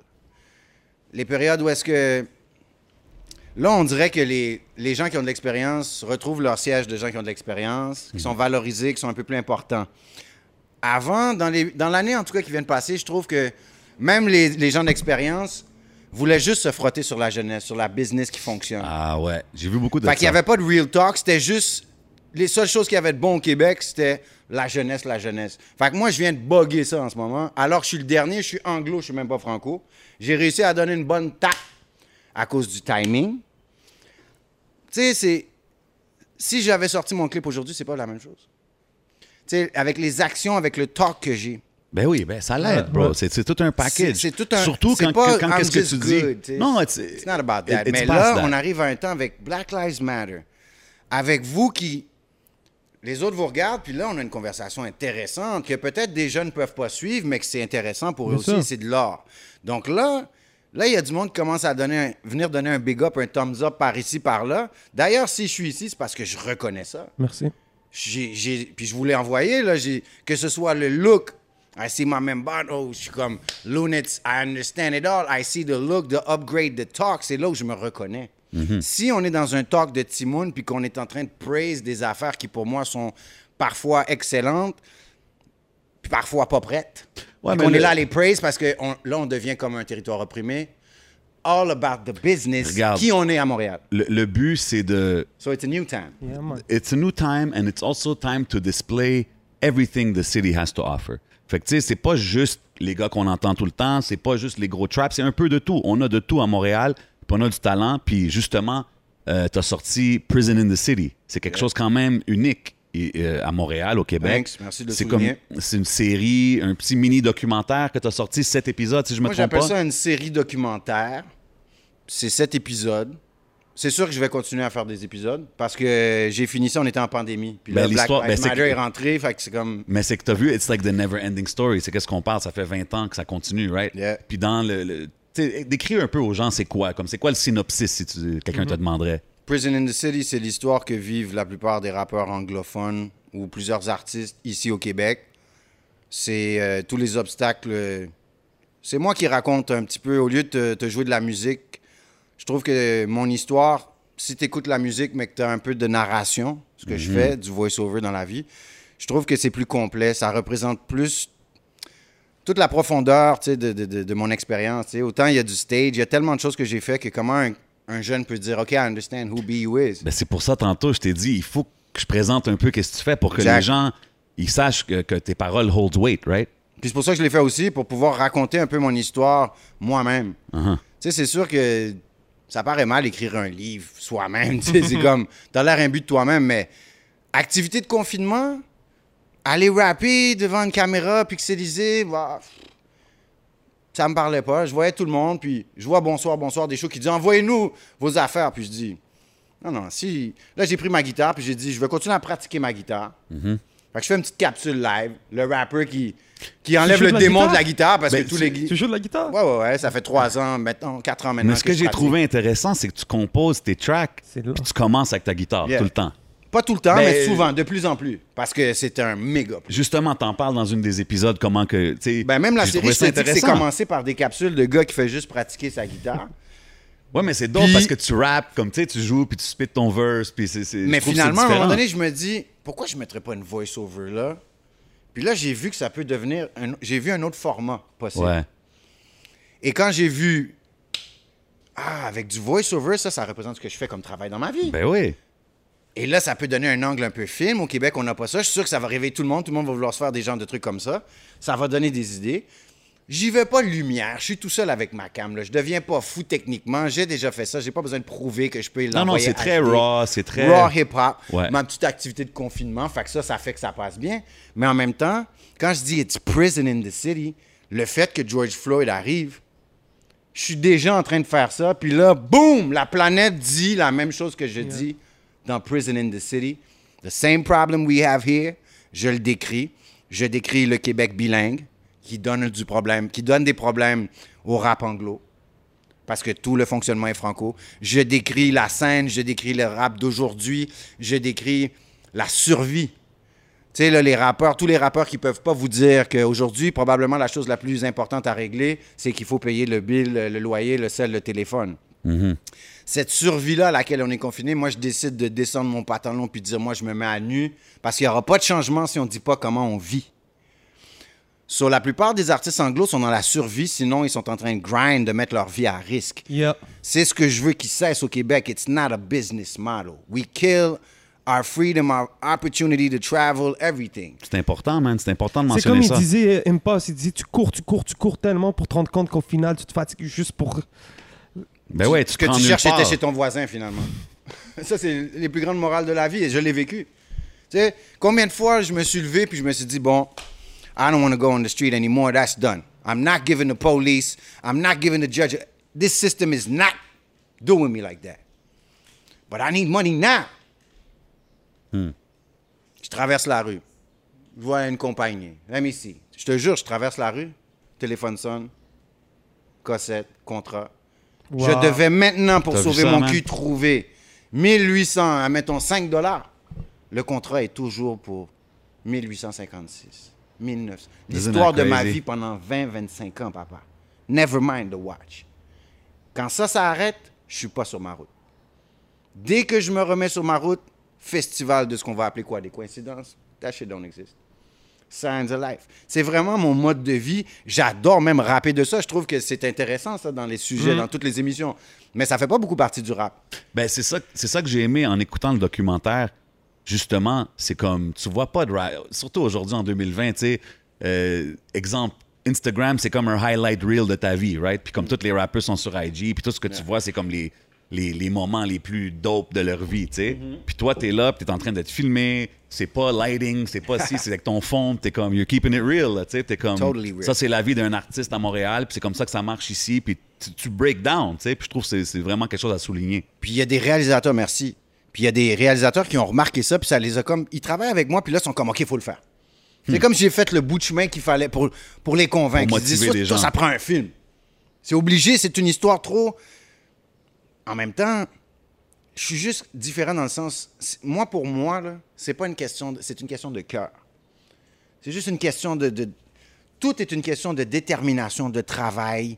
Les périodes où est-ce que... Là, on dirait que les, les gens qui ont de l'expérience retrouvent leur siège de gens qui ont de l'expérience, qui sont
Mhm.
valorisés, qui sont un peu plus importants. Avant, dans les- dans l'année en tout cas qui vient de passer, je trouve que même les, les gens d'expérience voulaient juste se frotter sur la jeunesse, sur la business qui fonctionne.
Ah ouais, j'ai vu beaucoup de
Fait
ça.
qu'il n'y avait pas de real talk, c'était juste. Les seules choses qu'il y avait de bon au Québec, c'était la jeunesse, la jeunesse. Fait que moi, je viens de bugger ça en ce moment. Alors que je suis le dernier, je suis anglo, je suis même pas franco. J'ai réussi à donner une bonne tape à cause du timing. Tu sais, c'est. Si j'avais sorti mon clip aujourd'hui, c'est pas la même chose. Sais, avec les actions, avec le talk que j'ai.
Ben oui, ben ça l'aide, bro. C'est, tout un package.
C'est tout un.
Surtout quand,
pas,
quand
I'm
qu'est-ce que tu dis.
good, tu sais.
Non, it's,
It's not about that.
it-
Mais là,
that.
on arrive à un temps avec Black Lives Matter. Avec vous qui. Les autres vous regardent, puis là, on a une conversation intéressante que peut-être des jeunes ne peuvent pas suivre, mais que c'est intéressant pour eux aussi, c'est de l'art. Donc là, là, il y a du monde qui commence à donner un- venir donner un big up, un thumbs up par ici, par là. D'ailleurs, si je suis ici, c'est parce que je reconnais ça.
Merci.
J'ai, puis je voulais envoyer, là, j'ai, que ce soit le look. I see my member, oh, je suis comme Lunits, I understand it all. I see the look, the upgrade, the talk. C'est là où je me reconnais. Si on est dans un talk de Timoun puis qu'on est en train de praise des affaires qui, pour moi, sont parfois excellentes, puis parfois pas prêtes,
Ouais, mais le-
est là à les praise parce que on- là, on devient comme un territoire opprimé. All about the business.
Regarde.
Qui on est à Montréal.
Le, le but, c'est de.
So it's a new time.
Yeah.
It's a new time and it's also time to display everything the city has to offer. Fait que, tu sais, c'est pas juste les gars qu'on entend tout le temps, c'est pas juste les gros traps, c'est un peu de tout. On a de tout à Montréal, puis on a du talent, puis justement, euh, t'as sorti Prison in the City. C'est quelque chose quand même unique et, euh, à Montréal, au Québec.
Thanks, merci de le
c'est comme, c'est une série, un petit mini documentaire que t'as sorti, sept épisodes, si je me
Moi,
trompe
j'appelle
pas.
ça une série documentaire. C'est sept épisodes. C'est sûr que je vais continuer à faire des épisodes parce que j'ai fini ça, on était en pandémie. Puis
Ben,
là, Black
ben,
Matter est rentré, fait que c'est comme...
Mais c'est que t'as vu, it's like the never ending story. C'est qu'est-ce qu'on parle, ça fait 20 ans que ça continue, right?
Yeah.
Puis dans le. décris un peu aux gens c'est quoi, comme c'est quoi le synopsis si quelqu'un te demanderait?
Prison in the City, c'est l'histoire que vivent la plupart des rappeurs anglophones ou plusieurs artistes ici au Québec. C'est euh, tous les obstacles. euh, c'est moi qui raconte un petit peu, au lieu de te, te jouer de la musique, je trouve que mon histoire, si tu écoutes la musique, mais que tu as un peu de narration, ce que je fais, du voice-over dans la vie, je trouve que c'est plus complet. Ça représente plus toute la profondeur de, de- de- de mon expérience. Autant il y a du stage, il y a tellement de choses que j'ai fait que comment un, un jeune peut dire OK, I understand who BU is.
Ben, c'est pour ça, tantôt, je t'ai dit, il faut que je présente un peu qu'est-ce que tu fais pour que
Exact.
les gens ils sachent que, que tes paroles hold weight, right?
Puis c'est pour ça que je l'ai fait aussi, pour pouvoir raconter un peu mon histoire moi-même.
Uh-huh.
Tu sais, c'est sûr que ça paraît mal écrire un livre soi-même. tu sais, c'est comme, t'as l'air un but de toi-même, mais activité de confinement, aller rapper devant une caméra, pixelisé, bah, ça me parlait pas. Je voyais tout le monde, puis je vois bonsoir, bonsoir, des shows qui disent envoyez-nous vos affaires. Puis je dis, Non, non. Si... Là, j'ai pris ma guitare, puis j'ai dit, je vais continuer à pratiquer ma guitare.
Mm-hmm.
Fait que je fais une petite capsule live. Le rapper qui, qui enlève le
de
démon
guitare?
de la guitare parce
Ben,
que tous
tu-
les...
Tu joues de la guitare?
Ouais, ouais, ouais. Ça fait trois ans, maintenant, quatre ans maintenant.
Mais ce que, j'ai trouvé intéressant, c'est que tu composes tes tracks, puis tu commences avec ta guitare
Yeah.
tout le temps.
Pas tout le temps,
Ben,
mais souvent, de plus en plus. Parce que c'est un méga.
Justement, t'en parles dans une des épisodes, comment que.
Ben, même la série, c'est commencé par des capsules de gars qui fait juste pratiquer sa guitare.
Ouais, mais c'est dope
Puis-
parce que tu rappes, comme tu sais, tu joues, puis tu spits ton verse, puis c'est... c'est-
Mais finalement, à un moment donné, je me dis, pourquoi je ne mettrais pas une voice-over là? Puis là, j'ai vu que ça peut devenir. un- J'ai vu un autre format possible.
Ouais.
Et quand j'ai vu. Ah, avec du voice-over, ça, ça représente ce que je fais comme travail dans ma vie.
Ben oui.
Et là, ça peut donner un angle un peu film. Au Québec, on n'a pas ça. Je suis sûr que ça va réveiller tout le monde. Tout le monde va vouloir se faire des genres de trucs comme ça. Ça va donner des idées. J'y vais pas lumière. Je suis tout seul avec ma cam. Là. Je deviens pas fou techniquement. J'ai déjà fait ça. J'ai pas besoin de prouver que je peux
Non, non,
l'envoyer
c'est très raw, c'est très...
Raw hip-hop,
Ouais.
ma petite activité de confinement, fait que ça, ça fait que ça passe bien. Mais en même temps, quand je dis it's prison in the city, le fait que George Floyd arrive, je suis déjà en train de faire ça, puis là, boum, la planète dit la même chose que je dis dans Prison in the City. The same problem we have here, je le décris. Je décris le Québec bilingue qui donne du problème, qui donne des problèmes au rap anglo parce que tout le fonctionnement est franco. Je décris la scène, je décris le rap d'aujourd'hui, je décris la survie. Tu sais, là, les rappeurs, tous les rappeurs qui peuvent pas vous dire qu'aujourd'hui, probablement la chose la plus importante à régler, c'est qu'il faut payer le bill, le loyer, le sel, le téléphone. Cette survie-là à laquelle on est confiné, moi, je décide de descendre mon pantalon puis de dire, moi, je me mets à nu, parce qu'il n'y aura pas de changement si on ne dit pas comment on vit. Sur la plupart des artistes anglo sont dans la survie, sinon ils sont en train de grind, de mettre leur vie à risque.
Yeah.
C'est ce que je veux qu'il cesse au Québec. It's not a business model. We kill our freedom, our opportunity to travel, everything.
C'est important, man. C'est important de
C'est comme
mentionner
il
ça.
disait, euh, Impasse, il disait tu cours, tu cours, tu cours tellement pour te rendre compte qu'au final, tu te fatigues juste pour.
Ben ouais, tu
Ce que
te rends
tu cherches était chez ton voisin, finalement. Ça, c'est les plus grandes morales de la vie et je l'ai vécu. Tu sais, combien de fois je me suis levé puis je me suis dit, bon, I don't want to go on the street anymore. That's done. I'm not giving the police, I'm not giving the judge. This system is not doing me like that. But I need money now. Je traverse la rue. Je vois une compagnie. Let me see. Je te jure, je traverse la rue. Téléphone sonne. Cossette, contrat.
Wow.
Je devais maintenant, pour sauver
ça,
mon
man?
cul, trouver 1800, à, mettons 5 dollars. Le contrat est toujours pour 1856, 1900.
Isn't
L'histoire de ma vie pendant 20, 25 ans, papa. Never mind the watch. Quand ça, ça arrête, je suis pas sur ma route. Dès que je me remets sur ma route, festival de ce qu'on va appeler quoi, des coïncidences, that shit don't exist. Signs of life. C'est vraiment mon mode de vie. J'adore même rapper de ça. Je trouve que c'est intéressant, ça, dans les sujets, dans toutes les émissions. Mais ça fait pas beaucoup partie du rap.
Ben, c'est ça, c'est ça que j'ai aimé en écoutant le documentaire. Justement, c'est comme, tu vois pas de surtout aujourd'hui en 2020, tu sais, euh, exemple, Instagram, c'est comme un highlight reel de ta vie, right? Puis comme tous les rappeurs sont sur IG, puis tout ce que tu vois, c'est comme les, les, les moments les plus dope de leur vie, tu sais. Puis toi, t'es là, puis t'es en train d'être filmé, c'est pas lighting, c'est pas si, c'est avec ton fond, t'es comme, you're keeping it real, tu sais, t'es comme,
Totally real.
ça c'est la vie d'un artiste à Montréal, puis c'est comme ça que ça marche ici, puis tu, tu break down, tu sais, puis je trouve que c'est- c'est vraiment quelque chose à souligner.
Puis il y a des réalisateurs, merci. Puis il y a des réalisateurs qui ont remarqué ça, puis ça les a comme. Ils travaillent avec moi, puis là, ils sont comme, OK, il faut le faire. C'est comme si j'ai fait le bout de chemin qu'il fallait pour, pour les convaincre.
Pour
Ils disent, ça,
les
ça,
gens.
ça prend un film. C'est obligé, c'est une histoire trop. En même temps, je suis juste différent dans le sens. Moi, pour moi, c'est pas une question. de- C'est une question de cœur. C'est juste une question de, de- Tout est une question de détermination, de travail,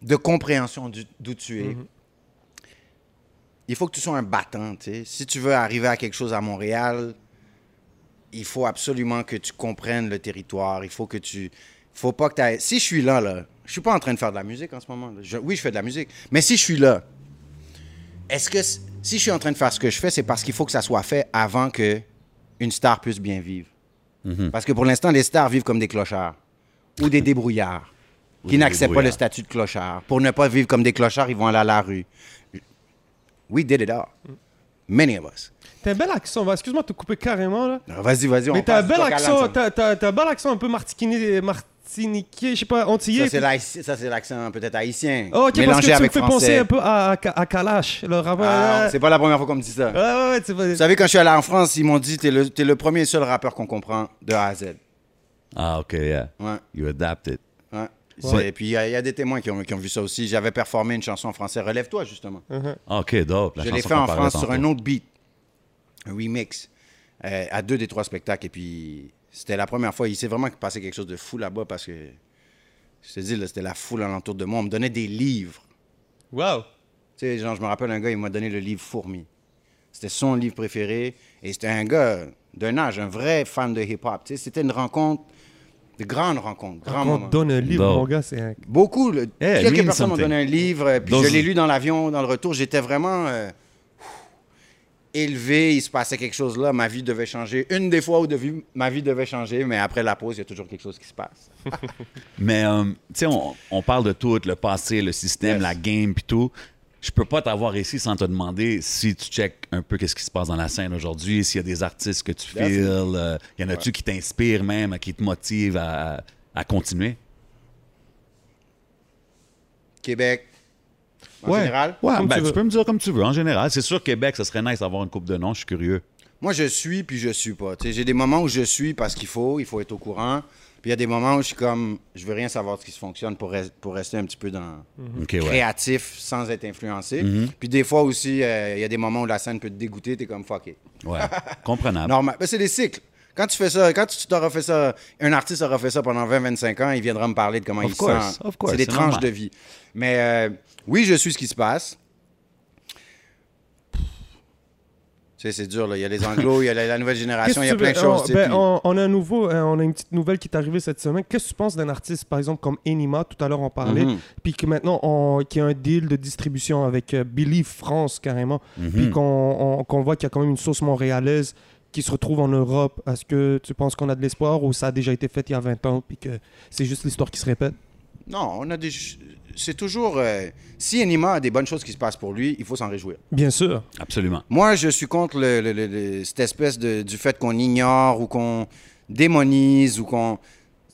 de compréhension d'où tu es. Il faut que tu sois un battant. Si tu veux arriver à quelque chose à Montréal, il faut absolument que tu comprennes le territoire. Il faut que tu. faut pas que tu Si je suis là, là, je suis pas en train de faire de la musique en ce moment. Je- Oui, je fais de la musique. Mais si je suis là, est-ce que si je suis en train de faire ce que je fais, c'est parce qu'il faut que ça soit fait avant que une star puisse bien vivre? Parce que pour l'instant, les stars vivent comme des clochards ou des débrouillards
Ou
qui n'acceptent pas le statut de clochard. Pour ne pas vivre comme des clochards, ils vont aller à la rue. We did it all. Many of us.
T'as un bel accent. Excuse-moi de te couper carrément, là.
Alors, Vas-y, vas-y. on
Mais t'as un bel accent, t'as, t'as- t'as un bel accent un peu martiquiné, mar- Martiniquais, je sais pas, antillais.
Ça, c'est l'accent peut-être haïtien.
Oh, ok, parce
mélangé
que tu me fais
français.
penser un peu à, à, à Kalash, le rappeur.
Ah, c'est pas la première fois qu'on me dit ça.
ouais, ouais, ouais, c'est pas...
Vous savez, quand je suis allé en France, ils m'ont dit t'es le, t'es le premier et seul rappeur qu'on comprend de A à Z.
Ah, OK, yeah.
Ouais,
You adapted.
ouais.
Ouais.
Et puis, il y, a- il y a des témoins qui ont, qui ont vu ça aussi. J'avais performé une chanson en français, Relève-toi, justement.
Uh-huh.
OK, dope. La
je l'ai fait en France sur un autre beat, un remix, euh, à deux des trois spectacles. Et puis, c'était la première fois. Il s'est vraiment passé quelque chose de fou là-bas parce que, je te dis, c'était la foule alentour de moi. On me donnait des livres.
Wow.
Tu sais, genre, je me rappelle un gars, il m'a donné le livre Fourmi. C'était son livre préféré. Et c'était un gars d'un âge, un vrai fan de hip-hop. Tu sais, c'était une rencontre, de grande rencontre, grand
Quand
moment.
on donne un livre, mon gars, c'est un...
Beaucoup. le-
it
quelques personnes m'ont donné un livre, puis
Those-
je l'ai lu dans l'avion, dans le retour. J'étais vraiment euh, élevé. Il se passait quelque chose là. Ma vie devait changer. Une des fois où devi- ma vie devait changer, mais après la pause, il y a toujours quelque chose qui se passe.
Mais, euh, tu sais, on, on parle de tout, le passé, le système,
Yes.
la game, puis tout. Je peux pas t'avoir ici sans te demander si tu checkes un peu qu'est-ce qui se passe dans la scène aujourd'hui, s'il y a des artistes que tu feels, euh, y en a-tu qui t'inspirent même, qui te motivent à, à continuer?
Québec, en
Ouais.
général.
Ouais,
Comme
ben,
tu
peux me dire comme tu veux. En général, c'est sûr, Québec, ça serait nice d'avoir une coupe de noms. Je suis curieux.
Moi, je suis, puis je suis pas. J'ai des moments où je suis parce qu'il faut, il faut être au courant. Puis il y a des moments où je suis comme, je veux rien savoir de ce qui se fonctionne pour, res- pour rester un petit peu dans
ouais.
créatif sans être influencé. Puis des fois aussi, euh, il y a des moments où la scène peut te dégoûter, t'es comme fuck it.
Ouais. Comprenable.
Normal. Ben, c'est des cycles. Quand tu fais ça, quand tu t'auras fait ça, un artiste aura fait ça pendant 20-25 ans, il viendra me parler de comment
Of
il
course,
sent.
of course,
c'est des
c'est
tranches
normal.
de vie. Mais euh, oui, je suis ce qui se passe. Tu sais, c'est dur, là. Il y a les anglos, il y a la, la nouvelle génération, il y a plein de choses. sais,
ben,
puis-
on, on a un nouveau, euh, on a une petite nouvelle qui est arrivée cette semaine. Qu'est-ce que tu penses d'un artiste, par exemple, comme Enima, tout à l'heure on parlait,
Mhm.
puis que maintenant, on, qui a un deal de distribution avec euh, Believe France, carrément,
Mhm.
puis qu'on on- qu'on voit qu'il y a quand même une sauce montréalaise qui se retrouve en Europe. Est-ce que tu penses qu'on a de l'espoir ou ça a déjà été fait il y a 20 ans, puis que c'est juste l'histoire qui se répète?
Non, on a des. C'est toujours. euh, si Enima a des bonnes choses qui se passent pour lui, il faut s'en réjouir.
Bien sûr.
Absolument.
Moi, je suis contre le- le- le- le- cette espèce de, du fait qu'on ignore ou qu'on démonise ou qu'on.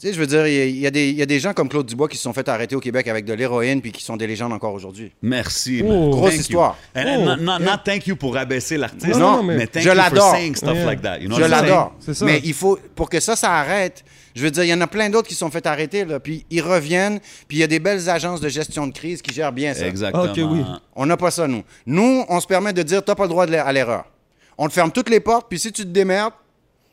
Tu sais, je veux dire, il y, y a des- il y a des gens comme Claude Dubois qui se sont fait arrêter au Québec avec de l'héroïne puis qui sont des légendes encore aujourd'hui.
Merci.
Oh.
Grosse
Thank you.
histoire.
And-
Oh.
and not, not- not thank you pour rabaisser l'artiste,
Non, non,
mais,
mais
thank
je
you for
l'adore.
saying stuff
Yeah.
like that. You know
je l'adore. Mais il faut, pour que ça, ça arrête. Je veux dire, il y en a plein d'autres qui se sont fait arrêter, là, puis ils reviennent, puis il y a des belles agences de gestion de crise qui gèrent bien ça.
Exactement.
Ok, oui.
On n'a pas ça, nous. Nous, on se permet de dire, t'as pas le droit de à l'erreur. On te ferme toutes les portes, puis si tu te démerdes,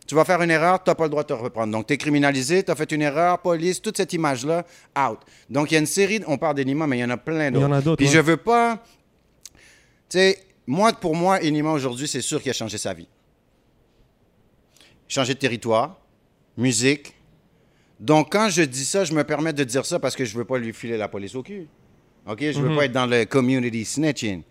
tu vas faire une erreur, t'as pas le droit de te reprendre. Donc, t'es criminalisé, t'as fait une erreur, police, toute cette image-là, out. Donc, il y a une série, on parle d'Enima, mais il y en a plein d'autres.
Il y en a d'autres,
Puis
ouais.
je veux pas... Tu sais, moi, pour moi, Enima, aujourd'hui, c'est sûr qu'il a changé sa vie. Changé de territoire, musique. Donc, quand je dis ça, je me permets de dire ça parce que je veux pas lui filer la police au cul. OK? Je veux pas être dans le community snitching.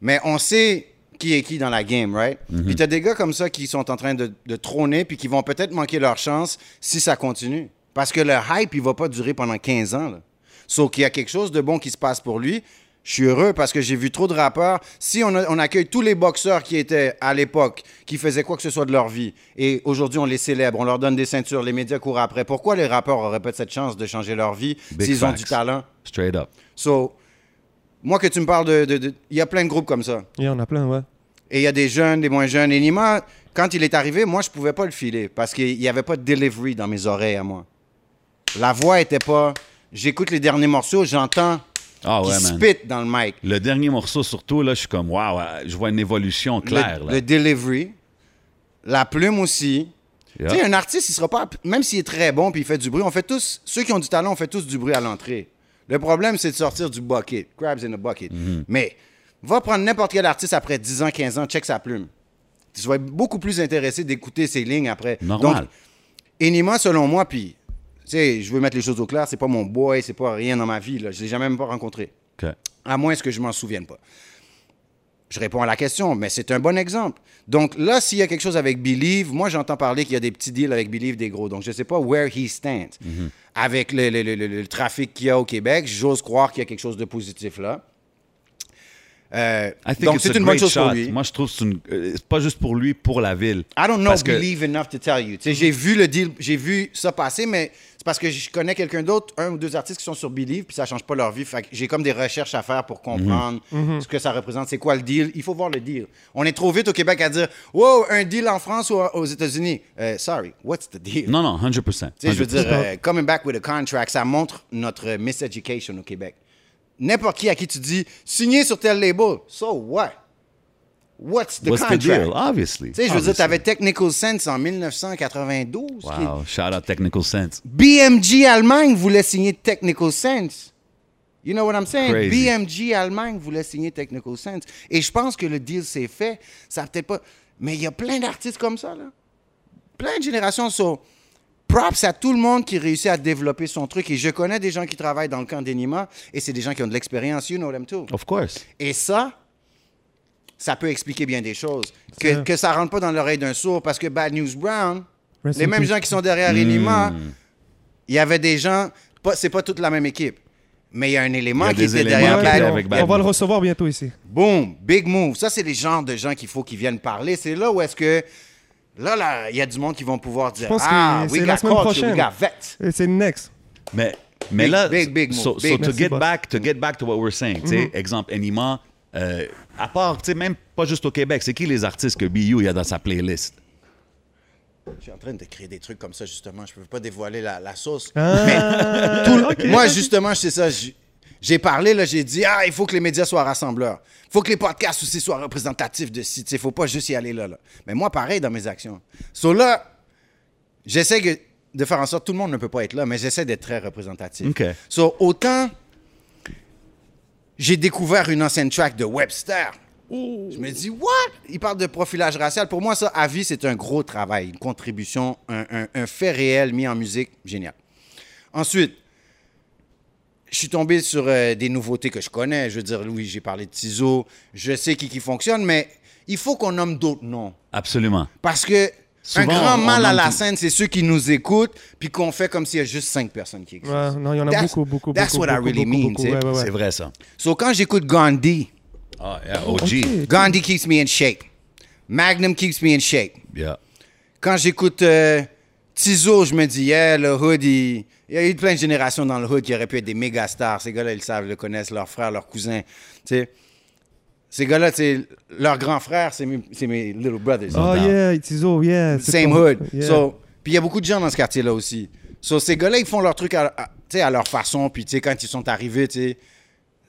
Mais on sait qui est qui dans la game, right? Puis t'as des gars comme ça qui sont en train de, de trôner puis qui vont peut-être manquer leur chance si ça continue. Parce que le hype, il va pas durer pendant 15 ans. Là. Sauf qu'il y a quelque chose de bon qui se passe pour lui. Je suis heureux parce que j'ai vu trop de rappeurs. Si on, a- on accueille tous les boxeurs qui étaient à l'époque, qui faisaient quoi que ce soit de leur vie, et aujourd'hui on les célèbre, on leur donne des ceintures, les médias courent après, pourquoi les rappeurs auraient pas cette chance de changer leur vie s'ils ont du talent?
Straight up.
So, moi que tu me parles de- Il y a plein de groupes comme ça.
Il y en a plein, ouais.
Et il y a des jeunes, des moins jeunes. Et Nima, quand il est arrivé, moi, je pouvais pas le filer parce qu'il n'y avait pas de delivery dans mes oreilles à moi. La voix était pas... J'écoute les derniers morceaux, j'entends
Ah man.
spit dans le mic.
Le dernier morceau, surtout, là, je suis comme, waouh, je vois une évolution claire.
le,
là.
le delivery, la plume aussi.
Yeah.
Tu sais, un artiste, il sera pas... Même s'il est très bon puis il fait du bruit, on fait tous... Ceux qui ont du talent, on fait tous du bruit à l'entrée. Le problème, c'est de sortir du bucket. Crabs in a bucket.
Mm-hmm.
Mais va prendre n'importe quel artiste après 10 ans, 15 ans, check sa plume. Tu vas être beaucoup plus intéressé d'écouter ses lignes après.
Normal.
Donc, Enima, selon moi, puis... Tu sais, je veux mettre les choses au clair, c'est pas mon boy, c'est pas rien dans ma vie. Là. Je l'ai jamais même pas rencontré. À moins que je m'en souvienne pas. Je réponds à la question, mais c'est un bon exemple. Donc là, s'il y a quelque chose avec Believe, moi j'entends parler qu'il y a des petits deals avec Believe, des gros. Donc je ne sais pas where he stands. Avec le, le- le- le- le trafic qu'il y a au Québec, j'ose croire qu'il y a quelque chose de positif là. Euh,
I think
donc, c'est une bonne chose pour lui.
Moi, je trouve que c'est une- euh, c'est pas juste pour lui, pour la ville.
I don't know
Parce que-
believe enough to tell you. J'ai vu le deal, j'ai vu ça passer, mais c'est parce que je connais quelqu'un d'autre, un ou deux artistes qui sont sur Believe, puis ça change pas leur vie. Que j'ai comme des recherches à faire pour comprendre ce que ça représente, c'est quoi le deal. Il faut voir le deal. On est trop vite au Québec à dire, wow, un deal en France ou aux États-Unis? Euh, sorry, what's the deal?
Non, non, 100%.
Tu sais, je veux
100%.
dire, euh, coming back with a contract, ça montre notre miseducation au Québec. N'importe qui à qui tu dis, signé sur tel label, so what? What's the
What's the deal? Obviously.
Tu sais, je veux dire,
Obviously.
tu avais Technical Sense en 1992. qui-
Wow, shout out Technical Sense.
BMG Allemagne voulait signer Technical Sense. You know what I'm saying?
Crazy.
BMG Allemagne voulait signer Technical Sense. Et je pense que le deal s'est fait. Ça peut-être pas. Mais il y a plein d'artistes comme ça, là. Plein de générations. So, props à tout le monde qui réussit à développer son truc. Et je connais des gens qui travaillent dans le camp d'Enima et c'est des gens qui ont de l'expérience. You know them too.
Of course.
Et ça, ça peut expliquer bien des choses. Que,
Ça.
que ça rentre pas dans l'oreille d'un sourd parce que Bad News Brown,
Rest
les mêmes gens qui sont derrière Enima, il y avait des gens, c'est pas toute la même équipe, mais il y a un élément
a
qui était derrière
qui
Bad News.
On va le recevoir bientôt ici.
Boom, big move. Ça, c'est les genres de gens qu'il faut qu'ils viennent parler. C'est là où est-ce que, là, là, il y a du monde qui vont pouvoir dire,
pense que
ah,
c'est
we
la
got
semaine
culture, we
prochaine.
got vets.
Et C'est next.
Mais, mais
Big,
là,
big, big move.
so,
Big.
so to
Merci,
get
boss.
back, to get back to what we're saying, tu sais, exemple, Anima, euh, à part, tu sais, même pas juste au Québec, c'est qui les artistes que BU il y a dans sa playlist?
Je suis en train de créer des trucs comme ça, justement. Je peux pas dévoiler la, la sauce.
Ah,
Tout le-
ok.
Moi, justement, je sais ça. J'ai parlé, là, j'ai dit, ah, il faut que les médias soient rassembleurs. Il faut que les podcasts aussi soient représentatifs de sites. Il ne faut pas juste y aller là, là. Mais moi, pareil dans mes actions. So là, j'essaie que- de faire en sorte, tout le monde ne peut pas être là, mais j'essaie d'être très représentatif.
OK.
So, autant j'ai découvert une ancienne track de Webster. Je me dis, what? Il parle de profilage racial. Pour moi, ça, à vie, c'est un gros travail, une contribution, un, un- un fait réel mis en musique. Génial. Ensuite, je suis tombé sur euh, des nouveautés que je connais. Je veux dire, oui, j'ai parlé de Tizo. Je sais qui, qui fonctionne, mais il faut qu'on nomme d'autres noms.
Absolument.
Parce que
Souvent,
un grand
on-
mal
on
à la
tout.
scène, c'est ceux qui nous écoutent, puis qu'on fait comme s'il y a juste cinq personnes qui existent.
Ouais, non, il y en a
That's-
beaucoup, beaucoup,
that's
beaucoup.
what I
beaucoup,
really
beaucoup,
mean,
beaucoup.
tu sais.
Ouais, ouais, ouais.
C'est vrai, ça.
So, quand j'écoute Gandhi,
Ah, yeah, OG.
Gandhi keeps me in shape. Magnum keeps me in shape.
Yeah.
Quand j'écoute euh, Tizo, je me dis, yeah, le hood, il... il y a eu plein de générations dans le hood qui auraient pu être des méga stars. Ces gars-là, ils le savent, ils le connaissent, leurs frères, leurs cousins. Tu sais, ces gars-là, leurs grands frères, c'est mes, c'est mes little brothers.
Oh yeah, Tizo, yeah. c'est
Same
ton-
hood.
Yeah.
So, puis il y a beaucoup de gens dans ce quartier-là aussi. So, ces gars-là, ils font leur truc à, à- tu sais, à leur façon. Puis, tu sais, quand ils sont arrivés, tu sais,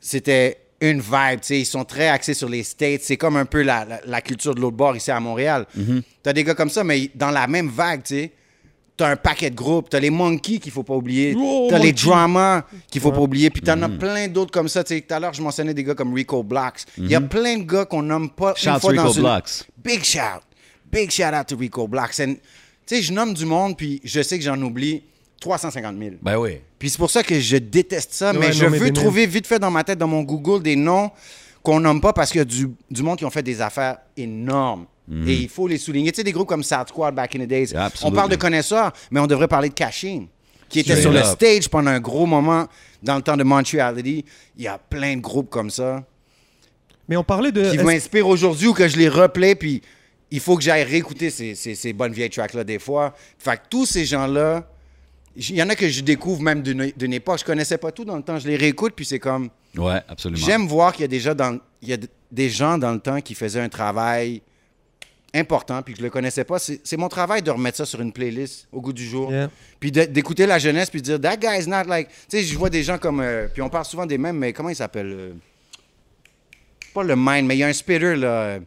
c'était une vibe. tu sais. Ils sont très axés sur les States. C'est comme un peu la, la- la culture de l'autre bord ici à Montréal. T'as des gars comme ça, mais dans la même vague, tu sais. T'as un paquet de groupes. T'as les Monkeys qu'il faut pas oublier.
Oh,
T'as les. Dramas qu'il faut pas oublier. Puis t'en as plein d'autres comme ça. Tu sais, tout à l'heure, je mentionnais des gars comme Rico Blocks. Il y a plein de gars qu'on nomme pas
Shout
une fois
Rico
dans une... Big shout. Big shout out to Rico Blocks. And, Tu sais, je nomme du monde, puis je sais que j'en oublie 350 000.
Ben oui.
Puis c'est pour ça que je déteste ça,
Ouais,
mais je veux trouver vite fait dans ma tête, dans mon Google, des noms qu'on nomme pas parce qu'il y a du, du monde qui ont fait des affaires énormes. Et il faut les souligner. Tu sais, des groupes comme South Squad back in the days.
Yeah,
on parle de connaisseurs, mais on devrait parler de Cashin, qui était
Straight
sur le stage pendant un gros moment dans le temps de Montreality. Il y a plein de groupes comme ça
Mais on parlait de.
qui m'inspirent aujourd'hui ou que je les replay, puis il faut que j'aille réécouter ces, ces- ces bonnes vieilles tracks-là des fois. Fait que tous ces gens-là, il y en a que je découvre même d'une époque. Je connaissais pas tout dans le temps. Je les réécoute, puis c'est comme.
Ouais, absolument.
J'aime voir qu'il y a déjà dans, il y a des gens dans le temps qui faisaient un travail important, puis que je le connaissais pas. C'est mon travail de remettre ça sur une playlist au goût du jour.
Yeah.
Puis d'écouter la jeunesse, puis de dire, that guy is not like. Tu sais, je vois des gens comme. euh, puis on parle souvent des mêmes, mais comment il s'appelle euh, Pas le Mind, mais il y a un spitter, là, euh,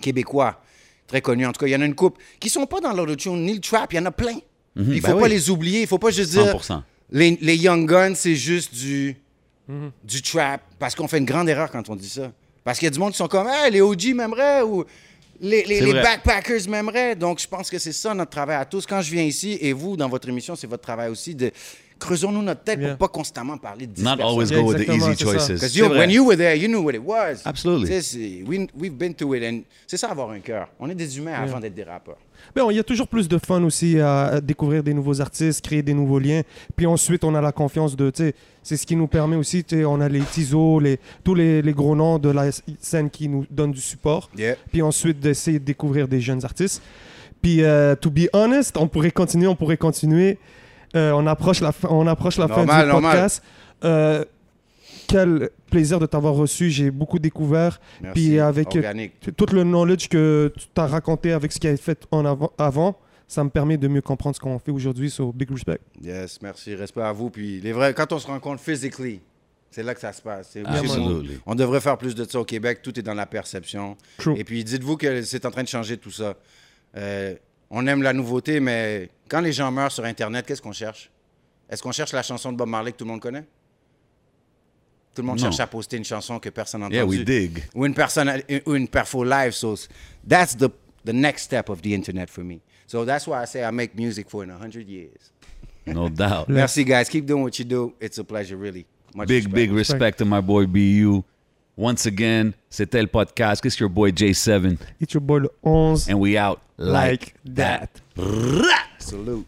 québécois, très connu. En tout cas, il y en a une couple qui sont pas dans l'autotune ni le trap, il y en a plein. Puis il faut
ben
pas
oui.
les oublier, il faut pas juste dire.
100%.
Les, les Young Guns, c'est juste du, du trap. Parce qu'on fait une grande erreur quand on dit ça. Parce qu'il y a du monde qui sont comme, hey, les OG m'aimeraient ou les, backpackers m'aimeraient. Donc, je pense que c'est ça notre travail à tous. Quand je viens ici, et vous, dans votre émission, c'est votre travail aussi de creusons-nous notre tête
Yeah.
pour pas constamment parler de 10
Not
personnes.
always
Yeah,
go with the easy choices.
Because you, when you were there, you knew what it was.
Absolutely.
We, we've been through it. And c'est ça avoir un cœur. On est des humains avant d'être des rappeurs.
Ben, il y a toujours plus de fun aussi à, découvrir des nouveaux artistes, créer des nouveaux liens. Puis ensuite, on a la confiance de, tu sais, c'est ce qui nous permet aussi, tu sais, on a les Tizo, les, tous les, les gros noms de la scène qui nous donnent du support.
Yeah.
Puis ensuite, d'essayer de découvrir des jeunes artistes. Puis, euh, to be honest, on pourrait continuer, on pourrait continuer. Euh, on approche la fin, on approche la fin
Normal,
du
normal.
podcast. Euh, quel plaisir de t'avoir reçu. J'ai beaucoup découvert.
Merci.
Puis avec-
Organique.
Tout le knowledge que tu t'as raconté avec ce qui a été fait en avant, avant, ça me permet de mieux comprendre ce qu'on fait aujourd'hui. So, big respect.
Yes, merci. Respect à vous. Puis les vrais, quand on se rencontre physically, c'est là que ça se passe. On, on devrait faire plus de ça au Québec. Tout est dans la perception.
True.
Et puis dites-vous que c'est en train de changer tout ça. Euh, on aime la nouveauté, mais quand les gens meurent sur Internet, qu'est-ce qu'on cherche? Est-ce qu'on cherche la chanson de Bob Marley que tout le monde connaît? Tout le monde
Non.
cherche à poster une chanson que personne n'a
Yeah, we dig.
Ou une personne, ou une perfo live. So that's the, the next step of the internet for me. So that's why I say I make music for in a hundred years.
No doubt.
Merci, guys. Keep doing what you do. It's a pleasure, really. Much
Big,
respect.
big respect to my boy BU. Once again, c'était le podcast. It's your boy J7.
It's your boy le 11.
And we out like,
like that.
Salute.